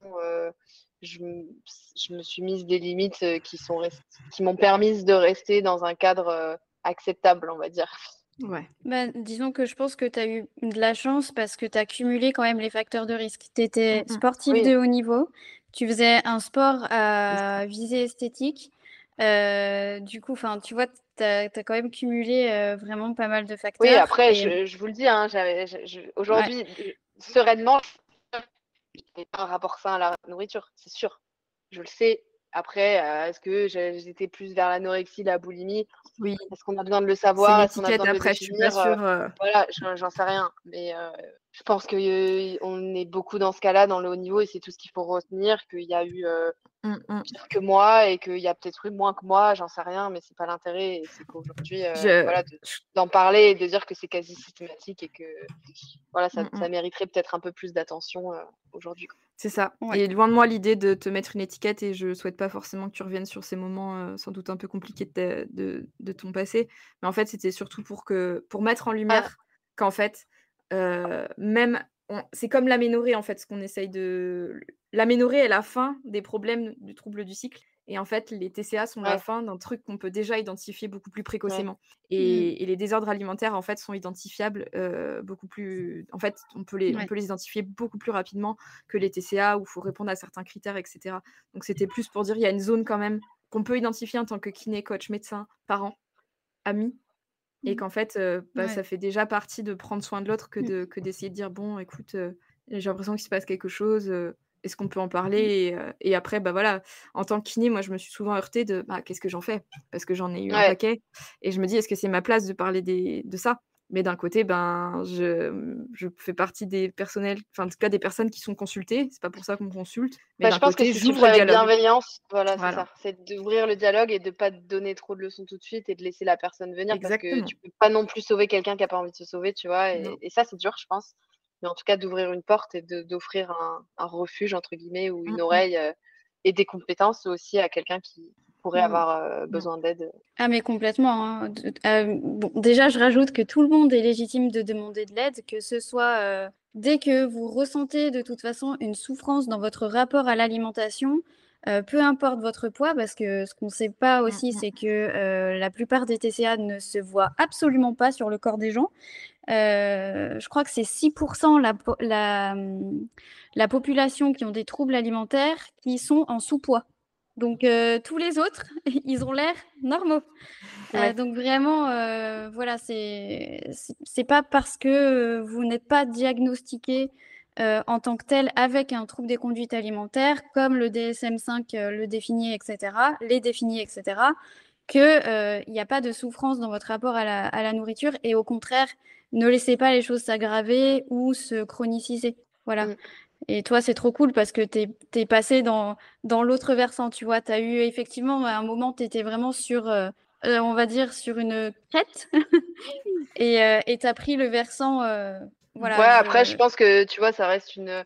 euh, je, je, me suis mise des limites euh, qui sont qui m'ont permis de rester dans un cadre euh, acceptable, on va dire. Ouais. Bah, disons que je pense que tu as eu de la chance parce que tu as cumulé quand même les facteurs de risque. Tu étais sportif de haut niveau, tu faisais un sport à visée esthétique, euh, du coup, enfin, tu vois, tu as, quand même cumulé euh, vraiment pas mal de facteurs. Oui, après, je, vous le dis, hein, aujourd'hui, sereinement, je n'ai pas un rapport sain à la nourriture, c'est sûr. Je le sais. Après, euh, est-ce que j'étais plus vers l'anorexie, la boulimie? Oui. Est-ce qu'on a besoin de le savoir? Est-ce qu'on a besoin de le définir? Voilà, j'en sais rien. Mais je pense qu'on est beaucoup dans ce cas-là, dans le haut niveau, et c'est tout ce qu'il faut retenir, qu'il y a eu Mmh, mmh. pire que moi et qu'il y a peut-être eu moins que moi, j'en sais rien, mais c'est pas l'intérêt. C'est qu'aujourd'hui, euh, voilà, d'en parler et de dire que c'est quasi systématique et que voilà, ça, mmh, mériterait peut-être un peu plus d'attention euh, aujourd'hui. C'est ça. Et loin de moi l'idée de te mettre une étiquette et je souhaite pas forcément que tu reviennes sur ces moments euh, sans doute un peu compliqués de, de, de, ton passé. Mais en fait, c'était surtout pour, que, pour mettre en ah. lumière qu'en fait, même c'est comme l'aménorrhée en fait, ce qu'on essaye de. L'aménorrhée est la fin des problèmes du trouble du cycle. Et en fait, les TCA sont la fin d'un truc qu'on peut déjà identifier beaucoup plus précocement. Mmh. Et, les désordres alimentaires, en fait, sont identifiables beaucoup plus. En fait, on peut, les, on peut les identifier beaucoup plus rapidement que les TCA, où il faut répondre à certains critères, etc. Donc, c'était plus pour dire il y a une zone quand même qu'on peut identifier en tant que kiné, coach, médecin, parent, amis et Mmh. qu'en fait, heu, bah, ça fait déjà partie de prendre soin de l'autre que Mmh. de que d'essayer de dire: «Bon écoute, heu, j'ai l'impression qu'il se passe quelque chose, est-ce qu'on peut en parler?» Mmh. et heu et après, bah, voilà, en tant que kiné, moi, je me suis souvent heurtée de: «Bah, qu'est-ce que j'en fais?» parce que j'en ai eu un paquet et je me dis: «Est-ce que c'est ma place de parler des de ça?» mais d'un côté, ben, je, je fais partie des personnels enfin, en tout cas, des personnes qui sont consultées. C'est pas pour ça qu'on consulte, mais Bah, je pense que si tu le avec bienveillance, voilà, c'est ça. C'est d'ouvrir le dialogue et de pas donner trop de leçons tout de suite et de laisser la personne venir parce que Exactement. tu peux pas non plus sauver quelqu'un qui a pas envie de se sauver, tu vois? Et ça, c'est dur, je pense. Mais en tout cas, d'ouvrir une porte et d'offrir un un «refuge» entre guillemets ou Mmh une mh. oreille, heu et des compétences aussi à quelqu'un qui pourrait Mmh. avoir, heu, Mmh. besoin d'aide. Ah mais complètement, hein. Bon, déjà, je rajoute que tout le monde est légitime de demander de l'aide, que ce soit, dès que vous ressentez de toute façon une souffrance dans votre rapport à l'alimentation, peu importe votre poids parce que ce qu'on sait pas Mmh aussi, c'est que, la plupart des TCA ne se voient absolument pas sur le corps des gens. Heu, je crois que c'est 6 la po la, mmh, la population qui ont des troubles alimentaires qui sont en sous-poids. Donc heu, tous les autres, ils ont l'air normaux. Ouais. donc vraiment, voilà, c'est pas parce que, vous n'êtes pas diagnostiqué, en tant que tel avec un trouble des conduites alimentaires comme le DSM-5, heu, le définit et cetera les définit et cetera, que, heu, il y a pas de souffrance dans votre rapport à la à la nourriture et au contraire, ne laissez pas les choses s'aggraver ou se chroniciser. Voilà Mmh. et toi, c'est trop cool parce que tu es passée dans dans l'autre versant, tu vois? Tu as eu effectivement à un moment, tu étais vraiment sur, heu heu, on va dire sur une crête et et tu as pris le versant, heu, Mmh. voilà, Ouais, après, je pense que, tu vois, ça reste une,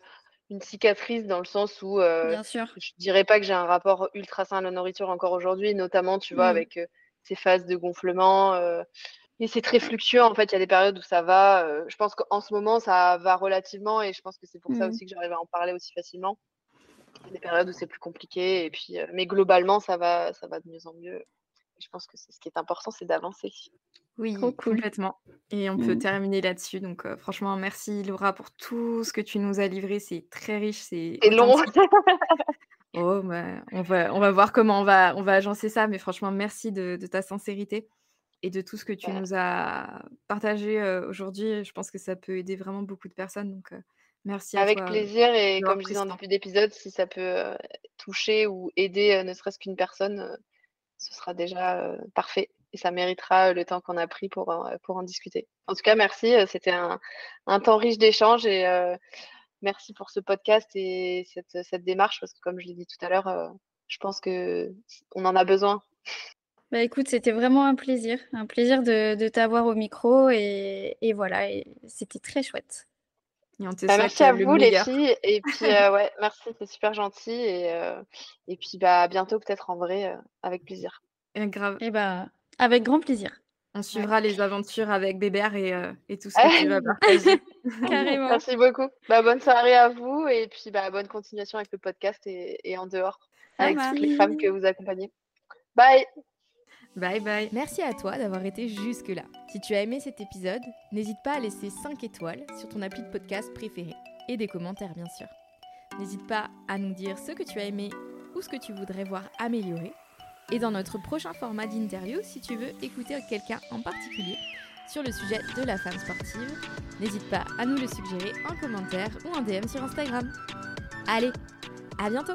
cicatrice dans le sens où, Bien sûr. je dirais pas que j'ai un rapport ultra sain à la nourriture encore aujourd'hui, notamment, tu vois, Mmh. avec, ces phases de gonflement, et c'est très fluctuant, en fait. Il y a des périodes où ça va, heu, je pense qu'en ce moment, ça va relativement et je pense que c'est pour ça Mmh. aussi que j'arrive à en parler aussi facilement. Il y a des périodes où c'est plus compliqué et puis, heu, mais globalement, ça va ça va de mieux en mieux. Je pense que c'est ce qui est important, c'est d'avancer. Oui, Trop cool. complètement et on peut Mmh. terminer là-dessus donc heu, franchement, merci Laura pour tout ce que tu nous as livré. C'est très riche, c'est long. Oh, bah, on va on va voir comment on va on va agencer ça, mais franchement, merci de de ta sincérité et de tout ce que tu nous as partagé, aujourd'hui. Je pense que ça peut aider vraiment beaucoup de personnes donc merci à Avec toi, plaisir et comme je disais en début d'épisode, si ça peut, toucher ou aider, ne serait-ce qu'une personne, ce sera déjà, parfait et ça méritera, le temps qu'on a pris pour pour en discuter. En tout cas, merci, c'était un un temps riche d'échanges et merci pour ce podcast et cette, cette démarche parce que comme je l'ai dit tout à l'heure, heu, je pense qu'on en a besoin. Bah, écoute, c'était vraiment un plaisir, un plaisir de de t'avoir au micro et et voilà et c'était très chouette. Et on te Bah, merci à le vous les filles et puis, heu, ouais, merci, c'est super gentil et heu et puis, bah, à bientôt peut-être en vrai, heu, avec plaisir. Et grave. Et bah, avec grand plaisir. On Ouais. suivra les aventures avec Bébert et et tout ce que tu vas partager. Carrément. Merci beaucoup. Bah, bonne soirée à vous et puis, bah, bonne continuation avec le podcast et et en dehors, avec toutes les femmes que vous accompagnez. Bye. Bye bye. Merci à toi d'avoir été jusque-là. Si tu as aimé cet épisode, n'hésite pas à laisser 5 étoiles sur ton appli de podcast préféré et des commentaires bien sûr. N'hésite pas à nous dire ce que tu as aimé ou ce que tu voudrais voir améliorer. Et dans notre prochain format d'interview, si tu veux écouter quelqu'un en particulier sur le sujet de la femme sportive, n'hésite pas à nous le suggérer en commentaire ou en DM sur Instagram. Allez, à bientôt